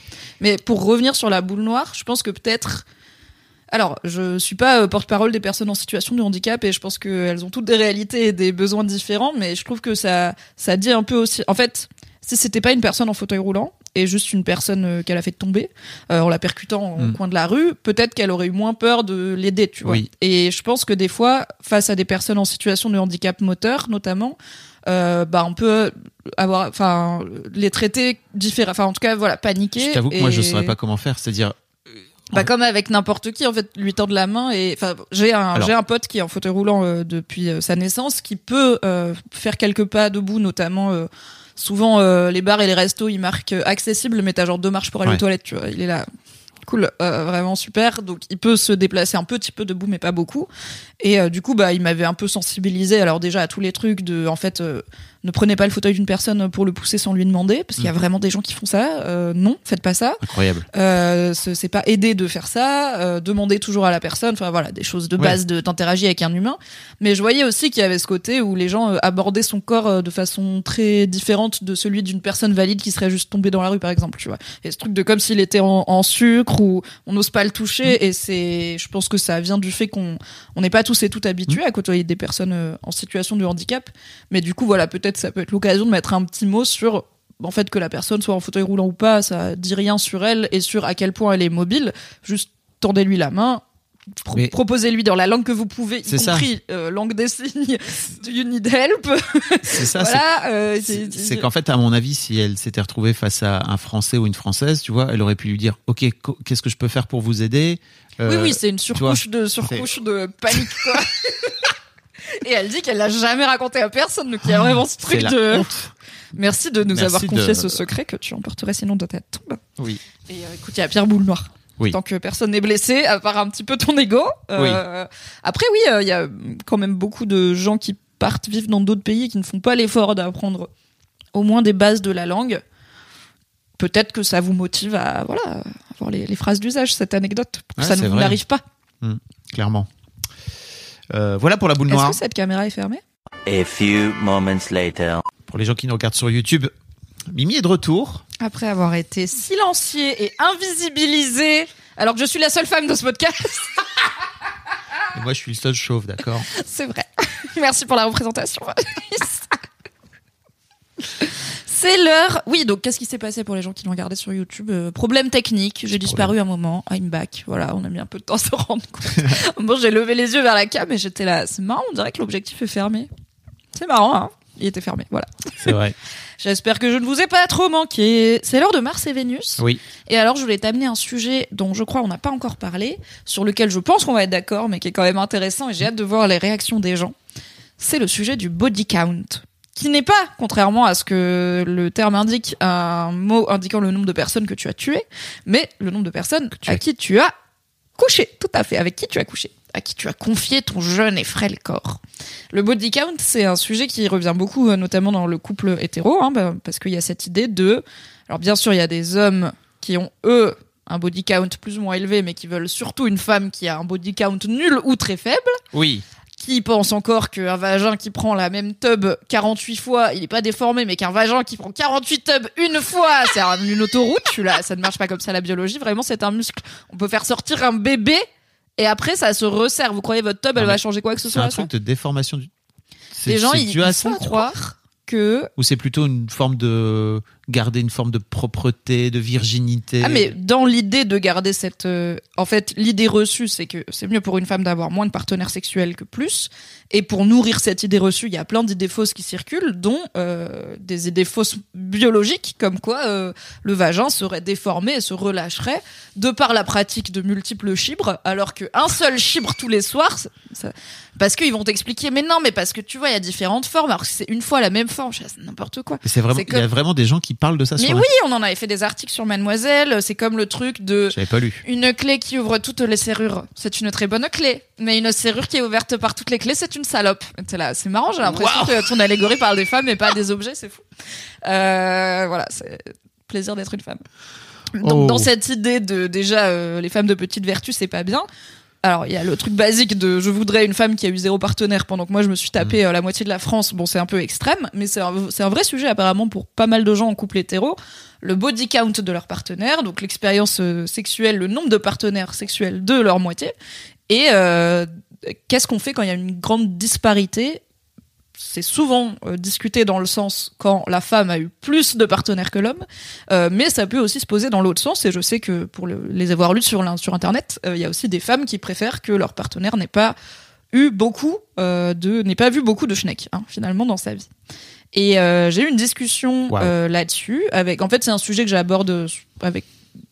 Mais pour revenir sur la boule noire, je pense que peut-être alors, je suis pas euh, porte-parole des personnes en situation de handicap et je pense qu'elles ont toutes des réalités et des besoins différents, mais je trouve que ça, ça dit un peu aussi. En fait, si c'était pas une personne en fauteuil roulant et juste une personne euh, qu'elle a fait tomber euh, en la percutant au Mm. coin de la rue, peut-être qu'elle aurait eu moins peur de l'aider, tu vois. Oui. Et je pense que des fois, face à des personnes en situation de handicap moteur, notamment, euh, bah on peut avoir, enfin, les traiter différemment. Enfin, en tout cas, voilà, paniquer. Je t'avoue que moi, je saurais pas comment faire. C'est-à-dire, bah comme avec n'importe qui en fait lui tendre la main et enfin j'ai un j'ai un pote qui est en fauteuil roulant euh, depuis euh, sa naissance qui peut euh, faire quelques pas debout notamment euh, souvent euh, les bars et les restos ils marquent accessible mais t'as genre deux marches pour aller Ouais. aux toilettes tu vois. Il est là. Cool euh, vraiment super. Donc il peut se déplacer un petit peu debout mais pas beaucoup. Et euh, du coup bah il m'avait un peu sensibilisé alors déjà à tous les trucs de en fait euh, ne prenez pas le fauteuil d'une personne pour le pousser sans lui demander parce qu'il y a Mm. vraiment des gens qui font ça euh, non faites pas ça incroyable. euh, ce- c'est pas aider de faire ça, euh, demander toujours à la personne, enfin voilà, des choses de Ouais. base de d'interagir avec un humain. Mais je voyais aussi qu'il y avait ce côté où les gens euh, abordaient son corps euh, de façon très différente de celui d'une personne valide qui serait juste tombée dans la rue, par exemple, tu vois. Et ce truc de comme s'il était en, en sucre ou on n'ose pas le toucher. Et c'est, je pense que ça vient du fait qu'on on n'est pas tous et toutes habitués à côtoyer des personnes euh, en situation de handicap. Mais du coup, voilà, peut-être ça peut être l'occasion de mettre un petit mot sur en fait que la personne soit en fauteuil roulant ou pas, ça dit rien sur elle et sur à quel point elle est mobile. Juste tendez-lui la main, pro- proposez-lui dans la langue que vous pouvez, y compris euh, langue des signes. [laughs] Do you need help? C'est ça. [laughs] c'est- Voilà. euh, C'est qu'en fait, à mon avis, si elle s'était retrouvée face à un Français ou une Française, tu vois, elle aurait pu lui dire, ok, qu'est-ce que je peux faire pour vous aider? Oui, Euh, oui, c'est une surcouche de surcouche de panique, quoi. [laughs] Et elle dit qu'elle l'a jamais raconté à personne, donc il y a vraiment ce truc de. honte. Merci de nous Merci avoir confié de- ce secret que tu emporterais sinon dans ta tombe. Oui. Et euh, écoute, il y a Pierre Boule Noir. Oui. Tant que personne n'est blessé, à part un petit peu ton ego. Euh, Après, oui, euh, il y a quand même beaucoup de gens qui partent vivre dans d'autres pays et qui ne font pas l'effort d'apprendre au moins des bases de la langue. Peut-être que ça vous motive à voilà, avoir les, les phrases d'usage, cette anecdote, pour que Ouais, ça ne vous n'arrive pas. Clairement. Euh, voilà pour la boule Est-ce noire. que cette caméra est fermée? A few moments later. Pour les gens qui nous regardent sur YouTube, Mimi est de retour. Après avoir été silenciée et invisibilisée, alors que je suis la seule femme de ce podcast, Et moi, je suis le seul chauve, d'accord? C'est vrai. [laughs] Merci pour la représentation. C'est l'heure. Oui, donc qu'est-ce qui s'est passé pour les gens qui l'ont regardé sur YouTube? Euh, Problème technique. J'ai disparu un moment. I'm back. Voilà, on a mis un peu de temps à se rendre compte. [laughs] bon, j'ai levé les yeux vers la cam et j'étais là. C'est marrant, on dirait que l'objectif est fermé. C'est marrant, hein Il était fermé. Voilà. C'est vrai. [laughs] J'espère que je ne vous ai pas trop manqué. C'est l'heure de Mars et Vénus. Oui. Et alors, je voulais t'amener un sujet dont je crois on n'a pas encore parlé, sur lequel je pense qu'on va être d'accord, mais qui est quand même intéressant et j'ai hâte de voir les réactions des gens. C'est le sujet du body count. Qui n'est pas, contrairement à ce que le terme indique, un mot indiquant le nombre de personnes que tu as tuées, mais le nombre de personnes à as- qui tu as couché. Tout à fait. Avec qui tu as couché. À qui tu as confié ton jeune et frêle corps. Le body count, c'est un sujet qui revient beaucoup, euh, notamment dans le couple hétéro, hein, bah, parce qu'il y a cette idée de. Alors, bien sûr, il y a des hommes qui ont, eux, un body count plus ou moins élevé, mais qui veulent surtout une femme qui a un body count nul ou très faible, Oui. Qui pensent encore qu'un vagin qui prend la même tub 48 fois, il est pas déformé, mais qu'un vagin qui prend 48 tubs une fois, c'est un- une autoroute. Je suis là, ça ne marche pas comme ça la biologie. Vraiment, c'est un muscle. On peut faire sortir un bébé et après, ça se resserre. Vous croyez votre tub, elle va changer quoi que ce C'est soit un à ça truc de déformation du. C'est- Les gens, c'est ils, font croire que Ou c'est plutôt une forme de garder une forme de propreté, de virginité. Ah mais dans l'idée de garder cette, euh, en fait, l'idée reçue, c'est que c'est mieux pour une femme d'avoir moins de partenaires sexuels que plus. Et pour nourrir cette idée reçue, il y a plein d'idées fausses qui circulent, dont euh, des idées fausses biologiques, comme quoi euh, le vagin serait déformé et se relâcherait de par la pratique de multiples chibres, alors qu'un seul chibre tous les soirs, ça- parce qu'ils vont t'expliquer, mais non, mais parce que tu vois, il y a différentes formes, alors que c'est une fois la même forme, c'est n'importe quoi. C'est vraiment, il y a vraiment des gens qui parlent de ça Mais sur oui, on en avait fait des articles sur Mademoiselle, c'est comme le truc de J'avais pas lu. une clé qui ouvre toutes les serrures, c'est une très bonne clé. Mais une serrure qui est ouverte par toutes les clés, c'est une salope. T'es là, c'est marrant, j'ai l'impression que ton allégorie parle des femmes et pas des objets, c'est fou. Euh, voilà, c'est plaisir d'être une femme. Donc Oh. dans cette idée de déjà euh, les femmes de petite vertu, c'est pas bien. Alors il y a le truc basique de je voudrais une femme qui a eu zéro partenaire pendant que moi je me suis tapé euh, la moitié de la France. Bon, c'est un peu extrême, mais c'est un, c'est un vrai sujet apparemment pour pas mal de gens en couple hétéro. Le body count de leur partenaire, donc l'expérience euh, sexuelle, le nombre de partenaires sexuels de leur moitié, et euh, qu'est-ce qu'on fait quand il y a une grande disparité c'est souvent euh, discuté dans le sens quand la femme a eu plus de partenaires que l'homme, euh, mais ça peut aussi se poser dans l'autre sens. Et je sais que pour le- les avoir lus sur, sur Internet, euh, il y a aussi des femmes qui préfèrent que leur partenaire n'ait pas eu beaucoup de, n'ait pas vu beaucoup de schneck hein, finalement dans sa vie. Et j'ai eu une discussion Wow. là-dessus avec. En fait, c'est un sujet que j'aborde avec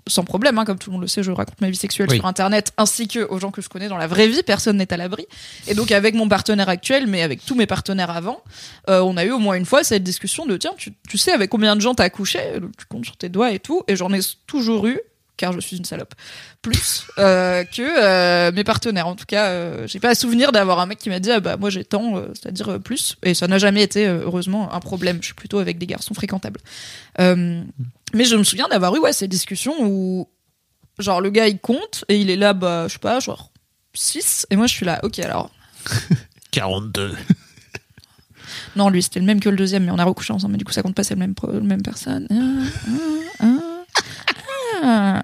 sans problème, hein, comme tout le monde le sait, je raconte ma vie sexuelle Oui. sur Internet ainsi que aux gens que je connais dans la vraie vie. Personne n'est à l'abri. Et donc avec mon partenaire actuel, mais avec tous mes partenaires avant, euh, on a eu au moins une fois cette discussion de tiens, tu, tu sais avec combien de gens t'as couché Tu comptes sur tes doigts et tout. Et j'en ai toujours eu, car je suis une salope, plus euh, que euh, mes partenaires. En tout cas, euh, j'ai pas à souvenir d'avoir un mec qui m'a dit ah bah moi j'ai tant, euh, c'est-à-dire plus. Et ça n'a jamais été heureusement un problème. Je suis plutôt avec des garçons fréquentables. Mais je me souviens d'avoir eu ouais ces discussions où genre le gars il compte et il est là bah je sais pas genre 6 et moi je suis là ok alors [laughs] 42. non, lui, c'était le même que le deuxième, mais on a recouché ensemble, mais du coup, ça compte pas, c'est le même, même personne. Ah, ah, ah, ah.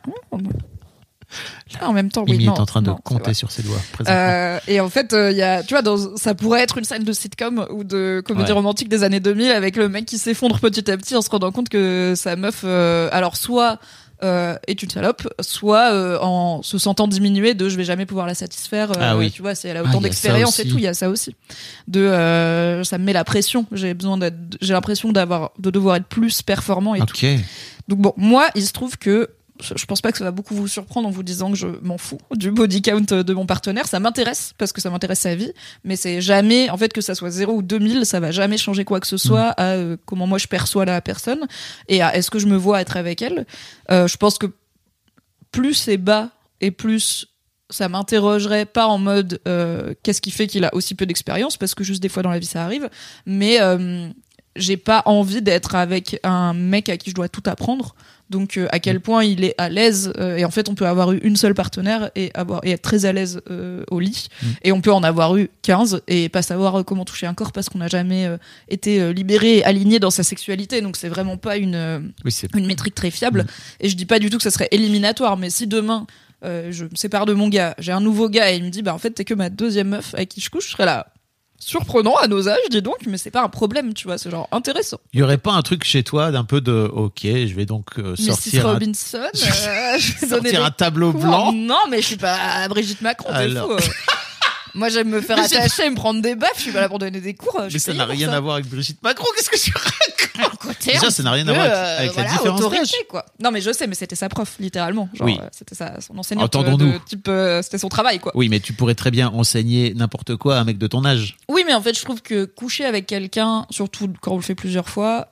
Ah, en même temps, oui, non, est en train de non, compter sur ses doigts. Euh, et en fait, il y a, tu vois, dans, ça pourrait être une scène de sitcom ou de comédie Ouais. romantique des années 2000 avec le mec qui s'effondre petit à petit en se rendant compte que sa meuf, euh, alors soit euh, est une salope, soit euh, en se sentant diminuée de je vais jamais pouvoir la satisfaire. euh, Ah oui. Tu vois, c'est elle a Ah, autant d'expérience et tout, il y a ça aussi. De, euh, ça me met la pression. J'ai besoin d'être, j'ai l'impression d'avoir, de devoir être plus performant et tout. ok. Donc bon, moi, il se trouve que je pense pas que ça va beaucoup vous surprendre en vous disant que je m'en fous [laughs] du body count de mon partenaire. Ça m'intéresse parce que ça m'intéresse sa vie, mais c'est jamais, en fait, que ça soit 0 ou 2000, ça va jamais changer quoi que ce soit à euh, comment moi je perçois la personne et à est-ce que je me vois être avec elle. Euh, je pense que plus c'est bas et plus ça m'interrogerait pas en mode euh, qu'est-ce qui fait qu'il a aussi peu d'expérience parce que juste des fois dans la vie ça arrive mais j'ai pas envie d'être avec un mec à qui je dois tout apprendre donc euh, à quel point il est à l'aise euh, et en fait on peut avoir eu une seule partenaire et avoir et être très à l'aise euh, au lit Mm. et on peut en avoir eu 15 et pas savoir euh, comment toucher un corps parce qu'on n'a jamais euh, été euh, libéré et aligné dans sa sexualité donc c'est vraiment pas une euh, Oui, une métrique très fiable. Et je dis pas du tout que ça serait éliminatoire, mais si demain euh, je me sépare de mon gars, j'ai un nouveau gars et il me dit bah en fait t'es que ma deuxième meuf avec qui je couche, je serais là. Surprenant à nos âges, dis donc, mais c'est pas un problème, tu vois, c'est genre intéressant. Il y aurait pas un truc chez toi d'un peu de OK, je vais donc euh, sortir un, Robinson, [laughs] euh, [laughs] je vais sortir un tableau cours. blanc. Non, mais je suis pas Brigitte Macron, t'es fou. [laughs] Moi j'aime me faire attacher et me prendre des baffes, je suis pas là pour donner des cours. je Mais ça n'a rien ça. à voir avec Brigitte Macron. Qu'est-ce que tu racontes Côté Déjà, ça n'a rien à voir avec, euh, avec voilà, la différence autorité, d'âge. quoi. Non, mais je sais, mais c'était sa prof, littéralement. Genre, Oui. euh, c'était sa, son enseignante euh, Entendons-nous. de type, euh, c'était son travail, quoi. Oui, mais tu pourrais très bien enseigner n'importe quoi à un mec de ton âge. Oui, mais en fait, je trouve que coucher avec quelqu'un, surtout quand on le fait plusieurs fois,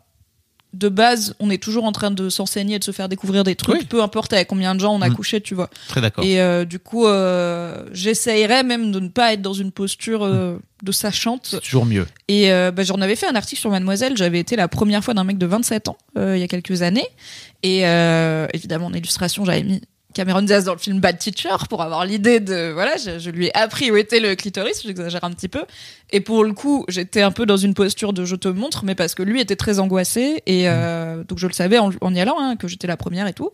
de base, on est toujours en train de s'enseigner et de se faire découvrir des trucs, Oui. peu importe avec combien de gens on a Mm. couché, tu vois. Très d'accord. Et euh, du coup, euh, j'essayerais même de ne pas être dans une posture euh, de sachante. C'est toujours mieux. Et euh, bah, j'en avais fait un article sur Mademoiselle. J'avais été la première fois d'un mec de 27 ans il y a quelques années. Et évidemment, en illustration, j'avais mis Cameron Diaz dans le film Bad Teacher pour avoir l'idée de voilà, je, je lui ai appris où était le clitoris. J'exagère un petit peu. Et pour le coup, j'étais un peu dans une posture de je te montre, mais parce que lui était très angoissé et euh, donc je le savais en, en y allant hein, que j'étais la première et tout.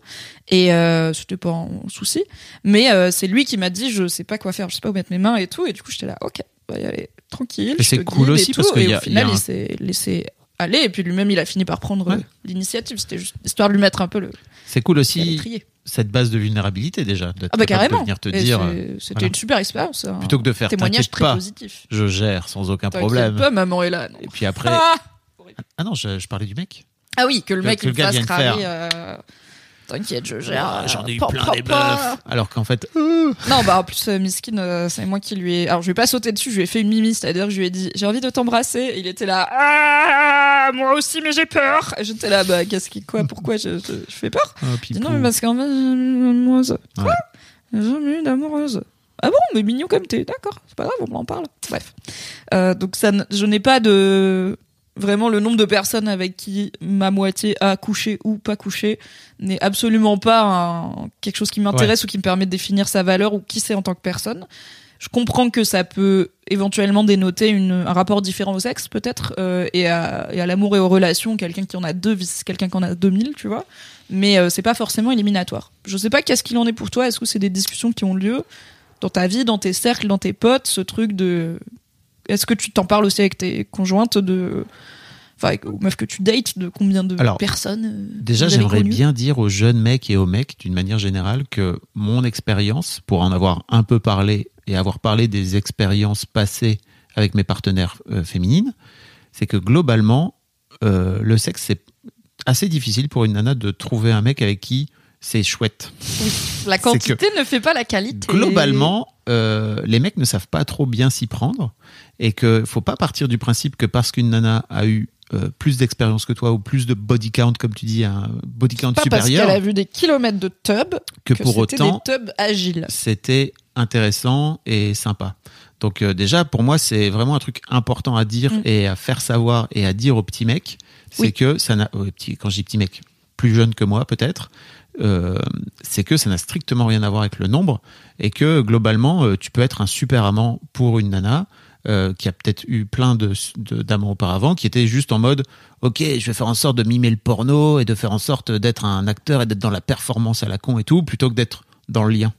Et euh, c'était pas un souci. Mais euh, c'est lui qui m'a dit je sais pas quoi faire, je sais pas où mettre mes mains et tout. Et du coup, j'étais là, ok, y aller tranquille. Et c'est cool et aussi tout. parce qu'il Et y au a- final, il y a un- il s'est laissé aller et puis lui-même il a fini par prendre Ouais. euh, l'initiative. C'était juste histoire de lui mettre un peu le C'est cool aussi cette base de vulnérabilité déjà. Ah bah carrément. De venir te Et dire, euh, C'était voilà. une super expérience. un plutôt que de faire témoignage très pas, positif. je gère sans aucun problème. pas, maman est là. non. Et puis après, Ah, ah non, je, je parlais du mec. Ah oui, que le Que- mec que le fasse cramer. euh, T'inquiète, je gère. Ah, J'en ai eu plein des meufs. Alors qu'en fait, euh, [laughs] Non, bah en plus, euh, Miskin, euh, c'est moi qui lui ai. Alors, je lui ai pas sauté dessus, je lui ai fait une mimi, c'est-à-dire que je lui ai dit J'ai envie de t'embrasser. Et il était là Ah, moi aussi, mais j'ai peur. J'étais là Bah, qu'est-ce qui, quoi, pourquoi je, je, je fais peur? Oh, dis Non, mais parce qu'en fait, j'ai une amoureuse. Quoi? Ouais. J'ai jamais eu d'amoureuse. Ah bon, mais mignon comme t'es, d'accord, c'est pas grave, on en parle. Bref. Euh, donc, ça, je n'ai pas de vraiment le nombre de personnes avec qui ma moitié a couché ou pas couché n'est absolument pas un- quelque chose qui m'intéresse ou qui me permet de définir sa valeur ou qui c'est en tant que personne. Je comprends que ça peut éventuellement dénoter une, un rapport différent au sexe, peut-être, euh, et à, et à l'amour et aux relations. Quelqu'un qui en a deux versus quelqu'un qui en a 2000, tu vois. Mais euh, c'est pas forcément éliminatoire. Je sais pas qu'est-ce qu'il en est pour toi. Est-ce que c'est des discussions qui ont lieu dans ta vie, dans tes cercles, dans tes potes, ce truc de. Est-ce que tu t'en parles aussi avec tes conjointes de. Enfin, aux meufs que tu dates, de combien de Alors, personnes euh, Déjà, j'aimerais bien dire aux jeunes mecs et aux mecs, d'une manière générale, que mon expérience, pour en avoir un peu parlé et avoir parlé des expériences passées avec mes partenaires euh, féminines, c'est que globalement, euh, le sexe, c'est assez difficile pour une nana de trouver un mec avec qui c'est chouette. La quantité ne fait pas la qualité. Globalement, euh, les mecs ne savent pas trop bien s'y prendre et que faut pas partir du principe que parce qu'une nana a eu euh, plus d'expérience que toi ou plus de body count, comme tu dis, un body count pas parce supérieur, qu'elle a vu des kilomètres de tubs que, que pour autant des tubs agiles. c'était intéressant et sympa. Donc euh, déjà, pour moi, c'est vraiment un truc important à dire Mm. et à faire savoir et à dire aux petits mecs, c'est Oui. que ça n'a, petits, quand je dis petits mecs, plus jeunes que moi peut-être, euh, c'est que ça n'a strictement rien à voir avec le nombre et que globalement, tu peux être un super amant pour une nana. Euh, qui a peut-être eu plein de d'amants auparavant, qui était juste en mode, ok, je vais faire en sorte de mimer le porno et de faire en sorte d'être un acteur et d'être dans la performance à la con et tout, plutôt que d'être dans le lien.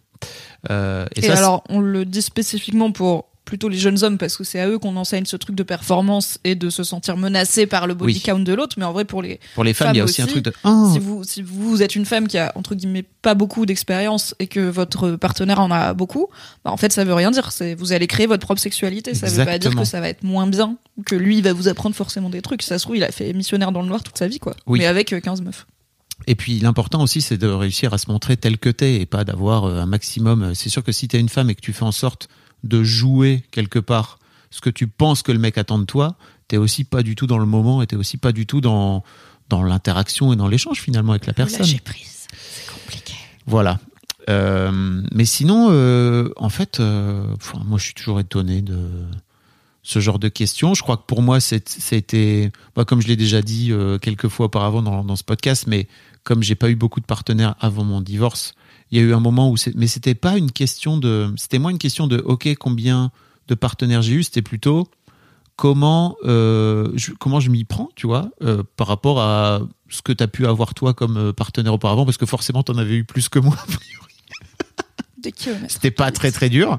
Euh, et Et, ça, alors, on le dit spécifiquement pour plutôt les jeunes hommes parce que c'est à eux qu'on enseigne ce truc de performance et de se sentir menacé par le body Oui. count de l'autre. Mais en vrai, pour les pour les femmes, il y a aussi un truc de. Oh, si vous si vous êtes une femme qui a entre guillemets pas beaucoup d'expérience et que votre partenaire en a beaucoup, bah en fait ça veut rien dire. C'est vous allez créer votre propre sexualité. Ça veut pas dire Exactement. que ça va être moins bien que lui va vous apprendre forcément des trucs. Ça se trouve il a fait missionnaire dans le noir toute sa vie quoi. Oui. Mais avec euh, 15 meufs. Et puis l'important aussi, c'est de réussir à se montrer tel que t'es et pas d'avoir euh, un maximum. C'est sûr que si t'es une femme et que tu fais en sorte de jouer quelque part ce que tu penses que le mec attend de toi, t'es aussi pas du tout dans le moment et t'es aussi pas du tout dans dans l'interaction et dans l'échange finalement avec la personne. Prise. C'est compliqué. Voilà. Euh, mais sinon, euh, en fait, euh, moi, je suis toujours étonné de ce genre de questions. Je crois que pour moi, c'était, bah, comme je l'ai déjà dit quelques fois auparavant dans, dans ce podcast, mais comme j'ai pas eu beaucoup de partenaires avant mon divorce, il y a eu un moment où, c'est- mais c'était pas une question de, c'était moins une question de, ok, combien de partenaires j'ai eu, c'était plutôt comment euh, je, comment je m'y prends, tu vois, euh, par rapport à ce que tu as pu avoir toi comme euh, partenaire auparavant, parce que forcément, tu en avais eu plus que moi. [laughs] Des kilomètres. C'était pas très très dur.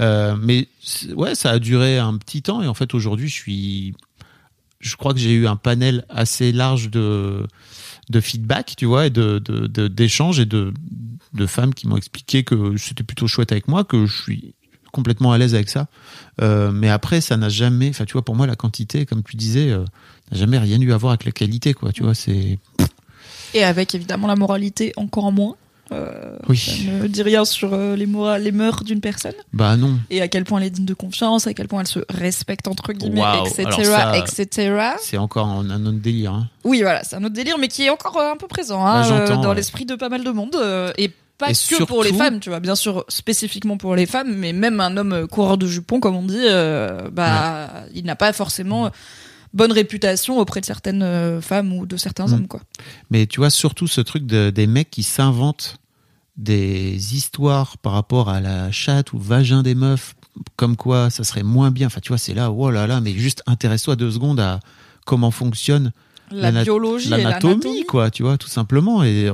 Euh, mais ouais, ça a duré un petit temps et en fait aujourd'hui je suis, je crois que j'ai eu un panel assez large de de feedback, tu vois, et de d'échanges et de de femmes qui m'ont expliqué que c'était plutôt chouette avec moi, que je suis complètement à l'aise avec ça. Euh, mais après, ça n'a jamais, enfin tu vois, pour moi la quantité, comme tu disais, euh, n'a jamais rien eu à voir avec la qualité, quoi. Tu vois, c'est Et avec évidemment la moralité encore moins. Euh, Oui. Ça ne dit rien sur euh, les, morales, les mœurs d'une personne bah non. et à quel point elle est digne de confiance, à quel point elle se respecte entre guillemets, Waouh. etc.. C'est encore un, un autre délire. Hein. Oui, voilà, c'est un autre délire, mais qui est encore euh, un peu présent hein, Bah, euh, dans ouais. l'esprit de pas mal de monde et pas Et que pour les surtout- femmes, tu vois, bien sûr spécifiquement pour les femmes, mais même un homme coureur de jupons, comme on dit, bah, il n'a pas forcément bonne réputation auprès de certaines euh, femmes ou de certains Mm. hommes, quoi. Mais tu vois, surtout ce truc de, des mecs qui s'inventent des histoires par rapport à la chatte ou vagin des meufs, comme quoi ça serait moins bien. Enfin, tu vois, c'est là, oh là là, mais juste intéresse-toi deux secondes à comment fonctionne La L'ana- biologie et l'anatomie, quoi, tu vois, tout simplement. Et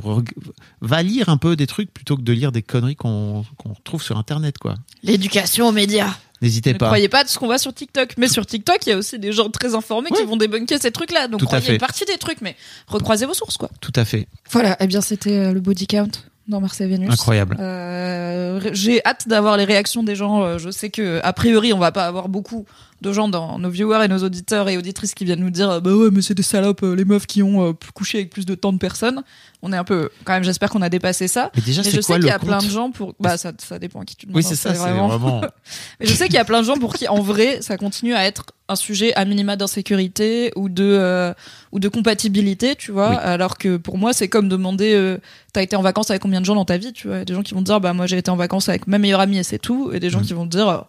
va lire un peu des trucs plutôt que de lire des conneries qu'on qu'on retrouve sur Internet, quoi. L'éducation aux médias. N'hésitez Ne pas. croyez pas de ce qu'on voit sur TikTok. Mais sur TikTok, il y a aussi des gens très informés qui vont débunker ces trucs-là. Donc Tout à croyez fait. une partie des trucs, mais recroisez vos sources, quoi. Tout à fait. Voilà, eh bien c'était euh, le body count dans Marseille Vénus. Incroyable. Euh, J'ai hâte d'avoir les réactions des gens. Euh, Je sais que a priori, on va pas avoir beaucoup de gens dans nos viewers et nos auditeurs et auditrices qui viennent nous dire bah ouais mais c'est des salopes euh, les meufs qui ont euh, couché avec plus de tant de personnes. On est un peu quand même. J'espère qu'on a dépassé ça. Mais déjà, Mais je quoi sais qu'il y a plein de gens pour. Bah ça, ça dépend à qui tu demandes. Oui, hein, c'est ça, c'est vraiment- vraiment. [laughs] mais je sais qu'il y a plein de gens pour qui, en vrai, ça continue à être un sujet à minima d'insécurité ou de euh, ou de compatibilité, tu vois. Oui. Alors que pour moi, c'est comme demander, euh, t'as été en vacances avec combien de gens dans ta vie, tu vois. Des gens qui vont te dire, bah moi j'ai été en vacances avec ma meilleure amie et c'est tout, et des gens Mhm. qui vont te dire,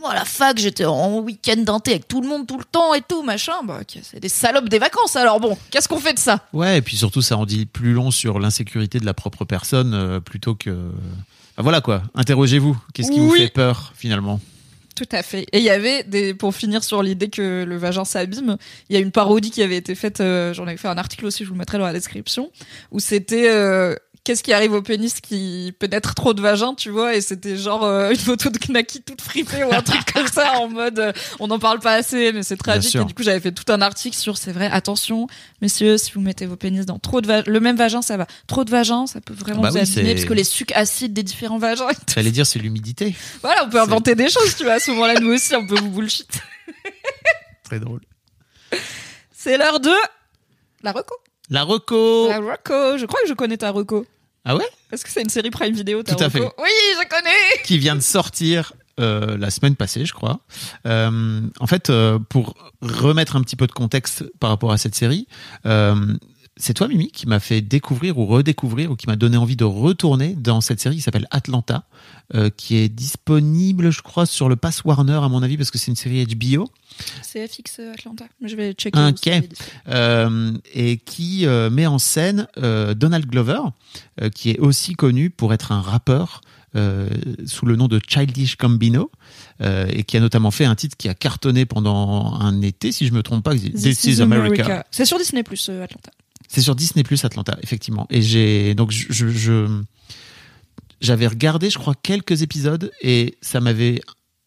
moi à la fac j'étais en week-end d'inté avec tout le monde tout le temps et tout machin. Bah c'est des salopes des vacances. Alors bon, qu'est-ce qu'on fait de ça? Ouais, et puis surtout, ça en dit plus long sur l'insécurité de la propre personne euh, plutôt que. Enfin, voilà quoi. Interrogez-vous. Qu'est-ce qui vous fait peur finalement? Tout à fait. Et il y avait des, pour finir sur l'idée que le vagin s'abîme, il y a une parodie qui avait été faite. euh, J'en avais fait un article aussi, je vous le mettrai dans la description, où c'était euh, qu'est-ce qui arrive au pénis qui pénètre trop de vagin, tu vois, et c'était genre euh, une photo de Knacky toute fripée ou un truc [laughs] comme ça en mode euh, on n'en parle pas assez, mais c'est tragique. Et du coup, j'avais fait tout un article sur c'est vrai, attention, messieurs, si vous mettez vos pénis dans trop de vagin, le même vagin, ça va. Trop de vagin, ça peut vraiment Bah vous oui, abîmer parce que les sucs acides des différents vagins. J'allais dire c'est l'humidité. Voilà, on peut inventer des choses, tu vois. À ce moment-là, nous aussi, on peut vous bullshit. [laughs] Très drôle. C'est l'heure de la reco. La reco. La reco. Je crois que je connais ta reco. Ah ouais? Est-ce que c'est une série Prime Vidéo ta Tout à fait. Oui, je connais. qui vient de sortir euh, la semaine passée, je crois. Euh, en fait, euh, pour remettre un petit peu de contexte par rapport à cette série, c'est toi, Mimi, qui m'a fait découvrir ou redécouvrir ou qui m'a donné envie de retourner dans cette série qui s'appelle Atlanta, euh, qui est disponible, je crois, sur le Pass Warner, à mon avis, parce que c'est une série HBO. C'est FX Atlanta. Mais je vais checker. Ok. c'est dit. euh, et qui euh, met en scène euh, Donald Glover, euh, qui est aussi connu pour être un rappeur euh, sous le nom de Childish Gambino, euh, et qui a notamment fait un titre qui a cartonné pendant un été, si je me trompe pas, This, is America. C'est sur Disney Plus Atlanta. C'est sur Disney Plus Atlanta, effectivement. Et j'ai donc je, j'avais regardé, je crois, quelques épisodes et ça m'avait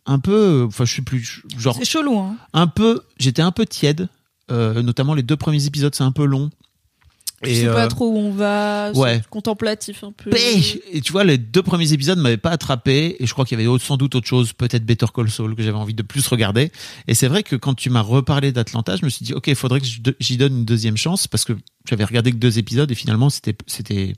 un peu, enfin, je sais plus, genre C'est chelou, hein. un peu, j'étais un peu tiède, euh, notamment les deux premiers épisodes, c'est un peu long. Je sais euh, pas trop où on va. ouais. Contemplatif un peu. Et tu vois, les deux premiers épisodes m'avaient pas attrapé, et je crois qu'il y avait sans doute autre chose, peut-être Better Call Saul, que j'avais envie de plus regarder. Et c'est vrai que quand tu m'as reparlé d'Atlanta, je me suis dit, ok, il faudrait que j'y donne une deuxième chance, parce que j'avais regardé que deux épisodes, et finalement, c'était, c'était,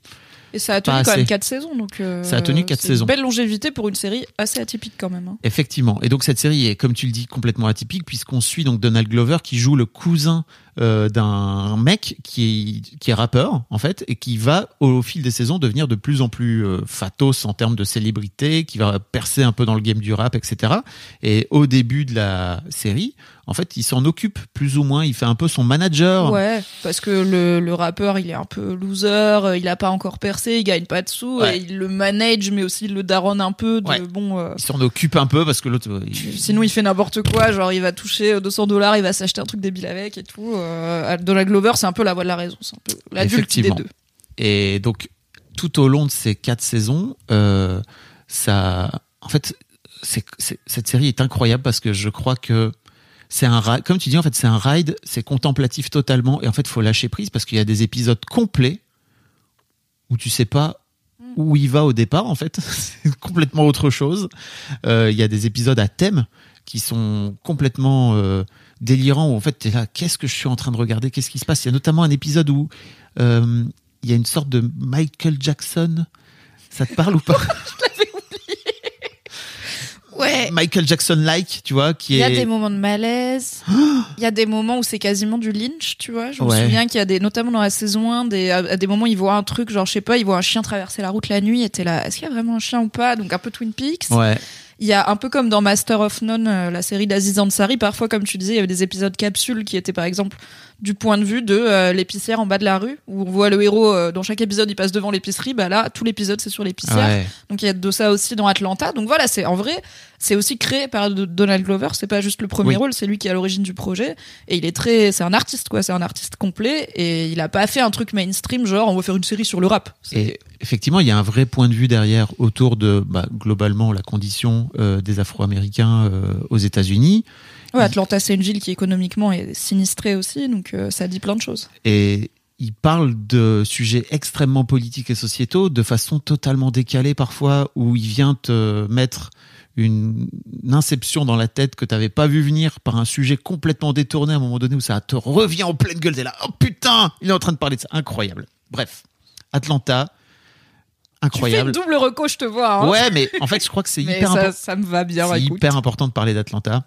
Et ça a tenu quand même assez. 4 saisons. Donc, euh, Ça a tenu quatre c'est saisons. Une belle longévité pour une série assez atypique quand même. hein. Effectivement. Et donc cette série est, comme tu le dis, complètement atypique puisqu'on suit donc Donald Glover qui joue le cousin euh, d'un mec qui est, qui est rappeur en fait et qui va au fil des saisons devenir de plus en plus euh, fatos en termes de célébrité, qui va percer un peu dans le game du rap, etc. Et au début de la série, en fait, il s'en occupe plus ou moins. Il fait un peu son manager. Ouais, parce que le, le rappeur, il est un peu loser, il a pas encore percé, il gagne pas de sous, Ouais. et il le manage, mais aussi il le daronne un peu. De, Ouais. bon, euh, Il s'en occupe un peu parce que l'autre. il- sinon, il fait n'importe quoi, genre il va toucher euh, 200 dollars, il va s'acheter un truc débile avec et tout. Euh, Donald Glover, c'est un peu la voix de la raison, c'est un peu l'adulte des deux. Et donc, tout au long de ces quatre saisons, euh, ça, en fait, cette série est incroyable parce que je crois que c'est un ride, comme tu dis, en fait, c'est un ride, c'est contemplatif totalement, et en fait, faut lâcher prise parce qu'il y a des épisodes complets où tu sais pas où il va au départ, en fait, [laughs] c'est complètement autre chose. Euh, Il y a des épisodes à thème qui sont complètement euh, délirants où en fait, t'es là, qu'est-ce que je suis en train de regarder, qu'est-ce qui se passe? Il y a notamment un épisode où euh, il y a une sorte de Michael Jackson. Ça te parle ou pas? [laughs] Ouais. Michael Jackson-like, tu vois, qui Il y est. a des moments de malaise. [gasps] Il y a des moments où c'est quasiment du lynch, tu vois. Je me Ouais. souviens qu'il y a des, notamment dans la saison 1, des, à, à des moments, il voit un truc, genre, je sais pas, il voit un chien traverser la route la nuit, et t'es là, est-ce qu'il y a vraiment un chien ou pas? Donc, un peu Twin Peaks. Ouais, Il y a un peu comme dans Master of None, euh, la série d'Aziz Ansari, parfois, comme tu disais, il y avait des épisodes capsules qui étaient, par exemple, du point de vue de euh, l'épicière en bas de la rue, où on voit le héros, euh, dans chaque épisode, il passe devant l'épicerie, bah là, tout l'épisode, c'est sur l'épicière. ouais. Donc il y a de ça aussi dans Atlanta. Donc voilà, c'est en vrai, c'est aussi créé par Donald Glover. C'est pas juste le premier Oui. rôle, c'est lui qui est à l'origine du projet. Et il est très, c'est un artiste quoi, c'est un artiste complet. Et il a pas fait un truc mainstream genre on va faire une série sur le rap. Et effectivement, il y a un vrai point de vue derrière autour de bah, globalement la condition euh, des Afro-Américains euh, aux États-Unis. Ouais, Atlanta c'est une ville qui économiquement est sinistrée aussi, donc euh, ça dit plein de choses. Et il parle de sujets extrêmement politiques et sociétaux de façon totalement décalée parfois, où il vient te mettre une, une inception dans la tête que tu n'avais pas vu venir par un sujet complètement détourné à un moment donné où ça te revient en pleine gueule. T'es là, oh putain, il est en train de parler de ça. Incroyable. Bref, Atlanta, incroyable. Tu fais une double reco, je te vois. Hein. Ouais, mais en fait, je crois que c'est [laughs] hyper important. ça me va bien. C'est hyper important de parler d'Atlanta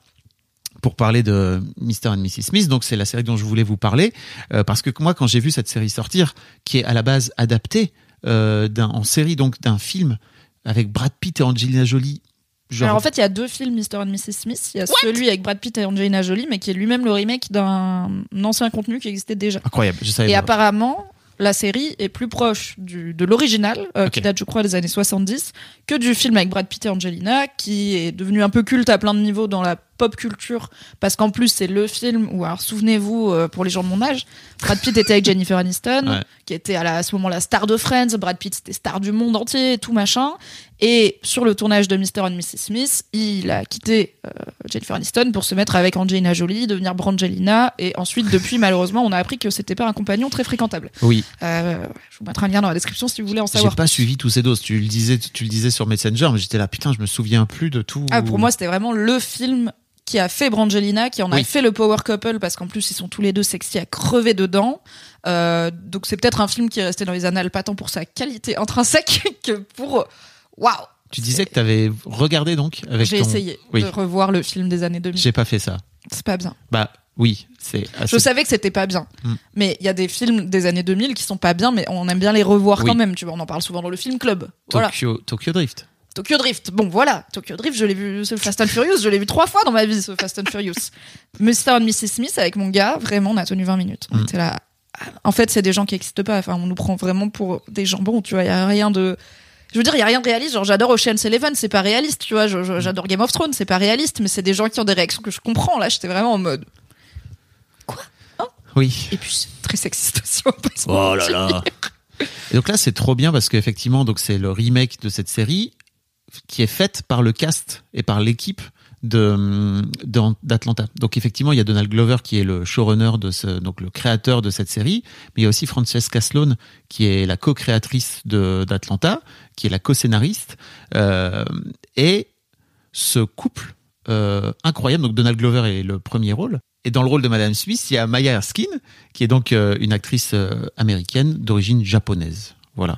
pour parler de Mr. and Mrs. Smith. Donc, c'est la série dont je voulais vous parler. euh, parce que moi, quand j'ai vu cette série sortir, qui est à la base adaptée euh, en série, donc d'un film avec Brad Pitt et Angelina Jolie, genre Alors en fait, il y a deux films Mr. and Mrs. Smith. Il y a celui avec Brad Pitt et Angelina Jolie, mais qui est lui-même le remake d'un ancien contenu qui existait déjà. incroyable. Je savais Et pas. apparemment, la série est plus proche du, de l'original, euh, qui date, je crois, des années 70, que du film avec Brad Pitt et Angelina, qui est devenu un peu culte à plein de niveaux dans la pop culture, parce qu'en plus, c'est le film où, alors souvenez-vous, euh, pour les gens de mon âge, Brad Pitt était avec Jennifer Aniston, Ouais. qui était à, la- à ce moment la star de Friends, Brad Pitt c'était star du monde entier, et tout machin. Et sur le tournage de Mr. and Mrs. Smith, il a quitté euh, Jennifer Aniston pour se mettre avec Angelina Jolie, devenir Brangelina, et ensuite, depuis, [laughs] malheureusement, on a appris que c'était pas un compagnon très fréquentable. Oui, Euh, je vous mettrai un lien dans la description si vous voulez en j'ai savoir. pas suivi tous ces doses. Tu le disais, tu le disais sur Messenger, mais j'étais là, putain, je me souviens plus de tout. Ah, pour moi, c'était vraiment le film qui a fait Brangelina, qui en a Oui. fait le power couple, parce qu'en plus, ils sont tous les deux sexy à crever dedans. Euh, donc, c'est peut-être un film qui est resté dans les annales, pas tant pour sa qualité intrinsèque [laughs] que pour. Waouh! tu disais que t'avais regardé donc avec J'ai ton- essayé Oui. de revoir le film des années 2000. J'ai pas fait ça. C'est pas bien. Bah oui, c'est Je assez. savais que c'était pas bien. Hmm. Mais il y a des films des années 2000 qui sont pas bien, mais on aime bien les revoir Oui. quand même. Tu vois, on en parle souvent dans le film club. Voilà. Tokyo, Tokyo Drift. Tokyo Drift. Bon, voilà. Tokyo Drift, je l'ai vu, ce Fast and Furious, je l'ai vu trois fois dans ma vie, ce Fast and Furious. [laughs] Mr. and Mrs. Smith, avec mon gars, vraiment, on a tenu 20 minutes. On Mm. était là. En fait, c'est des gens qui n'existent pas. Enfin, on nous prend vraiment pour des jambons, tu vois. Il y a rien de. Je veux dire, il y a rien de réaliste. Genre, j'adore Ocean's Eleven, c'est pas réaliste, tu vois. Je- J'adore Game of Thrones, c'est pas réaliste, mais c'est des gens qui ont des réactions que je comprends. Là, j'étais vraiment en mode. Oui. Et puis, très sexiste aussi. Oh là là. Et donc là, c'est trop bien parce qu'effectivement, donc c'est le remake de cette série qui est faite par le cast et par l'équipe de d'Atlanta. Donc effectivement, il y a Donald Glover qui est le showrunner de ce, donc le créateur de cette série, mais il y a aussi Francesca Sloan qui est la co-créatrice de d'Atlanta, qui est la co-scénariste, euh, et ce couple euh, incroyable. Donc Donald Glover est le premier rôle. Et dans le rôle de Madame Smith, il y a Maya Erskine, qui est donc euh, une actrice américaine d'origine japonaise. Voilà.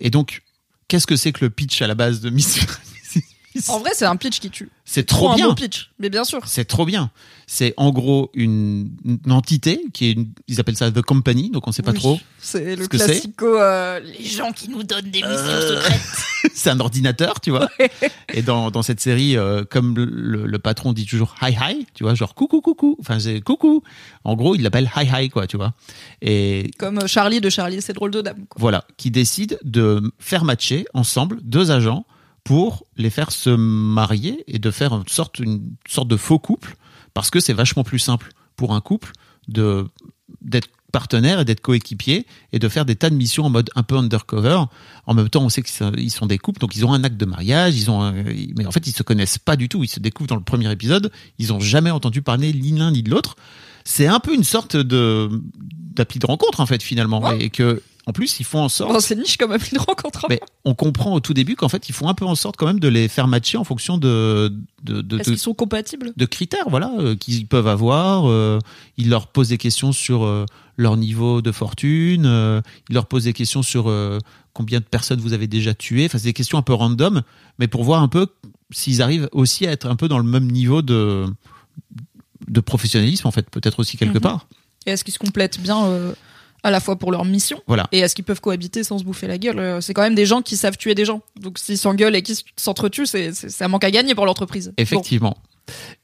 Et donc, qu'est-ce que c'est que le pitch à la base de Miss En vrai, c'est un pitch qui tue. C'est trop un bien. beau pitch, mais bien sûr. C'est trop bien. C'est en gros une, une entité qui est, une- ils appellent ça The Company, donc on sait pas Oui. trop. C'est le ce classico. euh, les gens qui nous donnent des missions Euh. secrètes. [laughs] c'est un ordinateur, tu vois. Et dans, dans cette série, euh, comme le, le- le patron dit toujours hi hi, tu vois, genre coucou coucou, enfin c'est coucou. En gros, il l'appelle hi hi quoi, tu vois. Et Comme euh, Charlie de Charlie, c'est drôle de dame. Quoi. voilà, qui décide de faire matcher ensemble deux agents pour les faire se marier et de faire une sorte, une sorte de faux couple, parce que c'est vachement plus simple pour un couple de d'être partenaire et d'être coéquipier et de faire des tas de missions en mode un peu undercover. En même temps, on sait qu'ils sont des couples, donc ils ont un acte de mariage, ils ont, un- mais en fait, ils se connaissent pas du tout. Ils se découvrent dans le premier épisode. Ils ont jamais entendu parler ni l'un ni de l'autre. C'est un peu une sorte de d'appli de rencontre en fait finalement, Ouais. et que en plus ils font en sorte Bon, c'est niche comme appli de rencontre. mais on comprend au tout début qu'en fait, ils font un peu en sorte quand même de les faire matcher en fonction de, de, de, Est-ce qu'ils sont compatibles? de critères voilà, euh, qu'ils peuvent avoir. euh, ils leur posent des questions sur euh, leur niveau de fortune. ils leur posent des questions sur combien de personnes vous avez déjà tué. Enfin, c'est des questions un peu random, mais pour voir un peu s'ils arrivent aussi à être un peu dans le même niveau de, de professionnalisme, en fait, peut-être aussi quelque Mhm. part. Et est-ce qu'ils se complètent bien à la fois pour leur mission Voilà. et est-ce qu'ils peuvent cohabiter sans se bouffer la gueule Euh, C'est quand même des gens qui savent tuer des gens. Donc s'ils s'engueulent et qu'ils s'entretuent, c'est, un manque à gagner pour l'entreprise. Effectivement.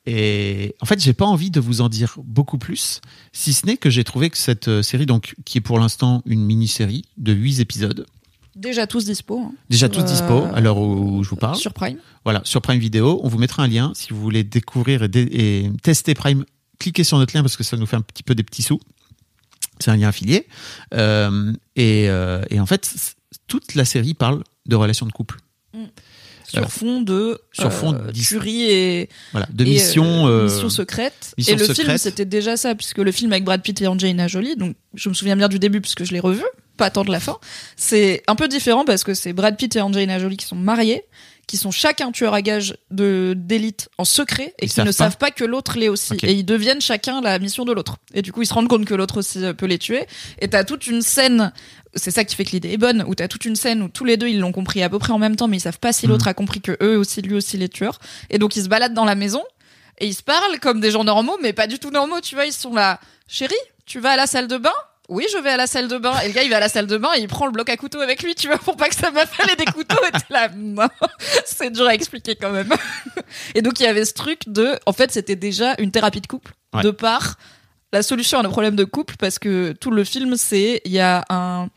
Et en fait, j'ai pas envie de vous en dire beaucoup plus, si ce n'est que j'ai trouvé que cette euh, série, donc, qui est pour l'instant une mini-série de 8 épisodes. Déjà tous dispo. hein, déjà sur, tous dispo euh, à l'heure où je vous parle. Sur Prime. Voilà, sur Prime Video, on vous mettra un lien si vous voulez découvrir et, dé- et tester Prime. Cliquez sur notre lien parce que ça nous fait un petit peu des petits sous. C'est un lien affilié. Euh, et, euh, et en fait, toute la série parle de relations de couple. Sur Voilà. fond de Sur fond euh, tuerie et, Voilà, de et, mission. mission secrète. mission et le film, c'était déjà ça, puisque le film avec Brad Pitt et Angelina Jolie, donc je me souviens bien du début puisque je l'ai revu, pas tant de la fin. C'est un peu différent parce que c'est Brad Pitt et Angelina Jolie qui sont mariés, qui sont chacun tueurs à gages de d'élite en secret et Ils qui ne pas savent pas que l'autre l'est aussi. Et ils deviennent chacun la mission de l'autre. Et du coup, ils se rendent compte que l'autre aussi euh, peut les tuer. Et t'as toute une scène, c'est ça qui fait que l'idée est bonne, où t'as toute une scène où tous les deux ils l'ont compris à peu près en même temps, mais ils savent pas si Mhm. l'autre a compris que eux aussi, lui aussi les tueurs. Et donc ils se baladent dans la maison et ils se parlent comme des gens normaux, mais pas du tout normaux, tu vois. Ils sont là, chérie, tu vas à la salle de bain? Oui, je vais à la salle de bain. Et le gars, il va à la salle de bain et il prend le bloc à couteau avec lui, tu vois, pour pas que sa meuf elle ait des couteaux. Et t'es là, non, [laughs] c'est dur à expliquer quand même. [laughs] Et donc, il y avait ce truc de, en fait, c'était déjà une thérapie de couple, Ouais. de par la solution à nos problèmes de couple, parce que tout le film, c'est, il y a un,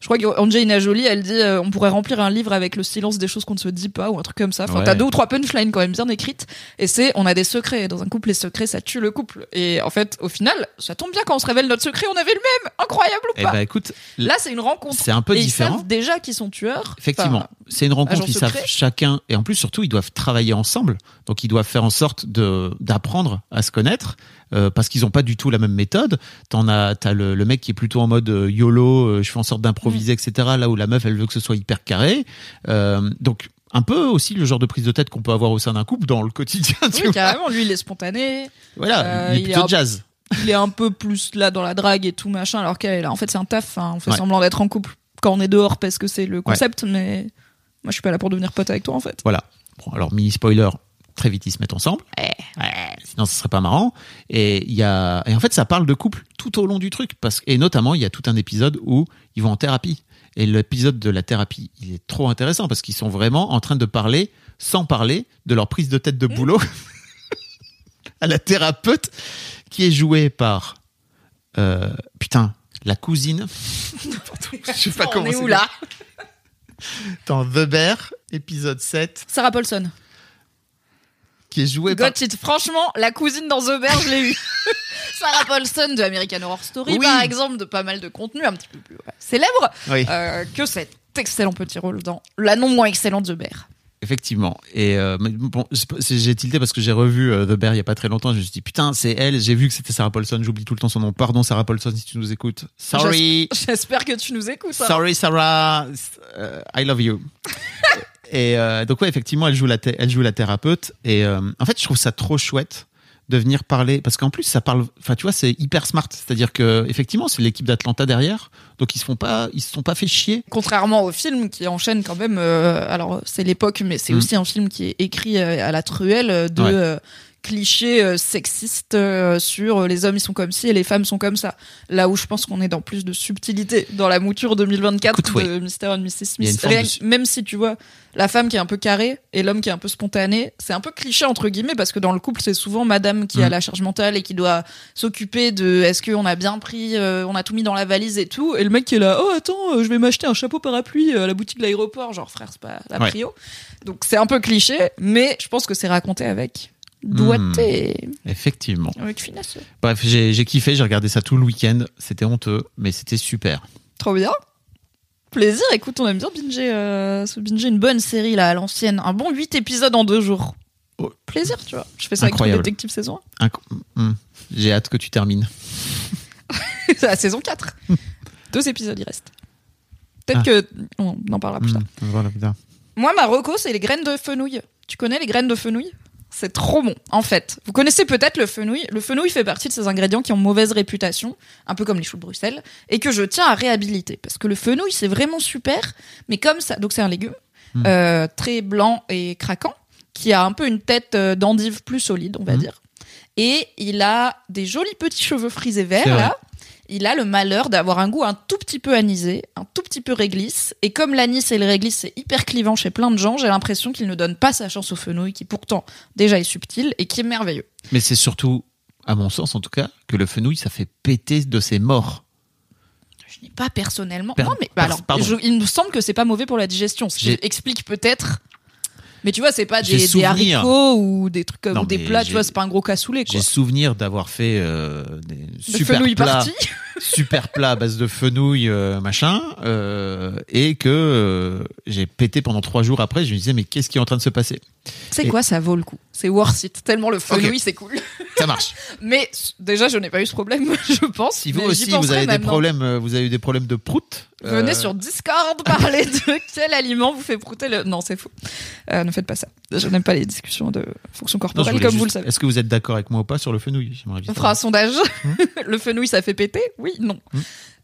je crois qu'Angelina Jolie, elle dit, euh, on pourrait remplir un livre avec le silence des choses qu'on ne se dit pas, ou un truc comme ça. Enfin, Ouais. t'as deux ou trois punchlines quand même bien écrites. Et c'est, on a des secrets. Dans un couple, les secrets, ça tue le couple. Et en fait, au final, ça tombe bien quand on se révèle notre secret, on avait le même. Incroyable ou Eh pas? ben écoute, Là, c'est une rencontre. c'est un peu et différent. ils savent déjà qu'ils sont tueurs. Effectivement, Enfin, c'est une rencontre. Ils savent chacun, et en plus surtout, ils doivent travailler ensemble. Donc ils doivent faire en sorte de d'apprendre à se connaître euh, parce qu'ils ont pas du tout la même méthode. T'en as, t'as le, le mec qui est plutôt en mode euh, yolo, euh, je fais en sorte d'improviser, etc. Là où la meuf, elle veut que ce soit hyper carré. Euh, donc un peu aussi le genre de prise de tête qu'on peut avoir au sein d'un couple dans le quotidien. tu oui, vois. carrément. Lui, il est spontané. Voilà, Euh, il est il est plutôt un- jazz. Il est un peu plus là dans la drague et tout machin, alors qu'elle, est là, en fait, c'est un taf. hein. On fait Ouais. semblant d'être en couple quand on est dehors parce que c'est le concept, mais moi, je suis pas là pour devenir pote avec toi, en fait. Voilà. Bon, alors mini spoiler, très vite ils se mettent ensemble. Ouais, sinon ce serait pas marrant. Et il y a et en fait ça parle de couple tout au long du truc parce et notamment il y a tout un épisode où ils vont en thérapie. Et l'épisode de la thérapie, il est trop intéressant parce qu'ils sont vraiment en train de parler sans parler de leur prise de tête de boulot [laughs] à la thérapeute qui est jouée par euh, putain la cousine. [laughs] Je sais pas on comment est où là? [laughs] dans The Bear, épisode 7, Sarah Paulson. qui est joué par... Got it. Franchement, la cousine dans The Bear, je l'ai eu. [laughs] Sarah Paulson de American Horror Story, Oui. par exemple, de pas mal de contenu un petit peu plus ouais, célèbre, Oui, euh, que cet excellent petit rôle dans la non moins excellente The Bear. Effectivement. Et euh, bon, j'ai tilté parce que j'ai revu euh, The Bear il y a pas très longtemps. Je me suis dit, putain, c'est elle. J'ai vu que c'était Sarah Paulson. J'oublie tout le temps son nom. Pardon, Sarah Paulson, si tu nous écoutes. Sorry. J'espère que tu nous écoutes. hein. Sorry, Sarah. Euh, I love you. [laughs] et euh, donc, ouais, effectivement, elle joue la, elle joue la thérapeute. Et euh, en fait, je trouve ça trop chouette de venir parler parce qu'en plus ça parle enfin tu vois c'est hyper smart c'est-à-dire que effectivement c'est l'équipe d'Atlanta derrière donc ils se font pas ils se sont pas fait chier Contrairement au film qui enchaîne quand même, euh, alors c'est l'époque, mais c'est Mm. aussi un film qui est écrit euh, à la truelle euh, de Ouais. euh, clichés euh, sexistes euh, sur euh, les hommes ils sont comme ci et les femmes sont comme ça. Là où je pense qu'on est dans plus de subtilité dans la mouture 2024 Écoute, de Mr. and Mrs. Smith. Rien de- même si tu vois la femme qui est un peu carrée et l'homme qui est un peu spontané, c'est un peu cliché entre guillemets parce que dans le couple c'est souvent madame qui a Mm. la charge mentale et qui doit s'occuper de est-ce qu'on a bien pris, euh, on a tout mis dans la valise et tout, et le mec qui est là, oh attends, euh, je vais m'acheter un chapeau parapluie à la boutique de l'aéroport, genre frère, c'est pas la Ouais. prio. Donc c'est un peu cliché, mais je pense que c'est raconté avec doigté, effectivement avec finesse. bref j'ai kiffé j'ai regardé ça tout le week-end c'était honteux mais c'était super Trop bien. Plaisir, écoute, on aime bien binger, euh, binger une bonne série là à l'ancienne, un bon 8 épisodes en deux jours. Oh. Plaisir, tu vois. Je fais ça avec Incroyable. True Détective saison Inc- Hum. j'ai hâte que tu termines 1. [laughs] c'est la saison 4. [laughs] Deux épisodes, il reste. Peut-être Ah. que. On en parlera plus tard. Voilà, putain. Moi, ma reco, c'est les graines de fenouil. Tu connais les graines de fenouil? C'est trop bon. En fait, vous connaissez peut-être le fenouil. Le fenouil fait partie de ces ingrédients qui ont mauvaise réputation, un peu comme les choux de Bruxelles, et que je tiens à réhabiliter. Parce que le fenouil, c'est vraiment super, mais comme ça, donc c'est un légume, Mm. euh, très blanc et craquant, qui a un peu une tête euh, d'endive plus solide, on va Mm. dire. Et il a des jolis petits cheveux frisés verts, là. Il a le malheur d'avoir un goût un tout petit peu anisé, un tout petit peu réglisse. Et comme l'anis et le réglisse, c'est hyper clivant chez plein de gens, j'ai l'impression qu'il ne donne pas sa chance au fenouil, qui pourtant déjà est subtil et qui est merveilleux. mais c'est surtout à mon sens en tout cas que le fenouil ça fait péter de ses morts Je n'ai pas personnellement. Per- non, mais bah alors, je- il me semble que c'est pas mauvais pour la digestion, ce qui explique peut-être. Mais tu vois, c'est pas des, haricots ou des trucs comme Non, ou des plats, tu vois, c'est pas un gros cassoulet quoi. j'ai souvenir d'avoir fait euh, des super plats [laughs] super plats à base de fenouil euh, machin euh, et que j'ai pété pendant trois jours après je me disais mais qu'est-ce qui est en train de se passer? C'est Et- quoi, ça vaut le coup? C'est worth it. Tellement le fenouil, c'est cool. [laughs] ça marche Mais déjà, je n'ai pas eu ce problème, [laughs] je pense. si vous aussi vous avez des maintenant. problèmes euh, vous avez eu des problèmes de prout Venez euh, sur Discord [laughs] parler de quel aliment vous fait brouter le. Non, c'est faux. Euh, ne faites pas ça. Je n'aime pas les discussions de fonction corporelle, comme juste- vous le savez. Est-ce que vous êtes d'accord avec moi ou pas sur le fenouil? On fera un sondage. le fenouil, ça fait péter? Oui. oui, non.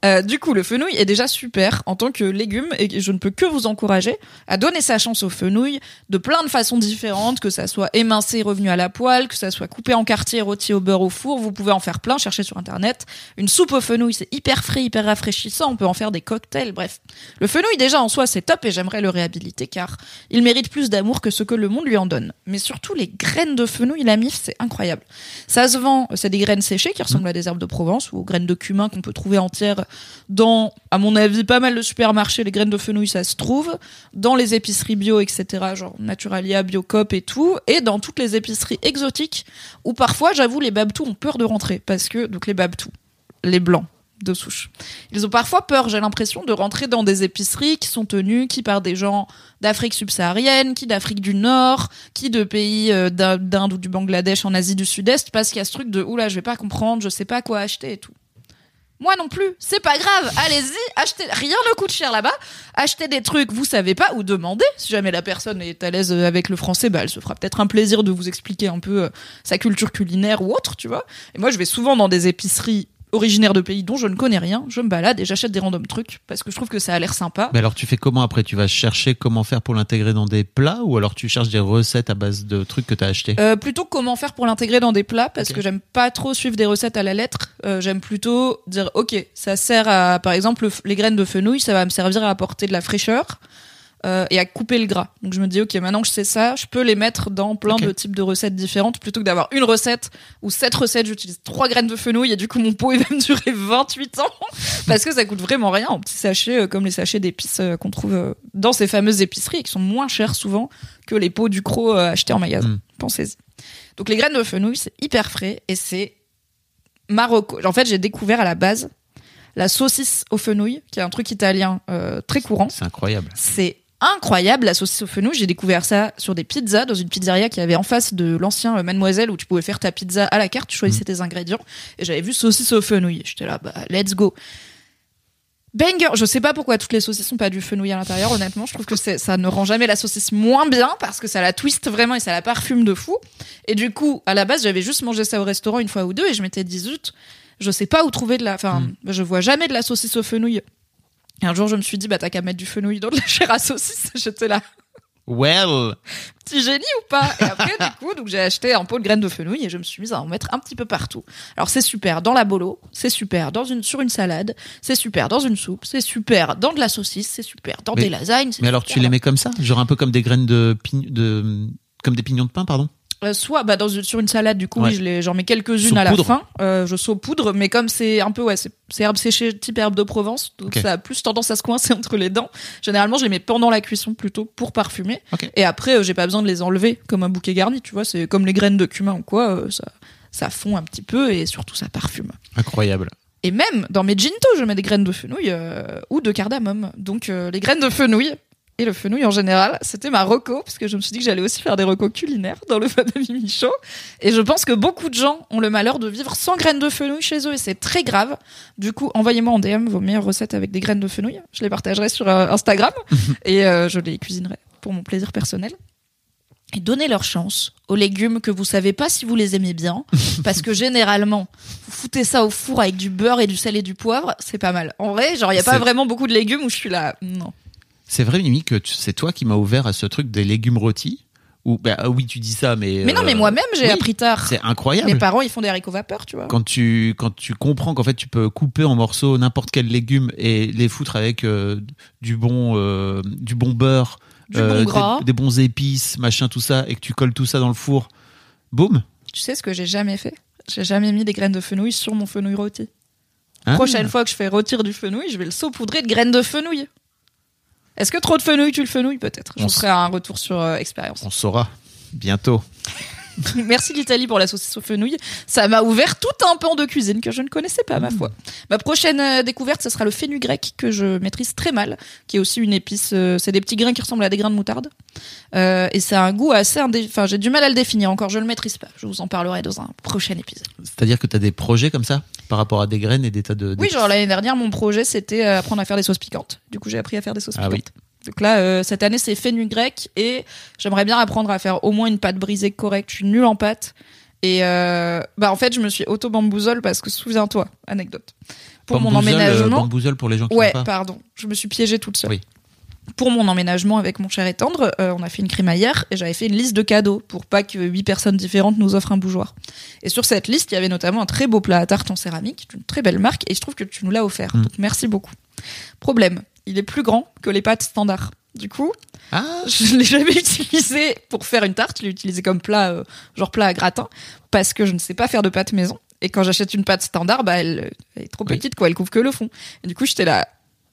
Euh, du coup, le fenouil est déjà super en tant que légume et je ne peux que vous encourager à donner sa chance au fenouil de plein de façons différentes, que ça soit émincé, revenu à la poêle, que ça soit coupé en quartiers, rôti au beurre au four. Vous pouvez en faire plein, cherchez sur internet. Une soupe au fenouil, c'est hyper frais, hyper rafraîchissant. On peut en faire des cocktails, bref. Le fenouil déjà en soi, c'est top et j'aimerais le réhabiliter car il mérite plus d'amour que ce que le monde lui en donne. Mais surtout les graines de fenouil, la mif, c'est incroyable. Ça se vend, c'est des graines séchées qui ressemblent à des herbes de Provence ou aux graines de cumin qu'on peut trouver entières dans, à mon avis, pas mal de supermarchés. Les graines de fenouil, ça se trouve. Dans les épiceries bio, etc., genre Naturalia, Biocop et tout. Et dans toutes les épiceries exotiques où parfois, j'avoue, les babtous ont peur de rentrer. Parce que, donc les babtous, les blancs de souche. Ils ont parfois peur, j'ai l'impression, de rentrer dans des épiceries qui sont tenues, qui par des gens d'Afrique subsaharienne, qui d'Afrique du Nord, qui de pays euh, d'Inde ou du Bangladesh en Asie du Sud-Est, parce qu'il y a ce truc de oula, je vais pas comprendre, je sais pas quoi acheter et tout. Moi non plus, c'est pas grave, allez-y, achetez, rien ne coûte cher là-bas, achetez des trucs, vous savez pas, ou demandez, si jamais la personne est à l'aise avec le français, bah elle se fera peut-être un plaisir de vous expliquer un peu euh, sa culture culinaire ou autre, tu vois. Et moi je vais souvent dans des épiceries originaires de pays dont je ne connais rien, je me balade et j'achète des random trucs, parce que je trouve que ça a l'air sympa. Mais alors tu fais comment après? Tu vas chercher comment faire pour l'intégrer dans des plats ou alors tu cherches des recettes à base de trucs que tu as achetés? Euh, plutôt comment faire pour l'intégrer dans des plats parce que j'aime pas trop suivre des recettes à la lettre. Euh, j'aime plutôt dire ok, ça sert à par exemple les graines de fenouil, ça va me servir à apporter de la fraîcheur euh, et à couper le gras. Donc je me dis ok, maintenant que je sais ça, je peux les mettre dans plein de types de recettes différentes plutôt que d'avoir une recette ou sept recettes, j'utilise trois graines de fenouil et du coup mon pot [laughs] il va me durer 28 ans [laughs] parce que ça coûte vraiment rien en petits sachets euh, comme les sachets d'épices euh, qu'on trouve dans ces fameuses épiceries et qui sont moins chers souvent que les pots du croc achetés en magasin. Mm. Pensez-y. Donc les graines de fenouil, c'est hyper frais et c'est Marocco. En fait, j'ai découvert à la base la saucisse au fenouil, qui est un truc italien très courant. C'est incroyable. C'est incroyable la saucisse au fenouil. J'ai découvert ça sur des pizzas dans une pizzeria qui avait en face de l'ancien euh, Mademoiselle où tu pouvais faire ta pizza à la carte, tu choisissais tes ingrédients et j'avais vu saucisse au fenouil. J'étais là, bah let's go. Banger, je sais pas pourquoi toutes les saucisses sont pas du fenouil à l'intérieur, honnêtement. Je trouve que ça ne rend jamais la saucisse moins bien parce que ça la twist vraiment et ça la parfume de fou. Et du coup, à la base, j'avais juste mangé ça au restaurant une fois ou deux et je m'étais dit, zut, je sais pas où trouver de la. Enfin, je vois jamais de la saucisse au fenouil. Et un jour, je me suis dit, bah t'as qu'à mettre du fenouil dans de la chair à saucisse. [laughs] J'étais là, Well, petit génie ou pas? Et après, du coup, donc j'ai acheté un pot de graines de fenouil et je me suis mise à en mettre un petit peu partout. Alors c'est super dans la bolo, c'est super dans une sur une salade, c'est super dans une soupe, c'est super dans de la saucisse, c'est super dans Mais- des lasagnes. mais alors super tu les mets comme ça? Genre un peu comme des graines de, de comme des pignons de pain, pardon? Euh, soit bah dans sur une salade du coup Ouais. oui j'en mets quelques-unes à la fin. Euh, je saupoudre mais comme c'est un peu ouais c'est herbe séchée type herbe de Provence donc ça a plus tendance à se coincer [laughs] entre les dents. Généralement je les mets pendant la cuisson plutôt pour parfumer. Et après euh, j'ai pas besoin de les enlever comme un bouquet garni tu vois c'est comme les graines de cumin ou quoi euh, ça ça fond un petit peu et surtout ça parfume. Incroyable. et même dans mes ginto, je mets des graines de fenouil euh, ou de cardamome. Donc euh, les graines de fenouil et le fenouil en général, c'était ma reco, parce que je me suis dit que j'allais aussi faire des recos culinaires dans le [laughs] Fabami Michaud. Et je pense que beaucoup de gens ont le malheur de vivre sans graines de fenouil chez eux, et c'est très grave. Du coup, envoyez-moi en DM vos meilleures recettes avec des graines de fenouil. Je les partagerai sur euh, Instagram, [laughs] et euh, je les cuisinerai pour mon plaisir personnel. Et donnez leur chance aux légumes que vous savez pas si vous les aimez bien, [laughs] parce que généralement, vous foutez ça au four avec du beurre et du sel et du poivre, c'est pas mal. En vrai, genre, il y a pas vraiment beaucoup de légumes où je suis là, non. C'est vrai, Mimi, que c'est toi qui m'as ouvert à ce truc des légumes rôtis. Ou bah ah oui, tu dis ça, mais Mais non, mais euh, moi-même, j'ai oui, appris tard. C'est incroyable. Mes parents, ils font des haricots vapeur, tu vois. quand tu quand tu comprends qu'en fait tu peux couper en morceaux n'importe quel légume et les foutre avec euh, du bon euh, du bon beurre, Du bon des- gras. des, bons épices, machin tout ça et que tu colles tout ça dans le four, boum. Tu sais ce que j'ai jamais fait? J'ai jamais mis des graines de fenouil sur mon fenouil rôti. Hein Prochaine fois que je fais rôtir du fenouil, je vais le saupoudrer de graines de fenouil. Est-ce que trop de fenouil tu le fenouil Peut-être? Je On ferai un retour sur euh, expérience. On saura bientôt. [laughs] Merci l'Italie pour la saucisse au fenouil. Ça m'a ouvert tout un pan de cuisine que je ne connaissais pas, ma foi. Ma prochaine euh, découverte, ce sera le fenugrec que je maîtrise très mal, qui est aussi une épice. euh, c'est des petits grains qui ressemblent à des grains de moutarde. Euh, et a un goût assez indé... Enfin, j'ai du mal à le définir encore. Je le maîtrise pas. Je vous en parlerai dans un prochain épisode. C'est-à-dire que tu as des projets comme ça par rapport à des graines et des tas de Oui, genre l'année dernière, mon projet, c'était apprendre à faire des sauces piquantes. Du coup, j'ai appris à faire des sauces Ah oui. Donc là, euh, cette année, c'est fenugrec et j'aimerais bien apprendre à faire au moins une pâte brisée correcte. Je suis nulle en pâte. Et euh, bah en fait, je me suis auto bamboozole parce que souviens-toi, anecdote. pour mon euh, emménagement. Bamboozle pour les gens qui Ouais, pas. pardon, je me suis piégée toute seule. Oui. Pour mon emménagement avec mon cher et tendre, euh, on a fait une crémaillère et j'avais fait une liste de cadeaux pour pas que huit personnes différentes nous offrent un bougeoir. Et sur cette liste, il y avait notamment un très beau plat à tarte en céramique, d'une très belle marque, et je trouve que tu nous l'as offert. Mm. Donc merci beaucoup. Problème, il est plus grand que les pâtes standards. Du coup, Ah, je l'ai jamais utilisé pour faire une tarte, je l'ai utilisé comme plat, euh, genre plat à gratin, parce que je ne sais pas faire de pâte maison. Et quand j'achète une pâte standard, bah elle, elle est trop Oui. petite, quoi, elle couvre que le fond. Et du coup, j'étais là,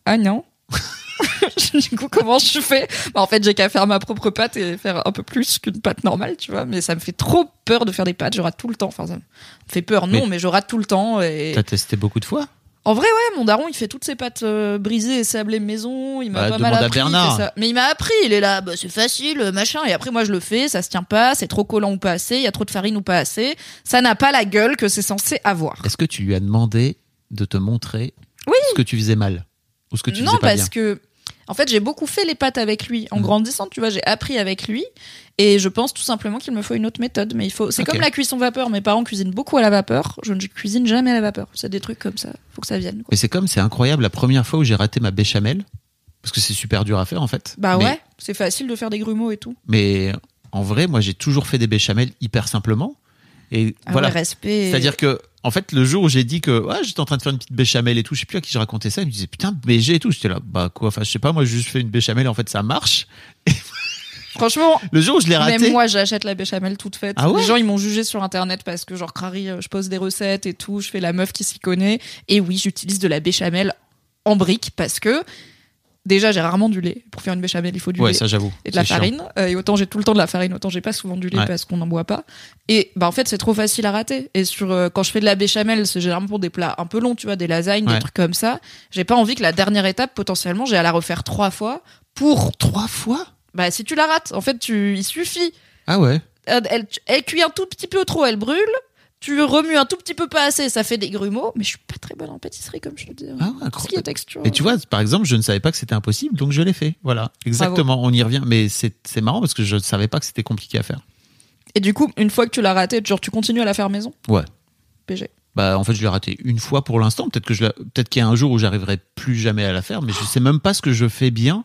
ah non. [laughs] du coup, comment je fais bah, En fait, j'ai qu'à faire ma propre pâte et faire un peu plus qu'une pâte normale, tu vois. Mais ça me fait trop peur de faire des pâtes, je rate tout le temps. Enfin, ça me fait peur, non, Mais- mais, je rate tout le temps. Et... t'as testé beaucoup de fois? En vrai, ouais, mon daron, il fait toutes ses pâtes euh, brisées et sablées maison. Il m'a Bah, pas mal appris. Bernard. ça. Mais il m'a appris. Il est là, bah, c'est facile, machin. Et après, moi, je le fais. Ça se tient pas. C'est trop collant ou pas assez. Il y a trop de farine ou pas assez. Ça n'a pas la gueule que c'est censé avoir. Est-ce que tu lui as demandé de te montrer Oui. ce que tu faisais mal? Ou ce que tu non, pas parce bien que, en fait, j'ai beaucoup fait les pâtes avec lui. En Mm. grandissant, tu vois, j'ai appris avec lui. Et je pense tout simplement qu'il me faut une autre méthode. Mais il faut, c'est comme la cuisson vapeur. Mes parents cuisinent beaucoup à la vapeur. Je ne cuisine jamais à la vapeur. C'est des trucs comme ça. Faut que ça vienne. quoi. Mais c'est comme, c'est incroyable, la première fois où j'ai raté ma béchamel, parce que c'est super dur à faire en fait. Bah Mais- ouais, c'est facile de faire des grumeaux et tout. Mais en vrai, moi j'ai toujours fait des béchamels hyper simplement. Et Ah voilà. ouais, respect. C'est-à-dire que, en fait, le jour où j'ai dit que ouais, j'étais en train de faire une petite béchamel et tout, je sais plus à qui je racontais ça, il me disait putain, BG et tout. J'étais là, bah quoi, enfin, je sais pas, moi j'ai juste fait une béchamel et en fait ça marche. [laughs] Franchement, Le jour où je l'ai raté. Même moi, j'achète la béchamel toute faite. Ah ouais Les gens, ils m'ont jugé sur internet parce que, genre, Crary, euh, je pose des recettes et tout, je fais la meuf qui s'y connaît. Et oui, j'utilise de la béchamel en brique parce que, déjà, j'ai rarement du lait. Pour faire une béchamel, il faut du ouais, lait. ça j'avoue. et de la farine. Euh, et autant j'ai tout le temps de la farine, autant j'ai pas souvent du lait Ouais. parce qu'on n'en boit pas. Et bah en fait c'est trop facile à rater. Et sur euh, quand je fais de la béchamel, c'est généralement pour des plats un peu longs, tu vois, des lasagnes, Ouais. des trucs comme ça. J'ai pas envie que la dernière étape potentiellement j'ai à la refaire trois fois pour Trois fois? Bah si tu la rates, en fait tu il suffit Ah ouais. elle, elle, elle cuit un tout petit peu trop, elle brûle. Tu remues un tout petit peu pas assez, ça fait des grumeaux. Mais je suis pas très bonne en pâtisserie, comme je te dis. Ah Tout ce qui est incroyable. texture. Et tu vois, par exemple, je ne savais pas que c'était impossible, donc je l'ai fait. Voilà, exactement. On y revient, mais c'est c'est marrant parce que je ne savais pas que c'était compliqué à faire. Et du coup, une fois que tu l'as raté, genre tu continues à la faire maison? Ouais. PG. Bah, en fait, je l'ai raté une fois pour l'instant. Peut-être que je, peut-être qu'il y a un jour où j'arriverai plus jamais à la faire, mais je sais même pas ce que je fais bien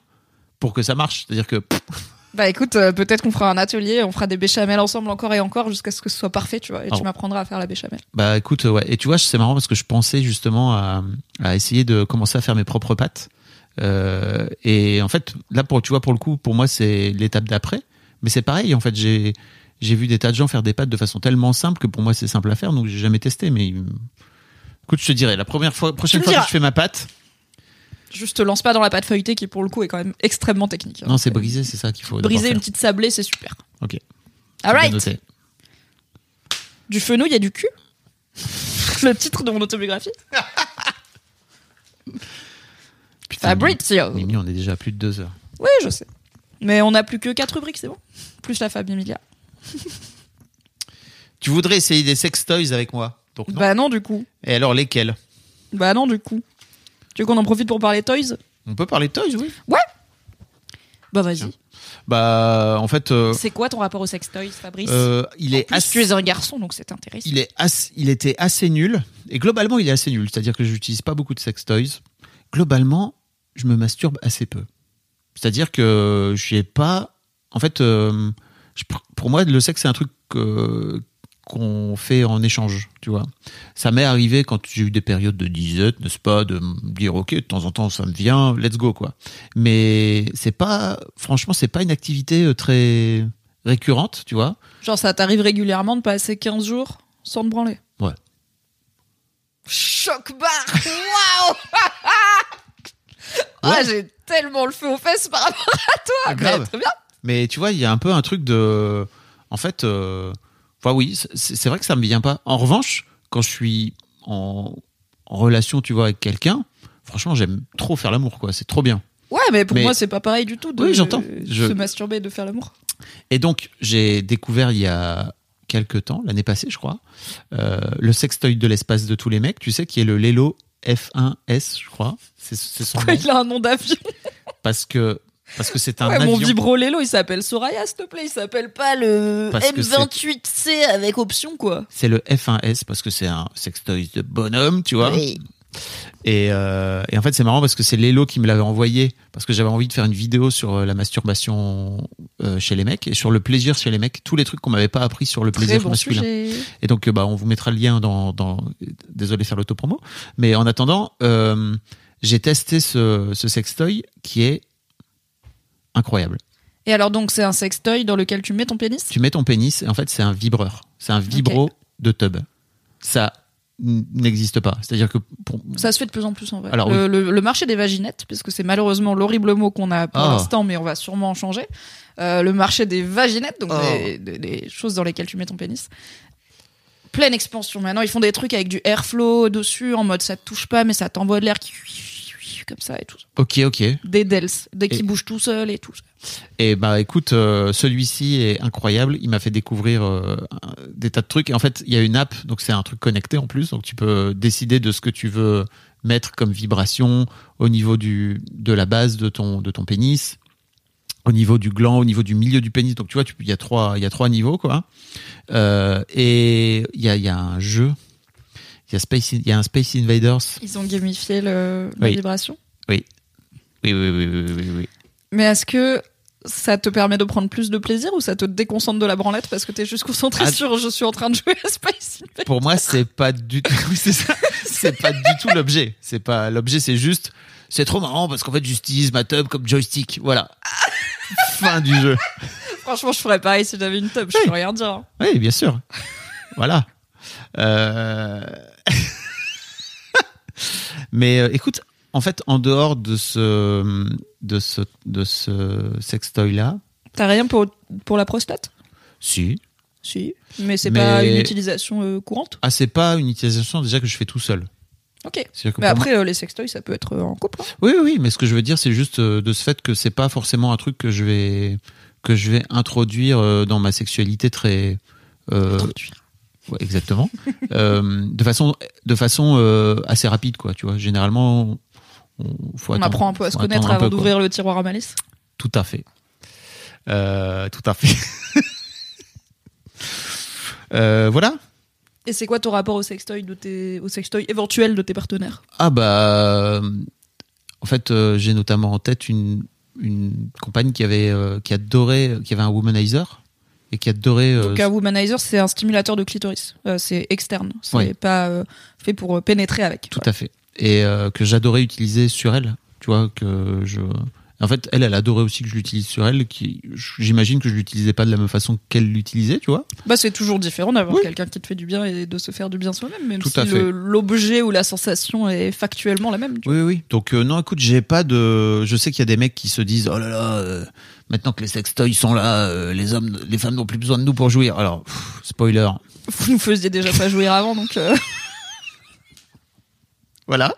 pour que ça marche. C'est-à-dire que pff, Bah écoute, euh, peut-être qu'on fera un atelier, on fera des béchamels ensemble encore et encore jusqu'à ce que ce soit parfait, tu vois. Et Ah tu bon. m'apprendras à faire la béchamel. Bah écoute, ouais. Et tu vois, c'est marrant parce que je pensais justement à, à essayer de commencer à faire mes propres pâtes. Euh, et en fait, là, pour, tu vois, pour le coup, pour moi, c'est l'étape d'après. Mais c'est pareil, en fait, j'ai j'ai vu des tas de gens faire des pâtes de façon tellement simple que pour moi, c'est simple à faire, donc j'ai jamais testé. Mais écoute, je te dirai, la première fois, prochaine fois que je fais ma pâte, Juste te lance pas dans la pâte feuilletée qui pour le coup est quand même extrêmement technique. hein. non, c'est brisé, c'est ça qu'il faut. Briser une petite sablée, c'est super. Ok. Alright. Du fenouil, il y a du cul. [laughs] le titre de mon autobiographie. [laughs] Putain, Fabrizio. Mimi, on est déjà à plus de deux heures. Oui, je sais. Mais on a plus que 4 rubriques, c'est bon. Plus la Fab Emilia. [laughs] Tu voudrais essayer des sex toys avec moi Donc non? Bah non, du coup. Et alors lesquels? Bah non, du coup. Tu veux qu'on en profite pour parler toys On peut parler toys, oui. Bah vas-y. Bah, en fait, euh, C'est quoi ton rapport aux sex toys, Fabrice euh, il est assez- tu es un garçon, donc c'est intéressant. il est assez- il était assez nul. Et globalement, il est assez nul. C'est-à-dire que je n'utilise pas beaucoup de sex toys. Globalement, je me masturbe assez peu. C'est-à-dire que j'ai pas. En fait, euh, je- pour moi, le sexe, c'est un truc que- qu'on fait en échange, tu vois. Ça m'est arrivé quand j'ai eu des périodes de disette, n'est-ce pas, de me dire, ok, de temps en temps, ça me vient, let's go, quoi. Mais c'est pas. Franchement, c'est pas une activité euh, très récurrente, tu vois. Genre, ça t'arrive régulièrement de passer 15 jours sans te branler? Ouais. Choc barre Waouh Ah, j'ai tellement le feu aux fesses par rapport à toi Ah, grave. Mais Très bien Mais tu vois, il y a un peu un truc de. En fait, euh, enfin oui, c'est vrai que ça me vient pas. En revanche, quand je suis en, en relation, tu vois, avec quelqu'un, franchement, j'aime trop faire l'amour, quoi. C'est trop bien. Ouais, mais pour Mais- moi, c'est pas pareil du tout de Oui, j'entends. Je- se masturber et de faire l'amour. Et donc, j'ai découvert il y a quelques temps, l'année passée, je crois, euh, le sextoy de l'espace de tous les mecs, tu sais, qui est le Lelo F1S, je crois. C'est son Pourquoi nom. il a un nom d'avion? Parce que parce que c'est un Ouais, avion. Mon vibrolélo, il s'appelle Soraya, s'il te plaît. Il s'appelle pas le Parce que M28C avec option, quoi. C'est le F1S parce que c'est un sextoy de bonhomme, tu vois. Oui. Et, euh, et en fait, c'est marrant parce que c'est Lélo qui me l'avait envoyé parce que j'avais envie de faire une vidéo sur euh, la masturbation euh, chez les mecs et sur le plaisir chez les mecs, tous les trucs qu'on m'avait pas appris sur le Très plaisir bon masculin. sujet. Et donc, bah, on vous mettra le lien dans. dans... Désolé de faire l'autopromo, mais en attendant, euh, j'ai testé ce, ce sextoy qui est incroyable. Et alors donc c'est un sextoy dans lequel tu mets ton pénis? Tu mets ton pénis et en fait, c'est un vibreur. C'est un vibro de tub. Ça n'existe pas. C'est-à-dire que pour... Ça se fait de plus en plus en vrai. Alors, le, le- le marché des vaginettes, puisque c'est malheureusement l'horrible mot qu'on a pour Ah. l'instant, mais on va sûrement en changer. Euh, le marché des vaginettes, donc des, des- des choses dans lesquelles tu mets ton pénis. Pleine expansion. Maintenant, ils font des trucs avec du airflow dessus, en mode ça te touche pas, mais ça t'envoie de l'air qui comme ça et tout. Ok, ok. Des dels, dès qu'il Et- bouge tout seul et tout. Et bah écoute, euh, celui-ci est incroyable. Il m'a fait découvrir euh, des tas de trucs. Et en fait, il y a une app, donc c'est un truc connecté en plus. Donc tu peux décider de ce que tu veux mettre comme vibration au niveau du de la base de ton de ton pénis, au niveau du gland, au niveau du milieu du pénis. Donc tu vois, il y a trois il y a trois niveaux quoi. Euh, et il y a il y a un jeu. Il y a Space il y a un Space Invaders. Ils ont gamifié le, la Oui. vibration. Oui. Oui oui oui oui oui. oui. Mais est-ce que ça te permet de prendre plus de plaisir ou ça te déconcentre de la branlette parce que t'es juste concentré Ah. sur je suis en train de jouer à Space Invaders? Pour moi, c'est pas du tout. Oui, c'est ça. [laughs] C'est pas du tout l'objet. C'est pas l'objet. C'est juste. C'est trop marrant parce qu'en fait, j'utilise ma tub comme joystick. Voilà. [laughs] fin du jeu. Franchement, je ferais pareil si j'avais une tub, je peux rien dire. hein. Oui, bien sûr. Voilà. Euh... [laughs] Mais euh, écoute, en fait, en dehors de ce de ce de ce sextoy là, T'as rien pour, pour la prostate? Si. Si. Mais c'est Mais- pas une utilisation euh, courante? Ah, c'est pas une utilisation déjà que je fais tout seul. Ok. Mais pour moi- après, euh, les sextoys, ça peut être euh, en couple. hein. Oui, oui, mais ce que je veux dire, c'est juste de ce fait que c'est pas forcément un truc que je vais que je vais introduire dans ma sexualité très euh, ouais, exactement [laughs] Euh, de façon de façon euh, assez rapide, quoi. Tu vois, généralement, on, faut On attendre- apprend un peu à se connaître avant d'ouvrir le tiroir à malice. Tout à fait. Euh, tout à fait. [laughs] Voilà. Et c'est quoi ton rapport au sextoy, de tes, au sextoy éventuel de tes partenaires? Ah bah, en fait, j'ai notamment en tête une, une compagne qui avait qui adorait, qui avait un womanizer et qui adorait. euh, Donc un womanizer, c'est un stimulateur de clitoris. Euh, c'est externe. C'est pas euh, fait pour euh, pénétrer avec. tout à fait. Et que j'adorais utiliser sur elle. Tu vois que je. En fait, elle, elle adorait aussi que je l'utilise sur elle. Qui, j'imagine que je l'utilisais pas de la même façon qu'elle l'utilisait, tu vois. Bah, c'est toujours différent d'avoir Oui. quelqu'un qui te fait du bien et de se faire du bien soi-même, même Tout si à fait. le- l'objet ou la sensation est factuellement la même. tu Oui, oui. Donc euh, non, écoute, j'ai pas de. Je sais qu'il y a des mecs qui se disent, oh là là, euh, maintenant que les sextoys sont là, euh, les hommes, les femmes n'ont plus besoin de nous pour jouir. Alors, pff, spoiler. Vous nous faisiez déjà pas jouir avant, donc. euh, [laughs] Voilà.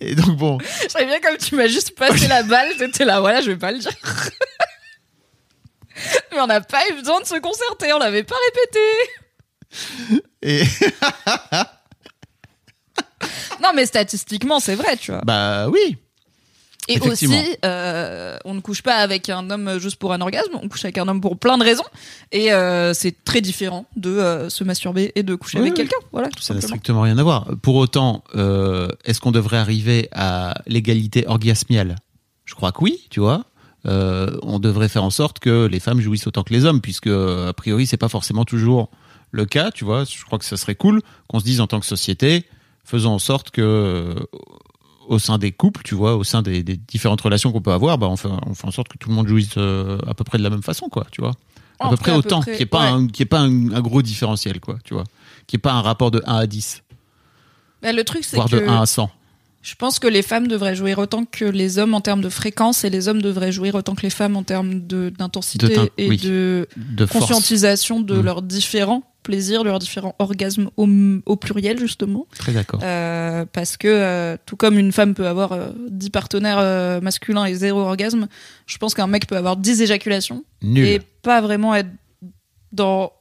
Et donc bon, J'aime bien comme tu m'as juste passé la balle, t'étais là, voilà, je vais pas le dire. [laughs] Mais on n'a pas eu besoin de se concerter, on l'avait pas répété. et [laughs] Non, mais statistiquement, c'est vrai, tu vois. bah oui. Et aussi, euh, on ne couche pas avec un homme juste pour un orgasme, on couche avec un homme pour plein de raisons. Et euh, c'est très différent de euh, se masturber et de coucher Oui, avec oui. quelqu'un. Voilà, tout Ça n'a strictement rien à voir. Pour autant, est-ce qu'on devrait arriver à l'égalité orgasmiale? Je crois que oui, tu vois. On devrait faire en sorte que les femmes jouissent autant que les hommes, puisque a priori c'est pas forcément toujours le cas, tu vois. Je crois que ça serait cool qu'on se dise en tant que société, faisons en sorte que au sein des couples, tu vois, au sein des, des différentes relations qu'on peut avoir, bah on fait, on fait en sorte que tout le monde jouisse euh, à peu près de la même façon, quoi, tu vois. À peu près cas, à peu autant, qu'il n'y ait pas, ouais. un, ait pas un, un gros différentiel, quoi, tu vois. Qu'il n'y ait pas un rapport de 1 à 10, Bah, le truc, c'est voire que de 1 à 100. je pense que les femmes devraient jouir autant que les hommes en termes de fréquence et les hommes devraient jouir autant que les femmes en termes d'intensité et oui. de De force. conscientisation de Mm. leurs différents plaisirs, de leurs différents orgasmes au, au pluriel, justement. Très d'accord. Euh, parce que euh, tout comme une femme peut avoir euh, 10 partenaires euh, masculins et zéro orgasme, je pense qu'un mec peut avoir 10 éjaculations Nul. et pas vraiment être dans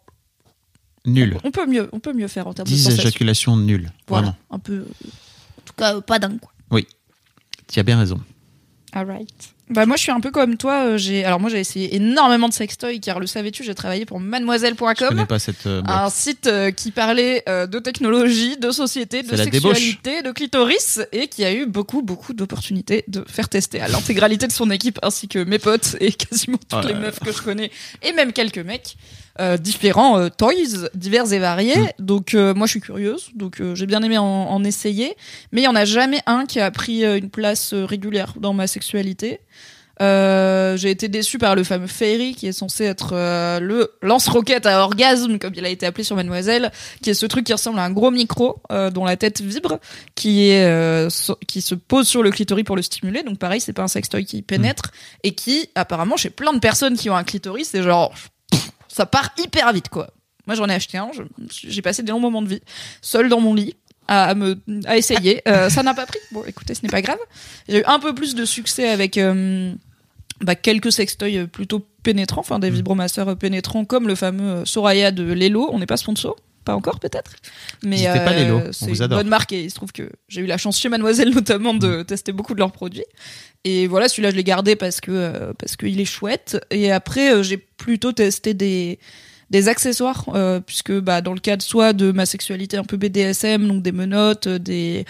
Nul. on peut mieux on peut mieux faire en termes de 10 sensations. éjaculations nulles. Voilà, Vraiment. un peu en tout cas pas dingue quoi. Tu as bien raison. Alright. Bah moi je suis un peu comme toi. euh, J'ai alors moi j'ai essayé énormément de sextoy car le savais-tu j'ai travaillé pour Mademoiselle.com, connais pas cette euh, un site euh, qui parlait euh, de technologie, de société, de sexualité, de clitoris et qui a eu beaucoup beaucoup d'opportunités de faire tester à l'intégralité de son équipe ainsi que mes potes et [laughs] quasiment toutes Oh les meufs que je connais et même quelques mecs. Euh, différents euh, toys divers et variés. Mm. donc euh, moi je suis curieuse. Donc euh, j'ai bien aimé en, en essayer. Mais il y en a jamais un qui a pris euh, une place euh, régulière dans ma sexualité. Euh, j'ai été déçue par le fameux Fairy qui est censé être euh, le lance-roquette à orgasme comme il a été appelé sur Mademoiselle qui est ce truc qui ressemble à un gros micro euh, dont la tête vibre qui est euh, so- qui se pose sur le clitoris pour le stimuler. Donc pareil c'est pas un sextoy qui pénètre et qui apparemment chez plein de personnes qui ont un clitoris c'est genre ça part hyper vite quoi moi j'en ai acheté un j'ai passé des longs moments de vie seul dans mon lit à, me à essayer Euh, ça n'a pas pris bon écoutez ce n'est pas grave j'ai eu un peu plus de succès avec euh, bah, quelques sextoys euh, plutôt pénétrants, enfin Mm. des vibromasseurs euh, pénétrants comme le fameux euh, Soraya de Lelo. On n'est pas sponsor, pas encore peut-être, mais on c'est une adore. bonne marque et il se trouve que j'ai eu la chance chez Mademoiselle notamment Mm. de tester beaucoup de leurs produits. Et voilà, celui-là je l'ai gardé parce que euh, parce qu'il est chouette. Et après euh, j'ai plutôt testé des des accessoires euh, puisque bah dans le cadre soit de ma sexualité un peu BDSM donc des menottes des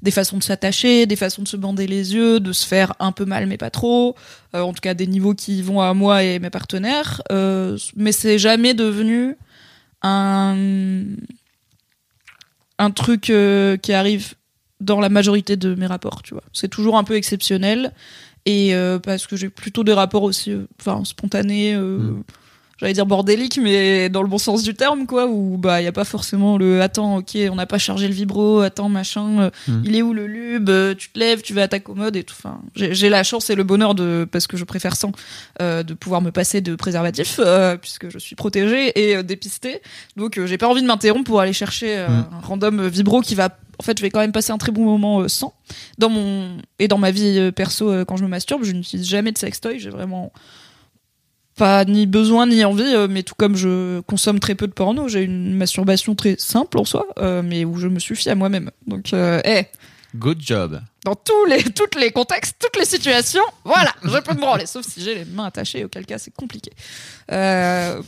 des façons de s'attacher, des façons de se bander les yeux, de se faire un peu mal mais pas trop, en tout cas des niveaux qui vont à moi et mes partenaires, mais c'est jamais devenu un un truc qui arrive dans la majorité de mes rapports, tu vois. C'est toujours un peu exceptionnel et euh, parce que j'ai plutôt des rapports aussi, euh, enfin spontanés. euh, Mm. J'allais dire bordélique, mais dans le bon sens du terme, quoi, où bah y a pas forcément le attends, ok, on n'a pas chargé le vibro, attends machin, euh, Mm. il est où le lube, euh, tu te lèves, tu vas à ta commode et tout. Enfin, j'ai la chance et le bonheur de, parce que je préfère sans, euh, de pouvoir me passer de préservatif, puisque je suis protégée et dépistée. Donc j'ai pas envie de m'interrompre pour aller chercher euh, Mm. un random vibro qui va. En fait, je vais quand même passer un très bon moment euh, sans. Dans mon et dans ma vie euh, perso, euh, quand je me masturbe, je n'utilise jamais de sextoy. J'ai vraiment pas ni besoin ni envie, mais tout comme je consomme très peu de porno, j'ai une masturbation très simple en soi, mais où je me suffis à moi-même. Donc, euh, eh, Good job. dans tous les, toutes les contextes, toutes les situations, voilà, je peux me branler, sauf si j'ai les mains attachées, auquel cas c'est compliqué. Euh,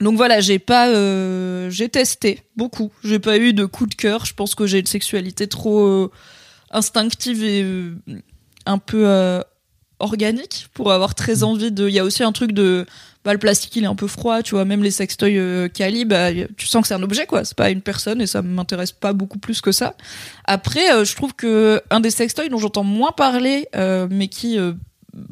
donc voilà, j'ai pas, euh, j'ai testé beaucoup. J'ai pas eu de coup de cœur. Je pense que j'ai une sexualité trop euh, instinctive et euh, un peu euh, organique pour avoir très envie de. Il y a aussi un truc de. Bah, le plastique il est un peu froid, tu vois. Même les sextoys Kali, bah, tu sens que c'est un objet, quoi. C'est pas une personne et ça m'intéresse pas beaucoup plus que ça. Après, je trouve que un des sextoys dont j'entends moins parler, euh, mais qui euh,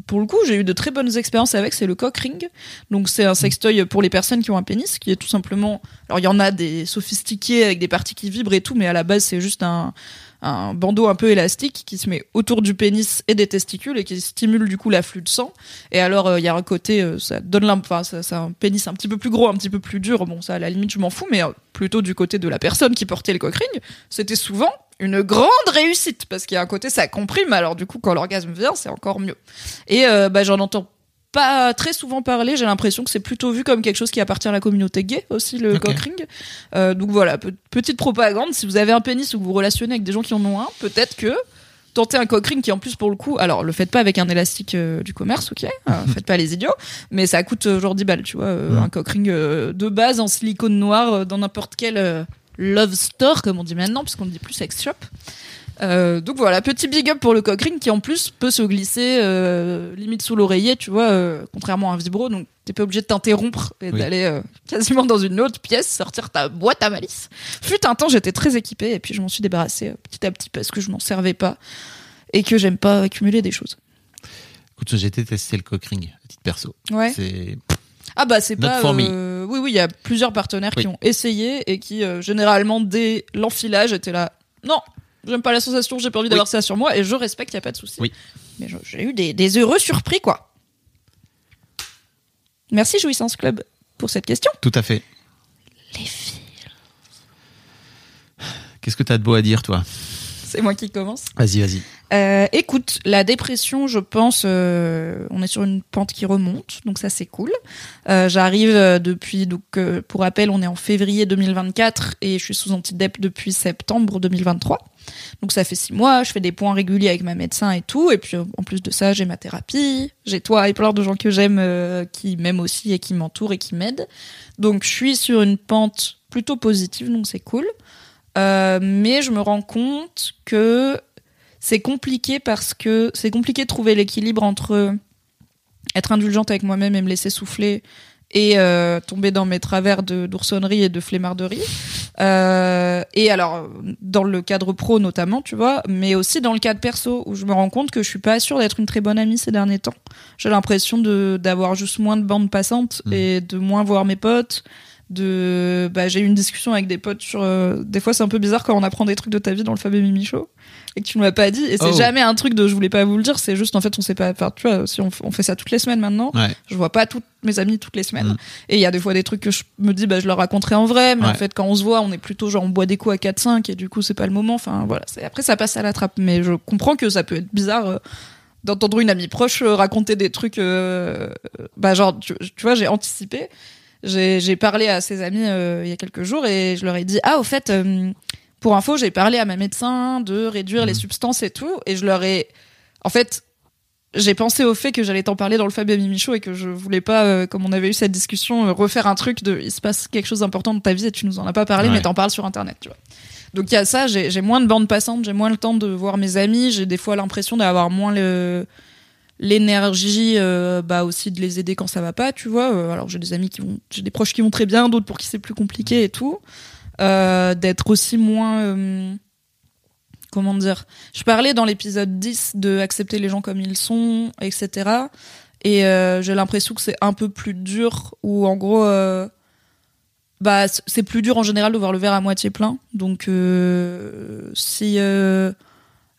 pour le coup, j'ai eu de très bonnes expériences avec, c'est le cock ring. Donc, c'est un sextoy pour les personnes qui ont un pénis, qui est tout simplement. Alors, il y en a des sophistiqués avec des parties qui vibrent et tout, mais à la base, c'est juste un, un bandeau un peu élastique qui se met autour du pénis et des testicules et qui stimule du coup l'afflux de sang. Et alors, euh, il y a un côté, euh, ça donne l'im- enfin, ça, c'est un pénis un petit peu plus gros, un petit peu plus dur. Bon, ça, à la limite, je m'en fous, mais euh, plutôt du côté de la personne qui portait le cock ring, c'était souvent une grande réussite parce qu'il y a un côté ça comprime alors du coup quand l'orgasme vient c'est encore mieux et euh, bah, j'en entends pas très souvent parler j'ai l'impression que c'est plutôt vu comme quelque chose qui appartient à la communauté gay aussi le Ok. cock ring Euh, donc voilà pe- petite propagande si vous avez un pénis ou que vous vous relationnez avec des gens qui en ont un peut-être que tenter un cock ring qui en plus pour le coup alors le faites pas avec un élastique euh, du commerce ok Euh, [laughs] faites pas les idiots mais ça coûte euh, genre 10 balles tu vois Ouais. un cock ring euh, de base en silicone noir dans n'importe quel love store comme on dit maintenant puisqu'on ne dit plus sex shop euh, donc voilà, petit big up pour le cock ring qui en plus peut se glisser euh, limite sous l'oreiller, tu vois, euh, contrairement à un vibro, donc t'es pas obligé de t'interrompre et Oui. d'aller [laughs] quasiment dans une autre pièce, sortir ta boîte à malice. Fut un temps, j'étais très équipée et puis je m'en suis débarrassée petit à petit parce que je m'en servais pas et que j'aime pas accumuler des choses. Écoute, j'ai testé le cock ring à titre perso. Ouais. C'est Ah bah c'est Not pas. euh, Oui oui, il y a plusieurs partenaires qui ont essayé et qui euh, généralement dès l'enfilage étaient là. Non, j'aime pas la sensation, j'ai pas envie d'avoir ça sur moi et je respecte, y a pas de souci. Oui. Mais j'ai eu des, des heureux surpris quoi. Merci Jouissance Club pour cette question. tout à fait. Les filles. Qu'est-ce que t'as de beau à dire, toi? C'est moi qui commence. Vas-y, vas-y. Euh, écoute, la dépression, je pense, euh, on est sur une pente qui remonte, donc ça c'est cool. Euh, J'arrive depuis, donc pour rappel, on est en février 2024 et je suis sous antidep depuis septembre 2023. Donc ça fait six mois, je fais des points réguliers avec ma médecin et tout. Et puis en plus de ça, j'ai ma thérapie, j'ai toi et plein de gens que j'aime qui m'aiment aussi et qui m'entourent et qui m'aident. Donc je suis sur une pente plutôt positive, donc c'est cool. Euh, mais je me rends compte que c'est compliqué parce que c'est compliqué de trouver l'équilibre entre être indulgente avec moi-même et me laisser souffler et euh, tomber dans mes travers de d'oursonnerie et de flemmarderie. Euh, et alors dans le cadre pro notamment, tu vois, mais aussi dans le cadre perso où je me rends compte que je suis pas sûre d'être une très bonne amie ces derniers temps. J'ai l'impression de d'avoir juste moins de bandes passantes Mmh. et de moins voir mes potes. De, bah, j'ai eu une discussion avec des potes sur. euh, des fois, c'est un peu bizarre quand on apprend des trucs de ta vie dans le Fab et Mimi Show et que tu ne m'as pas dit. Et c'est Oh. jamais un truc de je voulais pas vous le dire. C'est juste en fait, on sait pas. Enfin, tu vois, si on, fait ça toutes les semaines maintenant, Ouais. je vois pas toutes mes amies toutes les semaines. Mm. Et il y a des fois des trucs que je me dis, bah, je leur raconterai en vrai, mais Ouais. en fait, quand on se voit, on est plutôt genre, on boit des coups à 4-5 et du coup, c'est pas le moment. Enfin, voilà. C'est- Après, ça passe à la trappe. Mais je comprends que ça peut être bizarre euh, d'entendre une amie proche euh, raconter des trucs, euh, bah, genre, tu, tu vois, j'ai anticipé. J'ai parlé à ses amis euh, il y a quelques jours et je leur ai dit, ah, au fait, euh, pour info, j'ai parlé à ma médecin de réduire les substances et tout, et je leur ai, en fait, j'ai pensé au fait que j'allais t'en parler dans le Fab et Mimi Show et que je voulais pas, euh, comme on avait eu cette discussion, euh, refaire un truc de il se passe quelque chose d'important dans ta vie et tu nous en as pas parlé, Ouais. mais t'en parles sur internet, tu vois. Donc il y a ça, j'ai j'ai moins de bandes passantes, j'ai moins le temps de voir mes amis, j'ai des fois l'impression d'avoir moins le l'énergie euh, bah aussi de les aider quand ça va pas tu vois. Euh, alors j'ai des amis qui vont j'ai des proches qui vont très bien d'autres pour qui c'est plus compliqué et tout. Euh, d'être aussi moins comment dire je parlais dans l'épisode 10 de accepter les gens comme ils sont etc et j'ai l'impression que c'est un peu plus dur ou en gros bah c'est plus dur en général de voir le verre à moitié plein. Donc si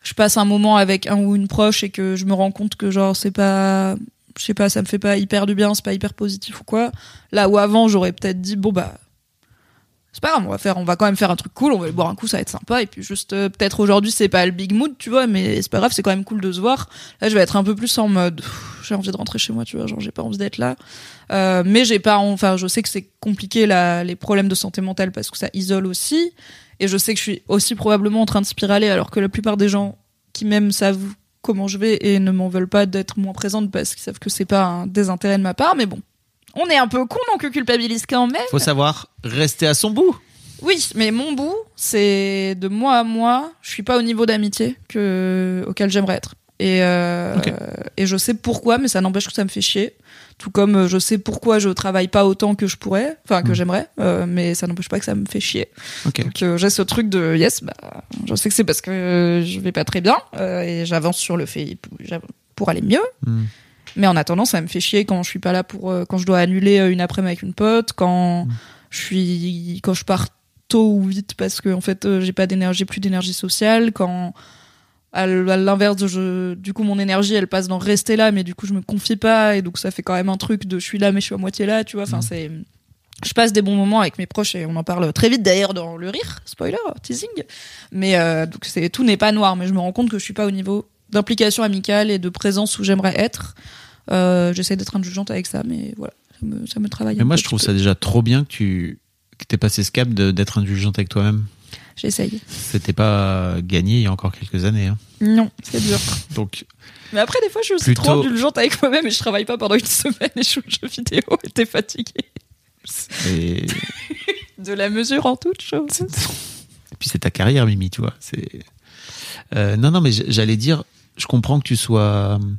je passe un moment avec un ou une proche et que je me rends compte que genre c'est pas je sais pas ça me fait pas hyper du bien c'est pas hyper positif ou quoi. Là où avant j'aurais peut-être dit bon bah c'est pas grave on va faire on va quand même faire un truc cool on va aller boire un coup ça va être sympa. Et puis juste euh, peut-être aujourd'hui c'est pas le big mood tu vois mais c'est pas grave c'est quand même cool de se voir. Là je vais être un peu plus en mode j'ai envie de rentrer chez moi tu vois genre j'ai pas envie d'être là. Euh, mais j'ai pas enfin je sais que c'est compliqué les problèmes de santé mentale parce que ça isole aussi. Et je sais que je suis aussi probablement en train de spiraler alors que la plupart des gens qui m'aiment savent comment je vais et ne m'en veulent pas d'être moins présente parce qu'ils savent que c'est pas un désintérêt de ma part mais bon on est un peu con donc on culpabilise quand même Faut savoir rester à son bout. oui, mais mon bout, c'est de moi à moi. Je suis pas au niveau d'amitié que auquel j'aimerais être. Et euh, et je sais pourquoi, mais ça n'empêche que ça me fait chier. Tout comme euh, je sais pourquoi je travaille pas autant que je pourrais, enfin que Mm. j'aimerais, euh, mais ça n'empêche pas que ça me fait chier. Ok. Donc euh, j'ai ce truc de yes, bah je sais que c'est parce que je vais pas très bien euh, et j'avance sur le fait pour, aller mieux. Hmm. Mais en attendant, ça me fait chier quand je suis pas là pour euh, quand je dois annuler une après-midi avec une pote, quand Mm. je suis quand je pars tôt ou vite parce que en fait j'ai pas d'énergie, plus d'énergie sociale, quand à l'inverse je, du coup mon énergie elle passe dans rester là mais du coup je me confie pas et donc ça fait quand même un truc de je suis là mais je suis à moitié là, tu vois, enfin Mm. c'est je passe des bons moments avec mes proches et on en parle très vite d'ailleurs dans le rire, spoiler, teasing. Mais euh, donc c'est tout n'est pas noir, mais je me rends compte que je suis pas au niveau d'implication amicale et de présence où j'aimerais être. Euh, J'essaie d'être indulgente avec ça, mais voilà, ça me, ça me travaille. Mais moi, je trouve peu. ça déjà trop bien que tu que t'aies passé ce cap d'être indulgente avec toi-même. J'essaye. C'était pas gagné il y a encore quelques années. hein. Non, c'est dur. Donc, Mais après, des fois, je suis Plutôt- trop indulgente avec moi-même et je travaille pas pendant une semaine et je joue aux jeux vidéo et t'es fatigué. et, [laughs] De la mesure en toute chose. et puis c'est ta carrière, Mimi, tu vois. C'est Euh, non, non, mais j'allais dire, je comprends que tu sois hum,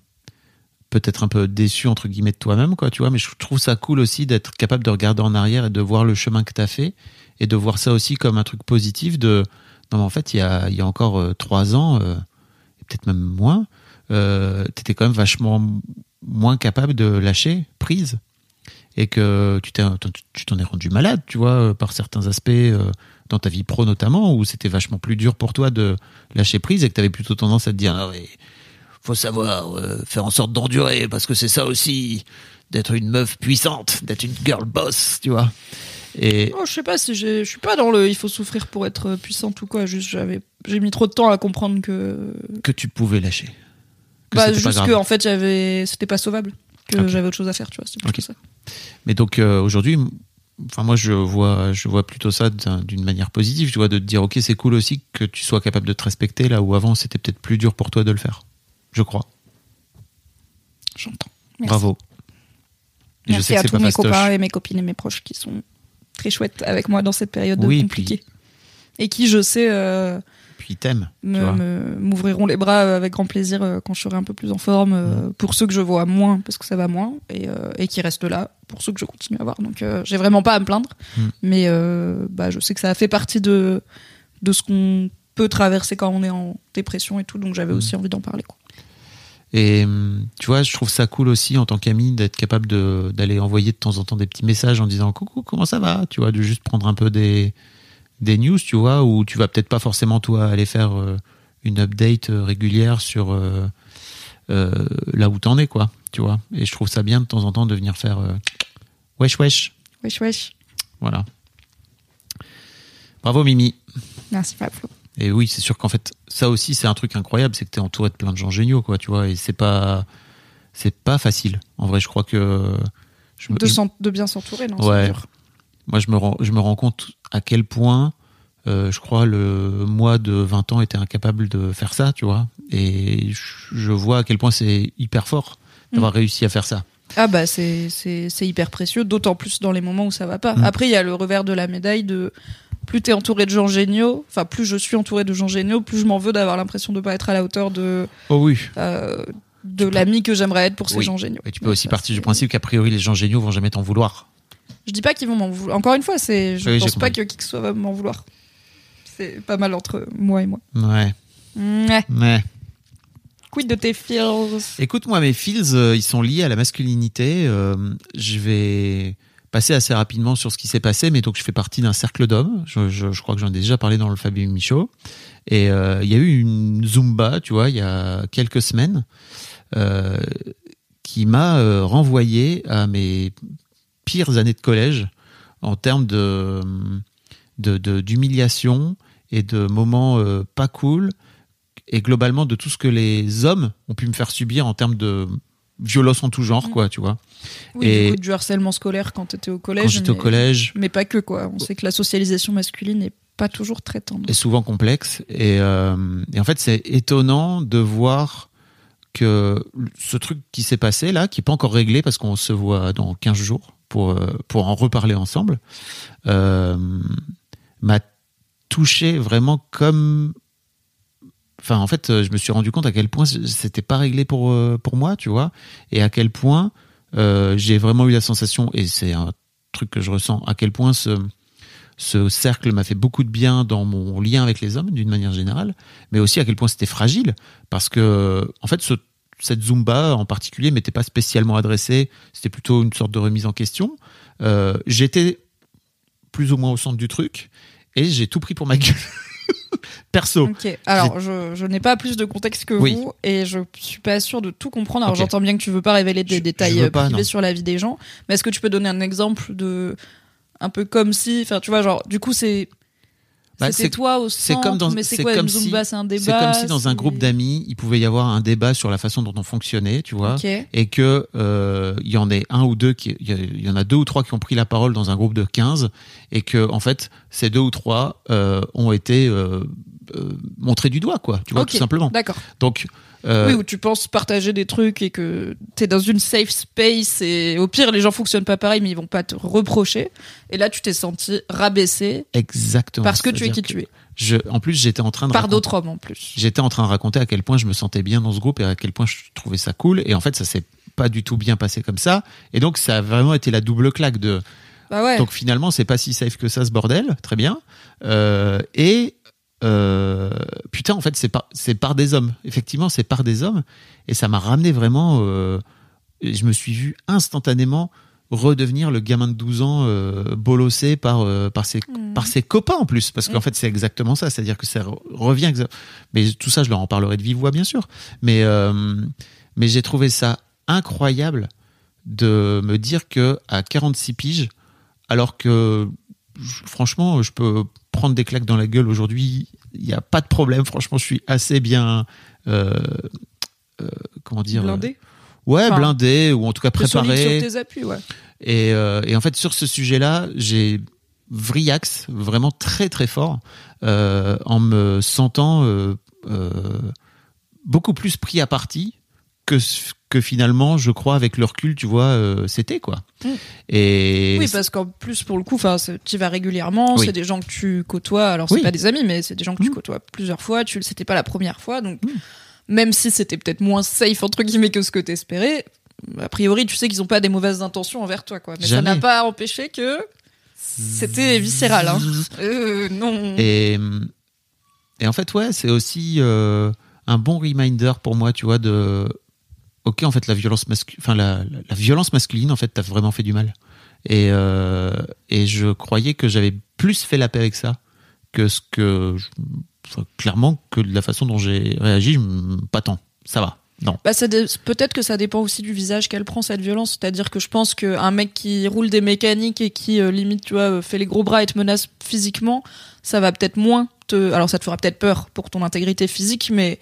peut-être un peu déçu entre guillemets de toi-même, quoi, tu vois. Mais je trouve ça cool aussi d'être capable de regarder en arrière et de voir le chemin que t'as fait et de voir ça aussi comme un truc positif. De non, mais en fait, il y a, il y a encore euh, trois ans, euh, peut-être même moins, euh, t'étais quand même vachement moins capable de lâcher prise et que tu t'en es rendu malade tu vois euh, par certains aspects euh, dans ta vie pro notamment où c'était vachement plus dur pour toi de lâcher prise et que tu avais plutôt tendance à te dire ah ouais, faut savoir faire en sorte d'endurer parce que c'est ça aussi d'être une meuf puissante d'être une girl boss tu vois et Oh, je sais pas si je suis pas dans le il faut souffrir pour être puissante ou quoi. Juste, j'avais, j'ai mis trop de temps à comprendre que, que tu pouvais lâcher que bah, pas juste grave. que en fait, j'avais, c'était pas sauvable. Que j'avais autre chose à faire, tu vois. C'est ça. Mais donc euh, aujourd'hui, enfin moi je vois, je vois plutôt ça d'un- d'une manière positive, tu vois, de te dire ok c'est cool aussi que tu sois capable de te respecter là où avant c'était peut-être plus dur pour toi de le faire. Je crois. J'entends. Bravo. Et Merci je sais que à tous pas mes fastoche. copains et mes copines et mes proches qui sont très chouettes avec moi dans cette période Oui, compliquée. Et qui, je sais, euh, Puis t'aiment. m'ouvriront les bras euh, avec grand plaisir euh, quand je serai un peu plus en forme. Pour ceux que je vois moins, parce que ça va moins, et, et qui restent là, pour ceux que je continue à voir. Donc, j'ai vraiment pas à me plaindre. Mm. Mais bah, je sais que ça a fait partie de, de ce qu'on peut traverser quand on est en dépression et tout. Donc, j'avais Mm. aussi envie d'en parler. Quoi. Et hum, tu vois, je trouve ça cool aussi en tant qu'ami d'être capable de- d'aller envoyer de temps en temps des petits messages en disant coucou, comment ça va? Tu vois, de juste prendre un peu des, des news, tu vois, où tu vas peut-être pas forcément, toi, aller faire euh, une update euh, régulière sur euh, euh, là où t'en es, quoi, tu vois. Et je trouve ça bien de temps en temps de venir faire wesh wesh. Wesh, wesh. Voilà. Bravo Mimi. Merci, Pablo. Et oui, c'est sûr qu'en fait, ça aussi, c'est un truc incroyable, c'est que t'es entouré de plein de gens géniaux, quoi, tu vois, et c'est pas, c'est pas facile. En vrai, je crois que je me- De, je- s'en- de bien s'entourer, non Ouais. dur. moi, je me rends, je me rends compte à quel point, euh, je crois, le moi de 20 ans était incapable de faire ça, tu vois, et je, vois à quel point c'est hyper fort d'avoir réussi à faire ça. Ah bah c'est hyper précieux, d'autant plus dans les moments où ça va pas. Mm. Après il y a le revers de la médaille de plus t'es entouré de gens géniaux, enfin plus je suis entouré de gens géniaux, plus je m'en veux d'avoir l'impression de pas être à la hauteur de Oh oui. euh, de l'ami que j'aimerais être pour ces Oui. gens géniaux. Et tu peux Donc aussi ça, partir du principe qu'a priori les gens géniaux vont jamais t'en vouloir. Je dis pas qu'ils vont m'en vouloir. Encore une fois, c'est je Oui, pense pas que qui que ce soit va m'en vouloir. C'est pas mal entre moi et moi. Ouais. Ouais. Ouais. Quid de tes feels? Écoute, moi, mes feels, euh, ils sont liés à la masculinité. Euh, je vais passer assez rapidement sur ce qui s'est passé, mais donc je fais partie d'un cercle d'hommes. Je, je- crois que j'en ai déjà parlé dans le Fabien Michaud. Et euh, il y a eu une Zumba, tu vois, il y a quelques semaines, euh, qui m'a euh, renvoyé à mes pires années de collège en termes de de- de- d'humiliation et de moments pas cool et globalement de tout ce que les hommes ont pu me faire subir en termes de violence en tout genre, quoi, tu vois. Oui, Et- du coup, du harcèlement scolaire quand t'étais au collège. Quand j'étais au collège, Mais pas que quoi. On sait que la socialisation masculine n'est pas toujours très tendre. est souvent complexe. Et, euh, et en fait, c'est étonnant de voir que ce truc qui s'est passé là, qui n'est pas encore réglé parce qu'on se voit dans 15 jours pour, euh, pour en reparler ensemble, euh, m'a touché vraiment comme. Enfin, en fait, euh, je me suis rendu compte à quel point c'était pas réglé pour, euh, pour moi, tu vois, et à quel point euh, j'ai vraiment eu la sensation, et c'est un truc que je ressens, à quel point ce, ce cercle m'a fait beaucoup de bien dans mon lien avec les hommes d'une manière générale, mais aussi à quel point c'était fragile parce que en fait ce, cette zumba en particulier m'était pas spécialement adressée, c'était plutôt une sorte de remise en question. Euh, J'étais plus ou moins au centre du truc et j'ai tout pris pour ma gueule. [laughs] [laughs] Perso. Ok. Alors, je, je n'ai pas plus de contexte que Oui. vous et je suis pas sûre de tout comprendre. Alors, j'entends bien que tu veux pas révéler des Je- détails je euh, pas, privés non. sur la vie des gens, mais est-ce que tu peux donner un exemple de un peu comme si, enfin, tu vois, genre, du coup, c'est Bah, c'était c'est- toi au c'est centre, comme dans- mais c'est quoi comme si- zumba, c'est un débat. C'est comme si dans un groupe d'amis, il pouvait y avoir un débat sur la façon dont on fonctionnait, tu vois. Ok. et que euh, il y en ait un ou deux il y y en a deux ou trois qui ont pris la parole dans un groupe de 15 et que en fait ces deux ou trois euh, ont été euh, euh, montrés du doigt quoi tu vois Ok, tout simplement D'accord. donc euh, Oui, où tu penses partager des trucs et que t'es dans une safe space et au pire les gens fonctionnent pas pareil mais ils vont pas te reprocher. Et là tu t'es senti rabaissé exactement parce que tu es qui tu es. je en plus j'étais en train de Par d'autres hommes en plus. j'étais en train de raconter à quel point je me sentais bien dans ce groupe et à quel point je trouvais ça cool et en fait ça s'est pas du tout bien passé comme ça et donc ça a vraiment été la double claque de Bah ouais. Donc finalement, c'est pas si safe que ça ce bordel, très bien. Euh, et euh, putain, en fait, c'est par, c'est par des hommes. Effectivement, c'est par des hommes. Et ça m'a ramené vraiment. euh, je me suis vu instantanément redevenir le gamin de 12 ans euh, bolossé par par ses Mhm. par ses copains en plus parce qu'en Mhm. fait c'est exactement ça c'est-à-dire que ça re- revient mais tout ça je leur en parlerai de vive voix bien sûr mais mais j'ai trouvé ça incroyable de me dire que à 46 piges alors que franchement je peux prendre des claques dans la gueule aujourd'hui il n'y a pas de problème franchement je suis assez bien euh, euh, comment dire Blindé? ouais Enfin, blindé ou en tout cas préparé sur tes appuis, ouais. Et, euh, et en fait, sur ce sujet-là, j'ai vriax vraiment très très fort euh, en me sentant euh, euh, beaucoup plus pris à partie que finalement, je crois, avec le recul, tu vois, euh, c'était quoi. Mm. Et Oui, parce qu'en plus, pour le coup, tu y vas régulièrement, Oui. c'est des gens que tu côtoies. Alors, c'est Oui. pas des amis, mais c'est des gens que tu Mm. côtoies plusieurs fois. Tu, c'était pas la première fois, donc Mm. même si c'était peut-être moins safe entre guillemets que ce que t'espérais, a priori, tu sais qu'ils ont pas des mauvaises intentions envers toi, quoi. Mais ça n'a pas empêché que c'était viscéral, hein. [laughs] Euh, non. Et, et en fait, ouais, c'est aussi euh, un bon reminder pour moi, tu vois, de. Ok, en fait, la violence, enfin, la, violence masculine, en fait, t'as vraiment fait du mal. Et, euh, et je croyais que j'avais plus fait la paix avec ça que ce que. clairement, que de la façon dont j'ai réagi, pas tant. Ça va. Non. Bah, peut-être que ça dépend aussi du visage qu'elle prend cette violence. C'est-à-dire que je pense qu'un mec qui roule des mécaniques et qui euh, limite, tu vois, euh, fait les gros bras et te menace physiquement, ça va peut-être moins te. Alors ça te fera peut-être peur pour ton intégrité physique, mais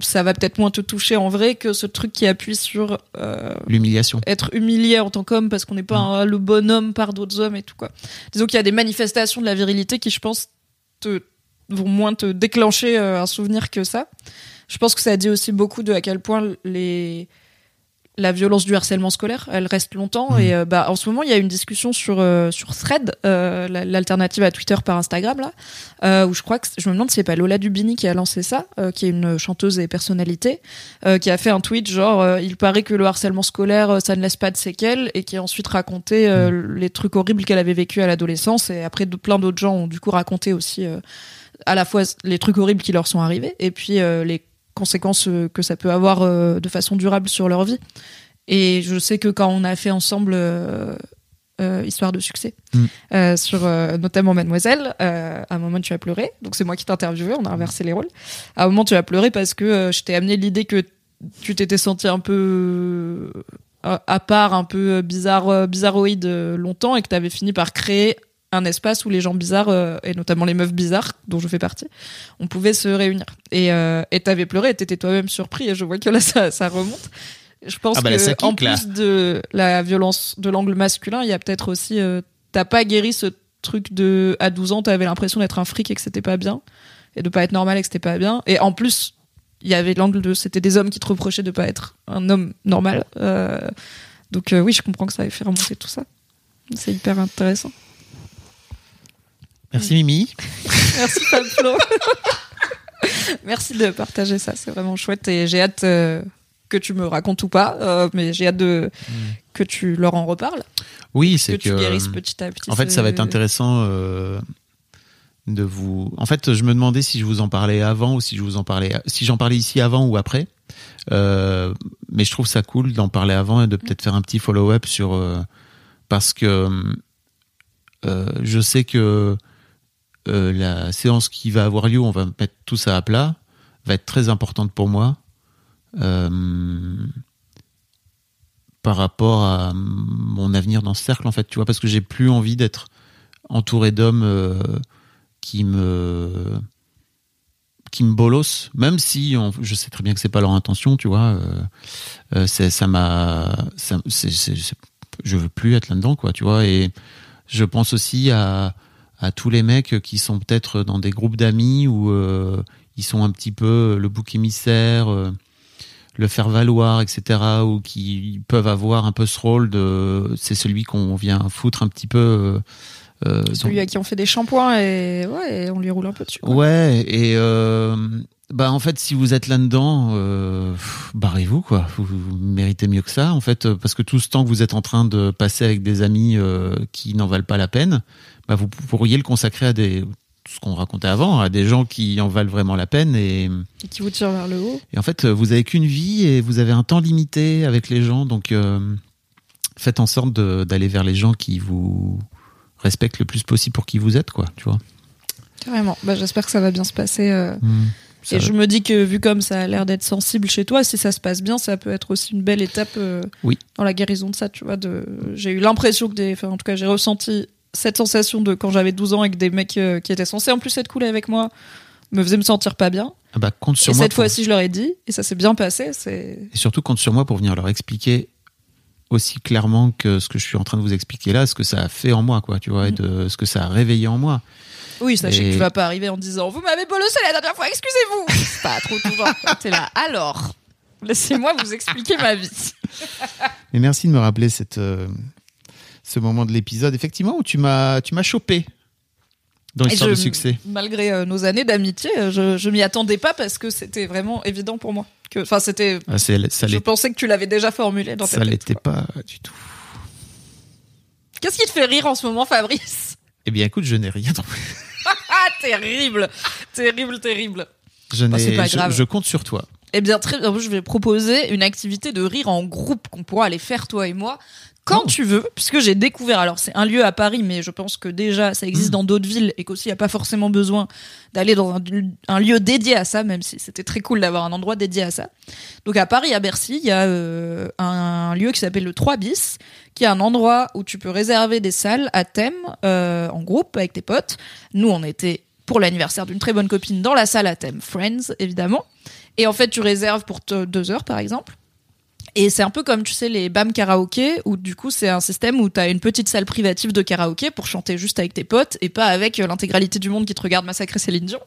ça va peut-être moins te toucher en vrai que ce truc qui appuie sur euh, L'humiliation. être humilié en tant qu'homme parce qu'on n'est pas un- le bonhomme par d'autres hommes et tout quoi. Disons qu'il y a des manifestations de la virilité qui, je pense, te vont moins te déclencher euh, un souvenir que ça. Je pense que ça dit aussi beaucoup de à quel point les la violence du harcèlement scolaire, elle reste longtemps Mhm. et euh, bah en ce moment il y a une discussion sur euh, sur Thread, euh, la- l'alternative à Twitter par Instagram là, euh, où je crois que je me demande si c'est pas Lola Dubini qui a lancé ça, euh, qui est une chanteuse et personnalité, euh, qui a fait un tweet genre euh, il paraît que le harcèlement scolaire ça ne laisse pas de séquelles et qui a ensuite raconté euh, les trucs horribles qu'elle avait vécu à l'adolescence et après de- plein d'autres gens ont du coup raconté aussi euh, à la fois les trucs horribles qui leur sont arrivés et puis euh, les conséquences euh, que ça peut avoir euh, de façon durable sur leur vie. Et je sais que quand on a fait ensemble euh, Histoire de succès, Mm. sur notamment Mademoiselle, à un moment tu as pleuré, donc c'est moi qui t'ai interviewé, on a inversé les rôles. À un moment tu as pleuré parce que je t'ai amené l'idée que tu t'étais senti un peu à part, un peu bizarre, bizarroïde longtemps et que tu avais fini par créer un espace où les gens bizarres, euh, et notamment les meufs bizarres, dont je fais partie, on pouvait se réunir. Et euh, et t'avais pleuré, t'étais toi-même surpris, et je vois que là, [laughs] ça, ça remonte. Je pense Ah bah là, que en là. plus de la violence de l'angle masculin, il y a peut-être aussi, euh, t'as pas guéri ce truc de à 12 ans, t'avais l'impression d'être un fric et que c'était pas bien, et de pas être normal et que c'était pas bien. Et en plus, il y avait l'angle de c'était des hommes qui te reprochaient de pas être un homme normal. Euh, donc oui, je comprends que ça ait fait remonter tout ça. C'est hyper intéressant. Merci Mimi. [laughs] Merci Pablo. [laughs] Merci de partager ça, c'est vraiment chouette et j'ai hâte euh, que tu me racontes ou pas, euh, mais j'ai hâte de que tu leur en reparles, Oui, que c'est tu que. guérisses petit à petit. En fait, ça va être intéressant euh, de vous. En fait, je me demandais si je vous en parlais avant ou si je vous en parlais, si j'en parlais ici avant ou après. Euh, mais je trouve ça cool d'en parler avant et de peut-être faire un petit follow-up sur euh, parce que euh, je sais que euh, la séance qui va avoir lieu, on va mettre tout ça à plat, va être très importante pour moi. Euh, par rapport à mon avenir dans ce cercle en fait tu vois parce que j'ai plus envie d'être entouré d'hommes euh, qui me qui me bolossent même si on- je sais très bien que c'est pas leur intention tu vois ça m'a je veux plus être là dedans quoi tu vois et je pense aussi à à tous les mecs qui sont peut-être dans des groupes d'amis où euh, ils sont un petit peu le bouc émissaire euh, le faire valoir, etc., ou qui peuvent avoir un peu ce rôle de c'est celui qu'on vient foutre un petit peu. euh, euh, celui à qui on fait des shampoings et ouais, et on lui roule un peu dessus. quoi. Ouais, et bah en fait, si vous êtes là-dedans, barrez-vous quoi. Vous, vous méritez mieux que ça, en fait, parce que tout ce temps que vous êtes en train de passer avec des amis qui n'en valent pas la peine, bah vous pourriez le consacrer à des ce qu'on racontait avant, à des gens qui en valent vraiment la peine et Et qui vous tire vers le haut. et en fait, vous avez qu'une vie et vous avez un temps limité avec les gens, donc euh, faites en sorte d'aller vers les gens qui vous respectent le plus possible pour qui vous êtes, quoi. Tu vois. Carrément. Bah, j'espère que ça va bien se passer. euh, Ça et je me dis que vu comme ça a l'air d'être sensible chez toi, si ça se passe bien, ça peut être aussi une belle étape euh, Oui. dans la guérison de ça. Tu vois, de... j'ai eu l'impression que des, enfin, en tout cas, j'ai ressenti cette sensation de quand j'avais 12 ans et que des mecs euh, qui étaient censés en plus être cool avec moi me faisaient me sentir pas bien. Ah bah, compte sur et moi. cette pour- fois-ci, je leur ai dit et ça s'est bien passé. Et surtout, compte sur moi pour venir leur expliquer aussi clairement que ce que je suis en train de vous expliquer là, ce que ça a fait en moi, quoi, tu vois, et de ce que ça a réveillé en moi. Oui, sachez Et- que tu vas pas arriver en disant Vous m'avez bolossé la dernière fois, excusez-vous C'est pas trop tout. [laughs] T'es là, alors Laissez-moi vous expliquer ma vie. Et merci de me rappeler cette, euh, ce moment de l'épisode, effectivement, où tu m'as, tu m'as chopé dans l'histoire de succès. Malgré euh, nos années d'amitié, euh, je, je m'y attendais pas parce que c'était vraiment évident pour moi. Enfin, c'était. Ah, Je pensais que tu l'avais déjà formulé dans ta ça l'était pas du tout. Qu'est-ce qui te fait rire en ce moment, Fabrice? Eh bien, écoute, je n'ai rien. [laughs] Ah, terrible Terrible, terrible Je, c'est n'ai- pas je, grave. je compte sur toi. Eh bien, très bien. Je vais proposer une activité de rire en groupe qu'on pourra aller faire, toi et moi, quand Oh. tu veux, puisque j'ai découvert. Alors, c'est un lieu à Paris, mais je pense que déjà, ça existe Mm. dans d'autres villes et qu'aussi, il n'y a pas forcément besoin d'aller dans un, un lieu dédié à ça, même si c'était très cool d'avoir un endroit dédié à ça. Donc, à Paris, à Bercy, il y a euh, un lieu qui s'appelle le 3 bis, qui est un endroit où tu peux réserver des salles à thème euh, en groupe avec tes potes. Nous, on était pour l'anniversaire d'une très bonne copine dans la salle à thème Friends, évidemment. Et en fait, tu réserves pour deux heures, par exemple. Et c'est un peu comme, tu sais, les BAM karaoké, où du coup, c'est un système où tu as une petite salle privative de karaoké pour chanter juste avec tes potes et pas avec euh, l'intégralité du monde qui te regarde massacrer Céline Dion.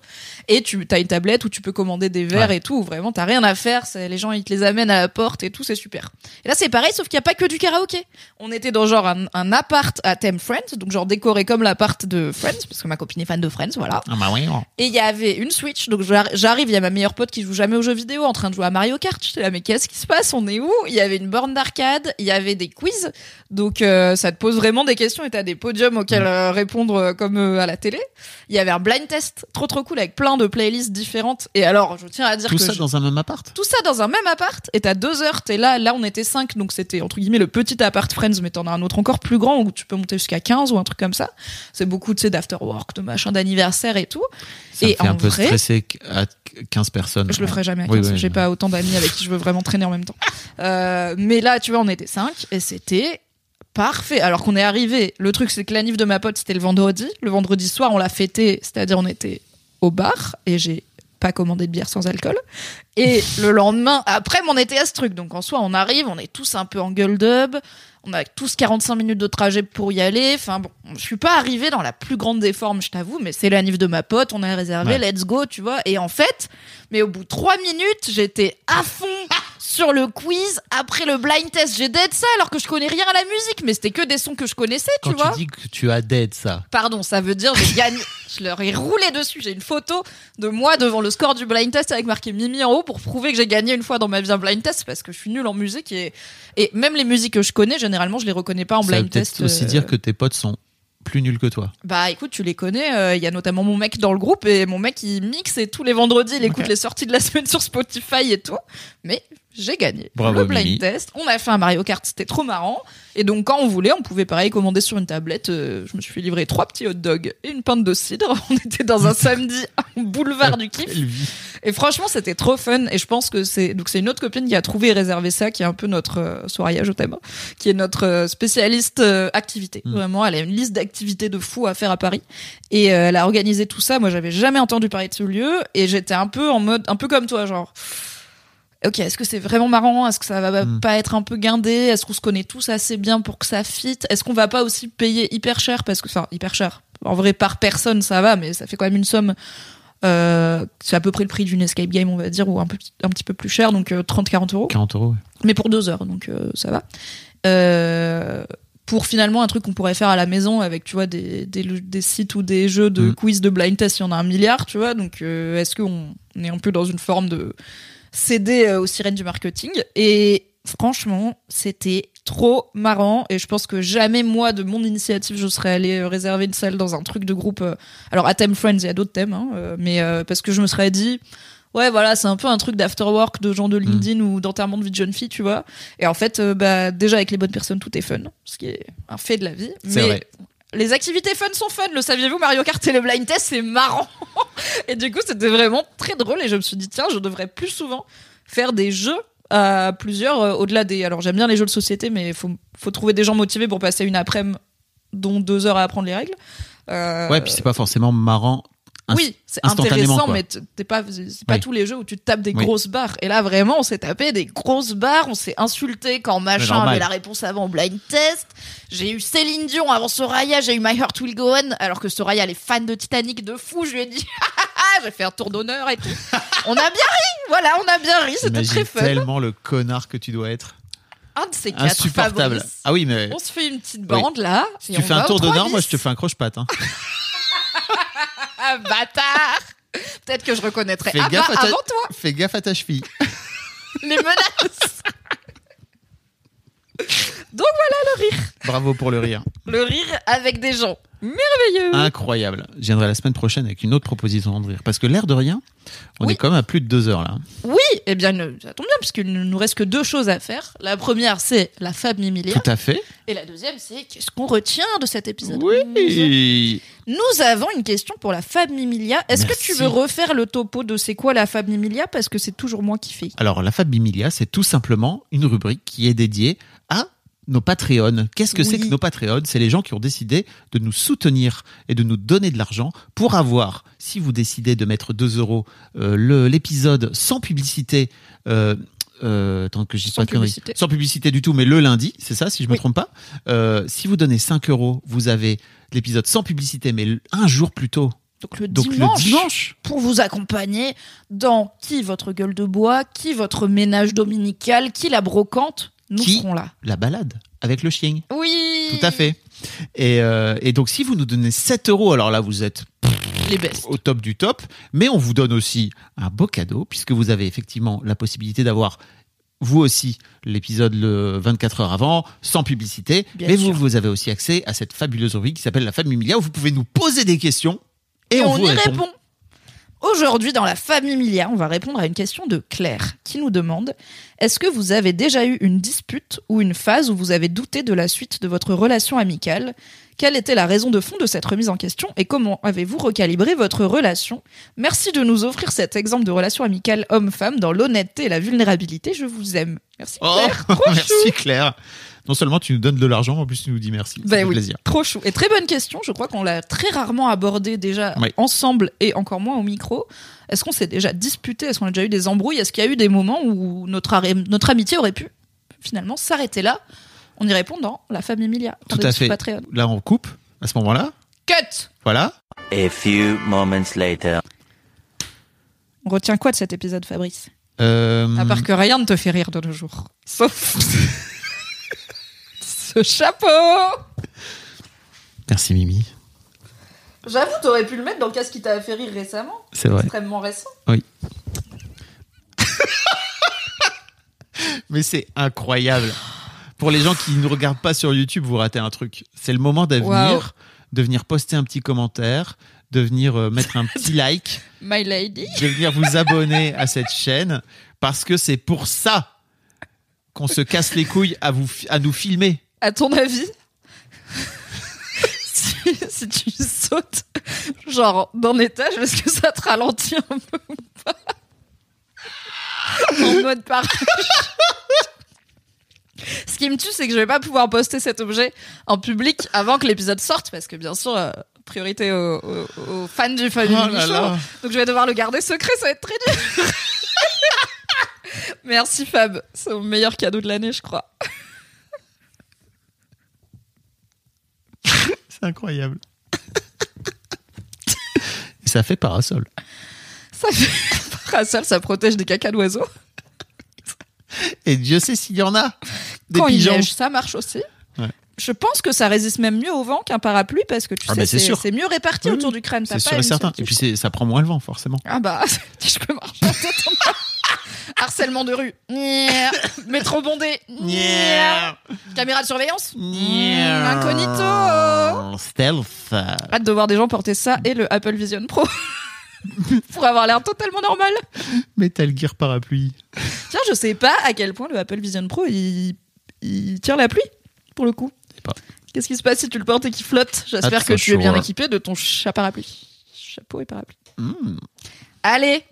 Et tu as une tablette où tu peux commander des verres Ouais. et tout, où vraiment, t'as rien à faire. Les gens, ils te les amènent à la porte et tout, c'est super. Et là, c'est pareil, sauf qu'il n'y a pas que du karaoké. On était dans genre un, un appart à thème Friends, donc genre décoré comme l'appart de Friends, parce que ma copine est fan de Friends, voilà. Ah bah oui. oh. Et il y avait une Switch, donc j'arri- j'arrive, il y a ma meilleure pote qui joue jamais aux jeux vidéo en train de jouer à Mario Kart. J'étais là, mais qu'est-ce qui se passe? On est où? Il y avait une borne d'arcade, il y avait des quiz, donc euh, ça te pose vraiment des questions et t'as des podiums auxquels euh, répondre euh, comme à la télé. Il y avait un blind test trop trop cool avec plein de playlists différentes. Et alors, je tiens à dire Tout que ça je- dans un même appart? Tout ça dans un même appart et t'as deux heures t'es là là on était cinq donc c'était entre guillemets le petit appart Friends mais t'en as un autre encore plus grand où tu peux monter jusqu'à 15 ou un truc comme ça c'est beaucoup tu sais d'after work de machin d'anniversaire et tout Ça me Et fait un en peu vrai- stresser à 15 personnes. je le ferai jamais à Oui, 15 oui, j'ai oui. pas autant d'amis avec qui je veux vraiment traîner en même temps Euh, [laughs] mais là tu vois on était cinq et c'était Parfait. Alors qu'on est arrivé, le truc c'est que l'anniv de ma pote c'était le vendredi. Le vendredi soir on l'a fêté, c'est-à-dire on était au bar et j'ai pas commandé de bière sans alcool. Et le lendemain, après, m'en était à ce truc. Donc en soi, on arrive, on est tous un peu en gueule d'ub. On a tous 45 minutes de trajet pour y aller. Enfin bon, je suis pas arrivée dans la plus grande des formes, je t'avoue, mais c'est l'anniv de ma pote, on a réservé, Ouais. let's go, tu vois. Et en fait, mais au bout de 3 minutes, j'étais à fond sur le quiz. Après le blind test, j'ai dead ça alors que je connais rien à la musique, mais c'était que des sons que je connaissais, Quand tu vois. tu dis que tu as dead ça, Pardon, ça veut dire j'ai gagné. [laughs] Je leur ai roulé dessus. J'ai une photo de moi devant le score du blind test avec marqué Mimi en haut pour prouver que j'ai gagné une fois dans ma vie un blind test parce que je suis nulle en musique et, et même les musiques que je connais, généralement, je les reconnais pas en ça veut blind peut-être test. aussi euh, dire que tes potes sont plus nuls que toi. Bah écoute, tu les connais. euh, Il y a notamment mon mec dans le groupe et mon mec il mixe et tous les vendredis il écoute les sorties de la semaine sur Spotify et tout. Mais j'ai gagné Bravo, le blind Mimi. test. On a fait un Mario Kart, c'était trop marrant. Et donc quand on voulait, on pouvait pareil commander sur une tablette. euh, je me suis livrer trois petits hot dogs et une pinte de cidre. [laughs] On était dans un [laughs] samedi boulevard du kiff. Et franchement, c'était trop fun. Et je pense que c'est donc c'est une autre copine qui a trouvé et réservé ça, qui est un peu notre euh, soirée je t'aime, qui est notre euh, spécialiste euh, activité. Mm. Vraiment, elle a une liste d'activités de fou à faire à Paris. Et elle a organisé tout ça. Moi, j'avais jamais entendu parler de ce lieu et j'étais un peu en mode, un peu comme toi, genre. Ok, est-ce que c'est vraiment marrant? Est-ce que ça va Mm. pas être un peu guindé? Est-ce qu'on se connaît tous assez bien pour que ça fitte? Est-ce qu'on va pas aussi payer hyper cher? Parce que, enfin, hyper cher. En vrai, par personne, ça va, mais ça fait quand même une somme. euh, c'est à peu près le prix d'une escape game, on va dire, ou un, peu, un petit peu plus cher, donc euh, 30-40 euros. 40 euros. ouais. Mais pour deux heures, donc euh, ça va. Euh, pour finalement un truc qu'on pourrait faire à la maison avec, tu vois, des, des, des sites ou des jeux de Mm. quiz de blind test, il y en a un milliard, tu vois. Donc, euh, est-ce qu'on est un peu dans une forme de céder euh, aux sirènes du marketing Et franchement, c'était trop marrant. Et je pense que jamais, moi, de mon initiative, je serais allée euh, réserver une salle dans un truc de groupe. euh, alors, à Theme Friends, il y a d'autres thèmes, hein, mais euh, parce que je me serais dit. Ouais, voilà, c'est un peu un truc d'afterwork de gens de LinkedIn ou d'enterrement de vie de jeune fille, tu vois. Et en fait, euh, bah, déjà avec les bonnes personnes, tout est fun, ce qui est un fait de la vie. Mais vrai. Les activités fun sont fun. Le saviez-vous, Mario Kart et le blind test, c'est marrant. et du coup, c'était vraiment très drôle. Et je me suis dit, tiens, je devrais plus souvent faire des jeux à plusieurs, euh, au-delà des. Alors, j'aime bien les jeux de société, mais faut, faut trouver des gens motivés pour passer une après-midi, dont deux heures à apprendre les règles. Euh, Ouais, puis c'est pas forcément marrant Oui, c'est intéressant, quoi. mais t- t'es pas, c'est pas Oui. tous les jeux où tu te tapes des Oui. grosses barres. Et là, vraiment, on s'est tapé des grosses barres, on s'est insulté quand machin avait la réponse avant au blind test. J'ai eu Céline Dion avant Soraya, j'ai eu My Heart Will Go On, alors que Soraya, elle est fan de Titanic de fou. Je lui ai dit, [laughs] j'ai fait un tour d'honneur et tout. on a bien ri, voilà, on a bien ri, c'était très fun. tellement le connard que tu dois être. Un de ces quatre, Insupportable. Ah oui, mais On se fait une petite bande là. si tu on fais un tour d'honneur, 3-10. moi je te fais un croche-patte. Hein. [laughs] Ah, bâtard Peut-être que je reconnaîtrai. Fais Ah gaffe bah, à ta- avant toi, Fais gaffe à ta cheville. les menaces Donc voilà le rire. Bravo pour le rire. Le rire avec des gens merveilleux. Incroyable. Je viendrai la semaine prochaine avec une autre proposition de rire. Parce que l'air de rien, on Oui. est quand même à plus de deux heures là. Oui, eh bien, ça tombe bien, puisqu'il ne nous reste que deux choses à faire. La première, c'est la femme Mimilia. Tout à fait. Et la deuxième, c'est qu'est-ce qu'on retient de cet épisode? Oui. Nous avons une question pour la femme Mimilia. Est-ce que tu veux refaire le topo de c'est quoi la femme Mimilia Parce que c'est toujours moi qui fais. Alors, la Fab Bimilia, c'est tout simplement une rubrique qui est dédiée à nos Patreons. Qu'est-ce que Oui. c'est que nos Patreons? C'est les gens qui ont décidé de nous soutenir et de nous donner de l'argent pour avoir, si vous décidez de mettre 2 euros, euh, l'épisode sans publicité. Euh, euh, tant que dis Sans publicité. Sans publicité du tout, mais le lundi, c'est ça, si je me Oui. trompe pas. Euh, si vous donnez 5 euros, vous avez l'épisode sans publicité, mais un jour plus tôt. Donc le Donc dimanche, le dimanche. pour vous accompagner dans qui votre gueule de bois, qui votre ménage dominical, qui la brocante, nous Qui serons là. La balade avec le chien. Oui Tout à fait. Et, euh, et donc, si vous nous donnez 7 euros, alors là, vous êtes Les bestes. au top du top. Mais on vous donne aussi un beau cadeau, puisque vous avez effectivement la possibilité d'avoir, vous aussi, l'épisode le 24 heures avant, sans publicité. Bien mais sûr. vous, vous avez aussi accès à cette fabuleuse rubrique qui s'appelle La Famille Milia, où vous pouvez nous poser des questions. Et, Et on, on, vous y répond. répond. Aujourd'hui, dans la famille Milia, on va répondre à une question de Claire qui nous demande Est-ce que vous avez déjà eu une dispute ou une phase où vous avez douté de la suite de votre relation amicale? Quelle était la raison de fond de cette remise en question et comment avez-vous recalibré votre relation? Merci de nous offrir cet exemple de relation amicale homme-femme dans l'honnêteté et la vulnérabilité. Je vous aime. Merci Oh, Claire. [laughs] Chou. merci Claire. Non seulement tu nous donnes de l'argent, en plus tu nous dis merci. Ça Ben fait oui, plaisir. trop chou. Et très bonne question. Je crois qu'on l'a très rarement abordé déjà Oui. ensemble et encore moins au micro. Est-ce qu'on s'est déjà disputé? Est-ce qu'on a déjà eu des embrouilles? Est-ce qu'il y a eu des moments où notre, arrêt- notre amitié aurait pu finalement s'arrêter là? On y répond dans La famille Emilia. Tout à fait. Patreon. Là, on coupe à ce moment-là. Cut Voilà. A few moments later. On retient quoi de cet épisode, Fabrice? Euh, À part que rien ne te fait rire de nos jours. Sauf [laughs] ce chapeau Merci Mimi. J'avoue, t'aurais pu le mettre dans le casque qui t'a fait rire récemment. C'est vrai. Extrêmement récent. [laughs] Mais c'est incroyable. Pour les gens qui ne regardent pas sur YouTube, vous ratez un truc. C'est le moment d'avenir, Waouh. de venir poster un petit commentaire, de venir euh, mettre un petit [laughs] like, My lady. de venir vous abonner à cette chaîne, parce que c'est pour ça qu'on se casse les couilles à, vous, à nous filmer. À ton avis, [laughs] si, si tu sautes genre d'un étage, est-ce que ça te ralentit un peu ou pas En mode parachute. Ce qui me tue, c'est que je vais pas pouvoir poster cet objet en public avant que l'épisode sorte, parce que bien sûr, euh, priorité aux, aux- aux fans du Family Oh là Show. là. Donc je vais devoir le garder secret, ça va être très dur. [laughs] Merci Fab, c'est mon meilleur cadeau de l'année, je crois. C'est incroyable. [laughs] Et ça fait parasol. Ça fait [laughs] parasol, ça protège des caca d'oiseaux. Et Dieu sait s'il y en a. Des Quand il pigeons. neige, ça marche aussi. Ouais. Je pense que ça résiste même mieux au vent qu'un parapluie parce que tu Ah sais, bah, c'est mieux réparti Oui, autour du crâne. C'est pas sûr et certain. Et puis ça prend moins le vent, forcément. Ah bah, [laughs] je peux marcher Harcèlement de rue. Métro bondé. Caméra de surveillance. Incognito. Stealth. Hâte de voir des gens porter ça et le Apple Vision Pro. [laughs] Pour avoir l'air totalement normal. Metal Gear parapluie. Tiens, je sais pas à quel point le Apple Vision Pro il, il tire la pluie pour le coup. Qu'est-ce qui se passe si tu le portes et qu'il flotte? J'espère que tu es bien équipé de ton chat parapluie. Chapeau et parapluie. Hmm. Allez,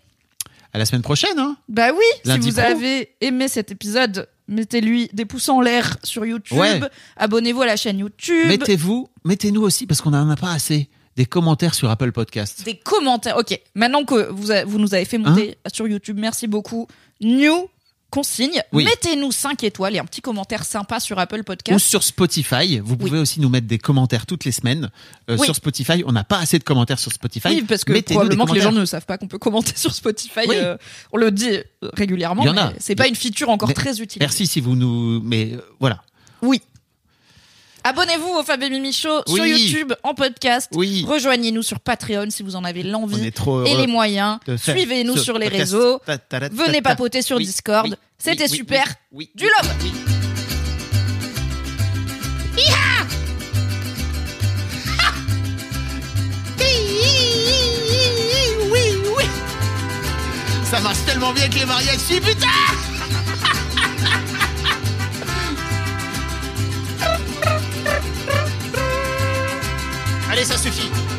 À la semaine prochaine, hein bah oui, Lundi si vous pro. avez aimé cet épisode, mettez-lui des pouces en l'air sur YouTube. Ouais. Abonnez-vous à la chaîne YouTube. Mettez-vous, mettez-nous aussi, parce qu'on n'en a pas assez, des commentaires sur Apple Podcast. Des commentaires. Ok, maintenant que vous, a- vous nous avez fait monter Hein sur YouTube, merci beaucoup. New consigne, Oui. mettez-nous 5 étoiles et un petit commentaire sympa sur Apple Ou Podcast. sur Spotify. Vous pouvez aussi nous mettre des commentaires toutes les semaines. Euh, Oui. Sur Spotify, on n'a pas assez de commentaires sur Spotify. Oui, parce que probablement que les gens ne savent pas qu'on peut commenter [laughs] sur Spotify. Euh, on le dit régulièrement, Il y en a. c'est pas une feature encore Mais- très utile. Merci si vous nous. Mais euh, voilà. Oui. Abonnez-vous au Fab et Mimi Show sur. YouTube, en podcast. Oui. Rejoignez-nous sur Patreon si vous en avez l'envie et les moyens. Suivez-nous sur les réseaux. Venez papoter sur Discord. C'était super. oui, Du love. oui. Oui, oui. Ça marche tellement bien avec les mariachis, putain Allez, ça suffit.